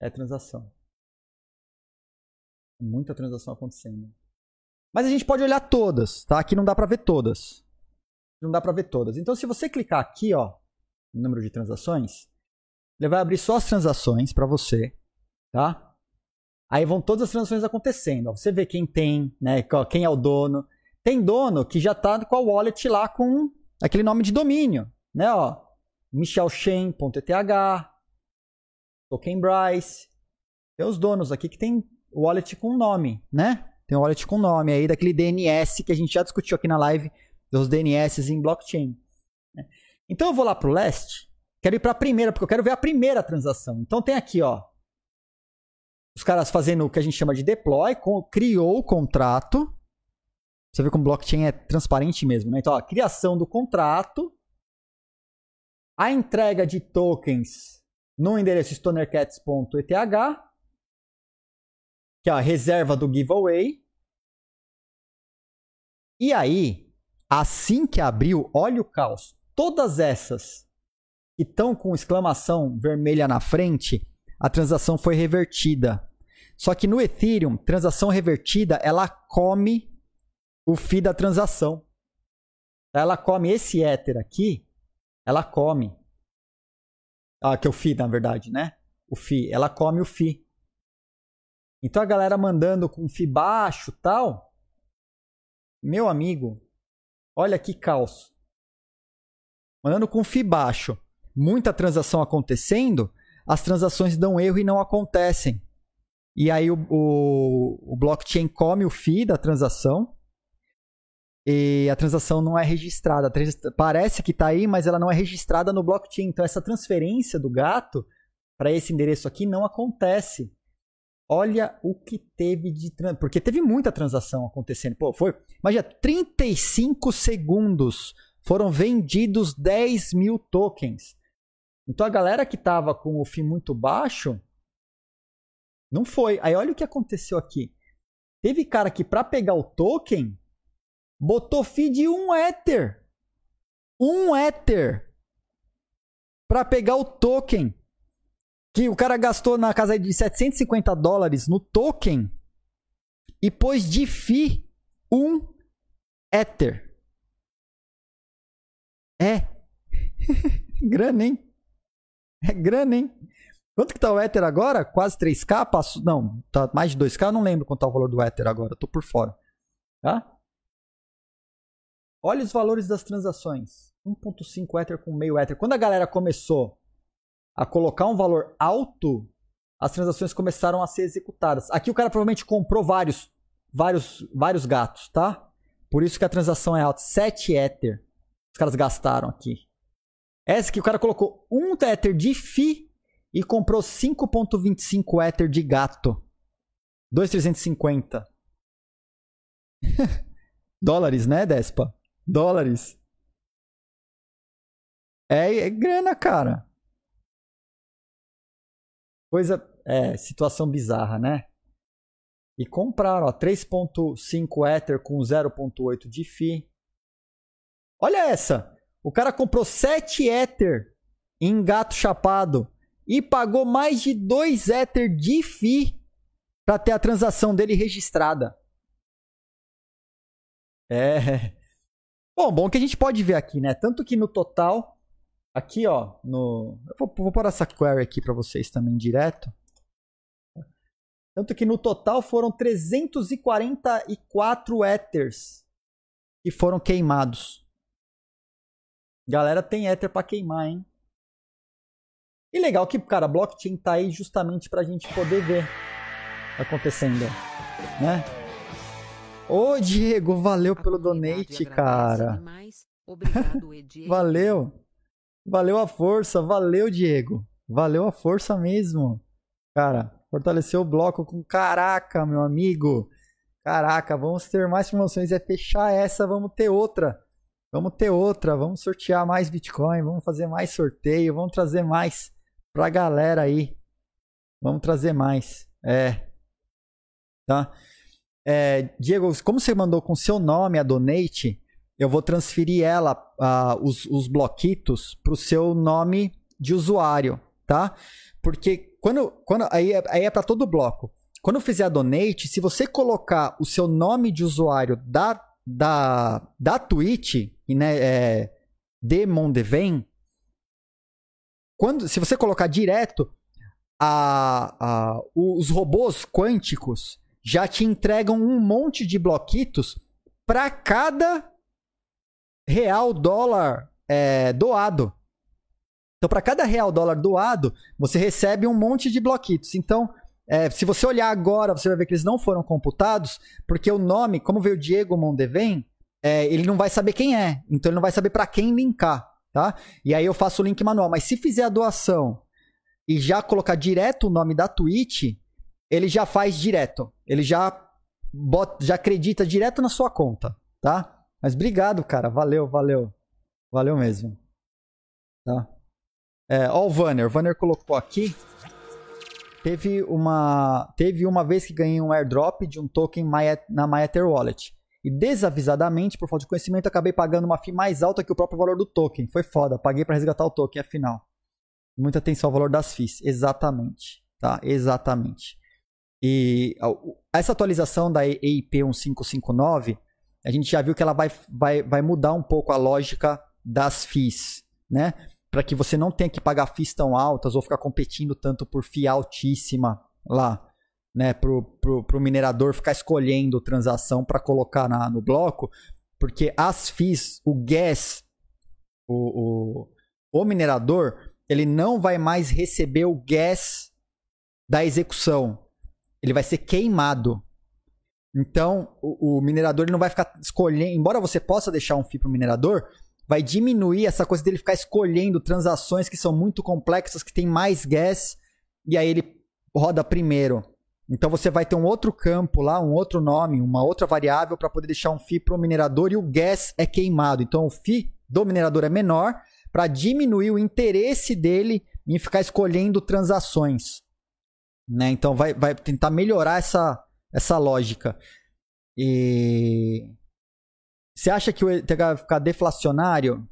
É transação. Muita transação acontecendo. Mas a gente pode olhar todas, tá? Aqui não dá para ver todas. Não dá para ver todas. Então, se você clicar aqui, ó, no número de transações, ele vai abrir só as transações para você, tá? Aí vão todas as transações acontecendo. Você vê quem tem, né? Quem é o dono. Tem dono que já está com a wallet lá com aquele nome de domínio, né? Ó, michelshen.eth, Token Bryce. Tem os donos aqui que tem wallet com nome, né? Tem um wallet com nome aí daquele DNS que a gente já discutiu aqui na live dos DNS em blockchain. Né? Então eu vou lá para o leste, quero ir para a primeira, porque eu quero ver a primeira transação. Então tem aqui, ó, os caras fazendo o que a gente chama de deploy, criou o contrato. Você vê como blockchain é transparente mesmo, né? Então, ó, a criação do contrato, a entrega de tokens no endereço stonercats.eth que é a reserva do giveaway. E aí, assim que abriu, olha o caos. Todas essas que estão com exclamação vermelha na frente, a transação foi revertida. Só que no Ethereum, transação revertida, ela come o FII da transação. Ela come esse Ether aqui, ela come. Ah, que é o FII, na verdade, né? O FII, ela come o FII. Então a galera mandando com FI baixo tal. Meu amigo, olha que caos. Mandando com FI baixo, muita transação acontecendo, as transações dão erro e não acontecem. E aí o, o, o blockchain come o FII da transação e a transação não é registrada. Parece que está aí, mas ela não é registrada no blockchain. Então essa transferência do gato para esse endereço aqui não acontece. Olha o que teve de. Porque teve muita transação acontecendo. Pô, foi. Imagina, 35 segundos foram vendidos 10 mil tokens. Então a galera que tava com o FII muito baixo. Não foi. Aí olha o que aconteceu aqui. Teve cara que para pegar o token botou FII de um Ether. Um Ether. Para pegar o token que o cara gastou na casa de 750 dólares no token e pôs de FI um Ether. É. grana, hein? É grana, hein? Quanto que tá o Ether agora? Quase 3K? Passo... Não, tá mais de 2K? Eu não lembro quanto tá o valor do Ether agora. Tô por fora. Tá? Olha os valores das transações. 1.5 Ether com meio Ether. Quando a galera começou a colocar um valor alto, as transações começaram a ser executadas. Aqui o cara provavelmente comprou vários, vários, vários gatos, tá? Por isso que a transação é alta. 7 Ether. Os caras gastaram aqui. Essa que o cara colocou um Ether de FI e comprou 5.25 Ether de gato. 2,350. Dólares, né, Despa? Dólares. É, é grana, cara. Coisa, é, situação bizarra, né? E compraram, ó, 3.5 Ether com 0.8 de FI. Olha essa! O cara comprou 7 Ether em gato chapado e pagou mais de 2 Ether de FI para ter a transação dele registrada. É. Bom, bom que a gente pode ver aqui, né? Tanto que no total Aqui, ó, no. Eu vou, vou pôr essa query aqui para vocês também direto. Tanto que no total foram 344 Ethers que foram queimados. Galera, tem Ether para queimar, hein? E legal que, cara, blockchain tá aí justamente pra gente poder ver acontecendo, né? Ô, Diego, valeu pelo donate, cara. Obrigado, valeu. Valeu a força, valeu, Diego. Valeu a força mesmo. Cara, fortaleceu o bloco com caraca, meu amigo. Caraca, vamos ter mais promoções. É fechar essa, vamos ter outra. Vamos ter outra, vamos sortear mais Bitcoin, vamos fazer mais sorteio, vamos trazer mais pra galera aí. Vamos trazer mais. É. Tá? É, Diego, como você mandou com seu nome a donate, eu vou transferir ela, os, os bloquitos, para o seu nome de usuário, tá? Porque quando, quando aí é, aí é para todo bloco. Quando eu fizer a donate, se você colocar o seu nome de usuário da, da, da Twitch, né, é, de Mondeven, quando, se você colocar direto, a, a, os robôs quânticos já te entregam um monte de bloquitos para cada real dólar é, doado. Então, para cada real dólar doado, você recebe um monte de bloquitos. Então, é, se você olhar agora, você vai ver que eles não foram computados, porque o nome, como veio Diego Mondeven, é, ele não vai saber quem é. Então, ele não vai saber para quem linkar. Tá? E aí eu faço o link manual. Mas se fizer a doação e já colocar direto o nome da Twitch, ele já faz direto. Ele já, bota, já acredita direto na sua conta. Tá? Mas obrigado, cara. Valeu, valeu. Valeu mesmo. Tá? É, ó o Vanner. O Vanner colocou aqui. Teve uma, teve uma vez que ganhei um airdrop de um token na MyEther Wallet. E desavisadamente, por falta de conhecimento, acabei pagando uma FII mais alta que o próprio valor do token. Foi foda. Paguei para resgatar o token, afinal. Muita atenção ao valor das FIIs. Exatamente. Tá? Exatamente. E essa atualização da EIP 1559 a gente já viu que ela vai, vai, vai mudar um pouco a lógica das FIIs, né? Para que você não tenha que pagar FIIs tão altas ou ficar competindo tanto por FII altíssima lá, né? Pro, pro, pro minerador ficar escolhendo transação para colocar na, no bloco, porque as FIIs, o gas, o, o, o minerador, ele não vai mais receber o gas da execução. Ele vai ser queimado. Então, o, o minerador ele não vai ficar escolhendo. Embora você possa deixar um FII para o minerador, vai diminuir essa coisa dele ficar escolhendo transações que são muito complexas, que tem mais gas, e aí ele roda primeiro. Então você vai ter um outro campo lá, um outro nome, uma outra variável para poder deixar um FII para o minerador e o gas é queimado. Então o FII do minerador é menor para diminuir o interesse dele em ficar escolhendo transações. Né? Então vai, vai tentar melhorar essa, essa lógica. E você acha que o ETH vai ficar deflacionário?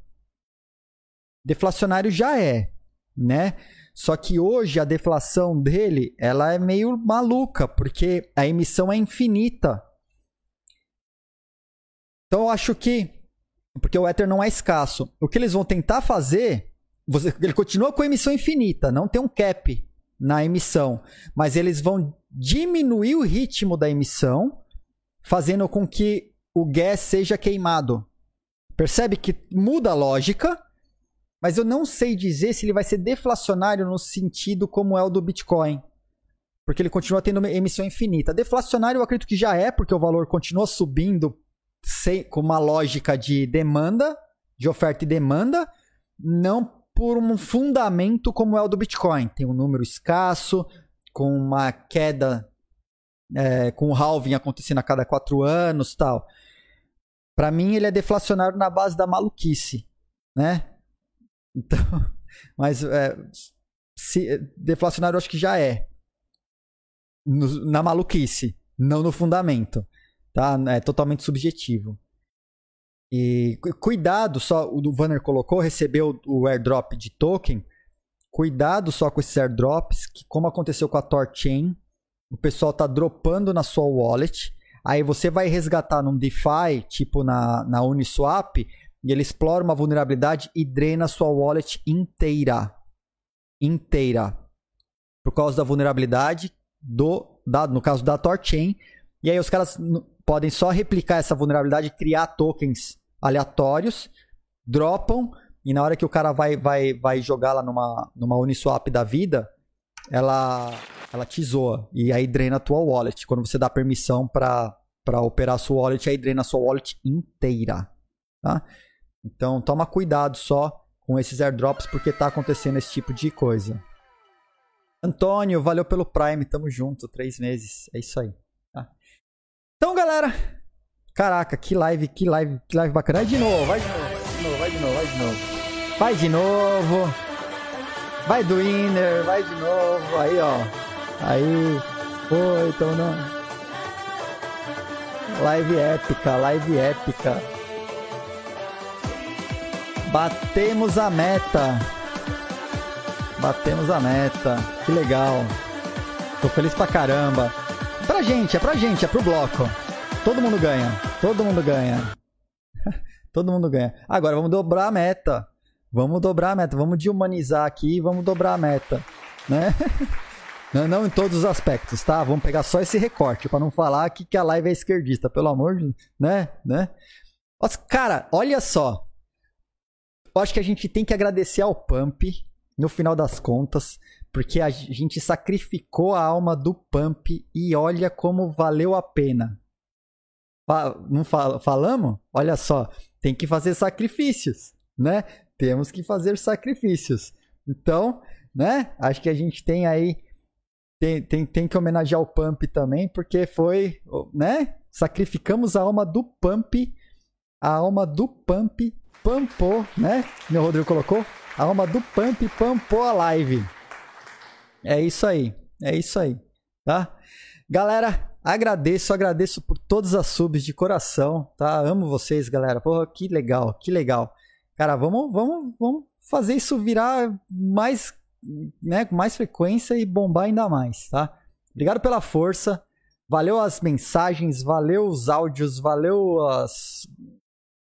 Deflacionário já é, né? Só que hoje a deflação dele, ela é meio maluca, porque a emissão é infinita. Então eu acho que porque o Ether não é escasso. O que eles vão tentar fazer, você, ele continua com a emissão infinita, não tem um cap na emissão, mas eles vão diminuir o ritmo da emissão, fazendo com que o gas seja queimado. Percebe que muda a lógica, mas eu não sei dizer se ele vai ser deflacionário no sentido como é o do Bitcoin. Porque ele continua tendo emissão infinita. Deflacionário eu acredito que já é, porque o valor continua subindo sem, com uma lógica de demanda, de oferta e demanda, não por um fundamento como é o do Bitcoin. Tem um número escasso, com uma queda, é, com o halving acontecendo a cada quatro anos tal. Para mim, ele é deflacionário na base da maluquice, né? Então, mas é, se, deflacionário eu acho que já é. No, na maluquice, não no fundamento. Tá? É totalmente subjetivo. E cuidado só, o Vanner colocou, recebeu o airdrop de token. Cuidado só com esses airdrops, que como aconteceu com a Torchain, o pessoal tá dropando na sua wallet. Aí você vai resgatar num DeFi, tipo na, na Uniswap, e ele explora uma vulnerabilidade e drena sua wallet inteira. Inteira. Por causa da vulnerabilidade do, da, no caso da Torchain. E aí os caras podem só replicar essa vulnerabilidade, criar tokens aleatórios, dropam, e na hora que o cara vai, vai, vai jogar lá numa, numa Uniswap da vida, ela, ela te zoa. E aí drena a tua wallet. Quando você dá permissão para operar a sua wallet, aí drena a sua wallet inteira. Tá? Então toma cuidado só com esses airdrops porque tá acontecendo esse tipo de coisa. Antônio, valeu pelo Prime, tamo junto, três meses, é isso aí. Tá? Então, galera, caraca, que live, que live, que live bacana. Vai de novo, vai de novo, vai de novo, vai de novo, vai de novo. Vai do Inner, vai de novo, aí ó, aí, foi, então não. Live épica, live épica. Batemos a meta. Batemos a meta. Que legal. Tô feliz pra caramba. Pra gente, é pra gente, é pro bloco. Todo mundo ganha. Todo mundo ganha. Todo mundo ganha. Agora vamos dobrar a meta. Vamos dobrar a meta. Vamos de humanizar aqui vamos dobrar a meta. Né? Não, não, em todos os aspectos, tá? Vamos pegar só esse recorte para não falar que, que a live é esquerdista, pelo amor de né? né? Nossa, cara, olha só eu acho que a gente tem que agradecer ao Pump, no final das contas, porque a gente sacrificou a alma do Pump e olha como valeu a pena. Não fal falamos? Olha só, tem que fazer sacrifícios, né? Temos que fazer sacrifícios. Então, né? Acho que a gente tem aí tem, tem, tem que homenagear o Pump também, porque foi, né? Sacrificamos a alma do Pump, a alma do Pump pampou, né? Meu Rodrigo colocou. A alma do Pump pampou a live. É isso aí. É isso aí. Tá? Galera, agradeço, agradeço por todas as subs de coração, tá? Amo vocês, galera. Porra, que legal, que legal. Cara, vamos, vamos, vamos fazer isso virar mais, né, com mais frequência e bombar ainda mais, tá? Obrigado pela força. Valeu as mensagens, valeu os áudios, valeu as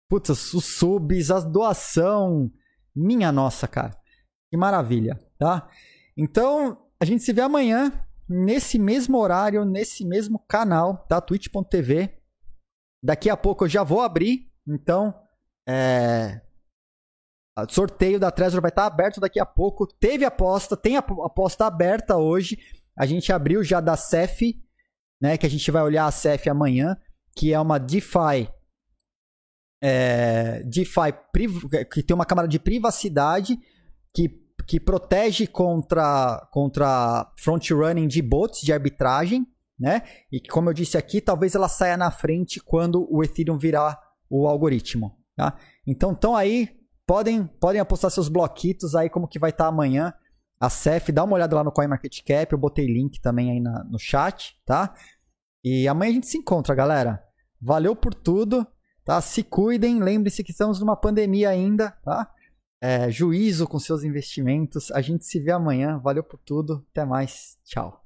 Putz, os subs, as doação. Minha nossa, cara. Que maravilha, tá? Então, a gente se vê amanhã, nesse mesmo horário, nesse mesmo canal, tá? twitch.tv. Daqui a pouco eu já vou abrir, então, é... Sorteio da Trezor vai estar aberto daqui a pouco. Teve aposta, tem aposta aberta hoje. A gente abriu já da CEF, né? Que a gente vai olhar a CEF amanhã, que é uma DeFi. É, DeFi que tem uma câmara de privacidade que, que protege contra, contra front running de bots de arbitragem, né? E que, como eu disse aqui, talvez ela saia na frente quando o Ethereum virar o algoritmo, tá? Então, estão aí, podem, podem apostar seus bloquitos aí como que vai estar tá amanhã. A CEF, dá uma olhada lá no CoinMarketCap, eu botei link também aí na, no chat, tá? E amanhã a gente se encontra, galera. Valeu por tudo, tá? Se cuidem, lembre-se que estamos numa pandemia ainda, tá? É, juízo com seus investimentos. A gente se vê amanhã. Valeu por tudo. Até mais. Tchau.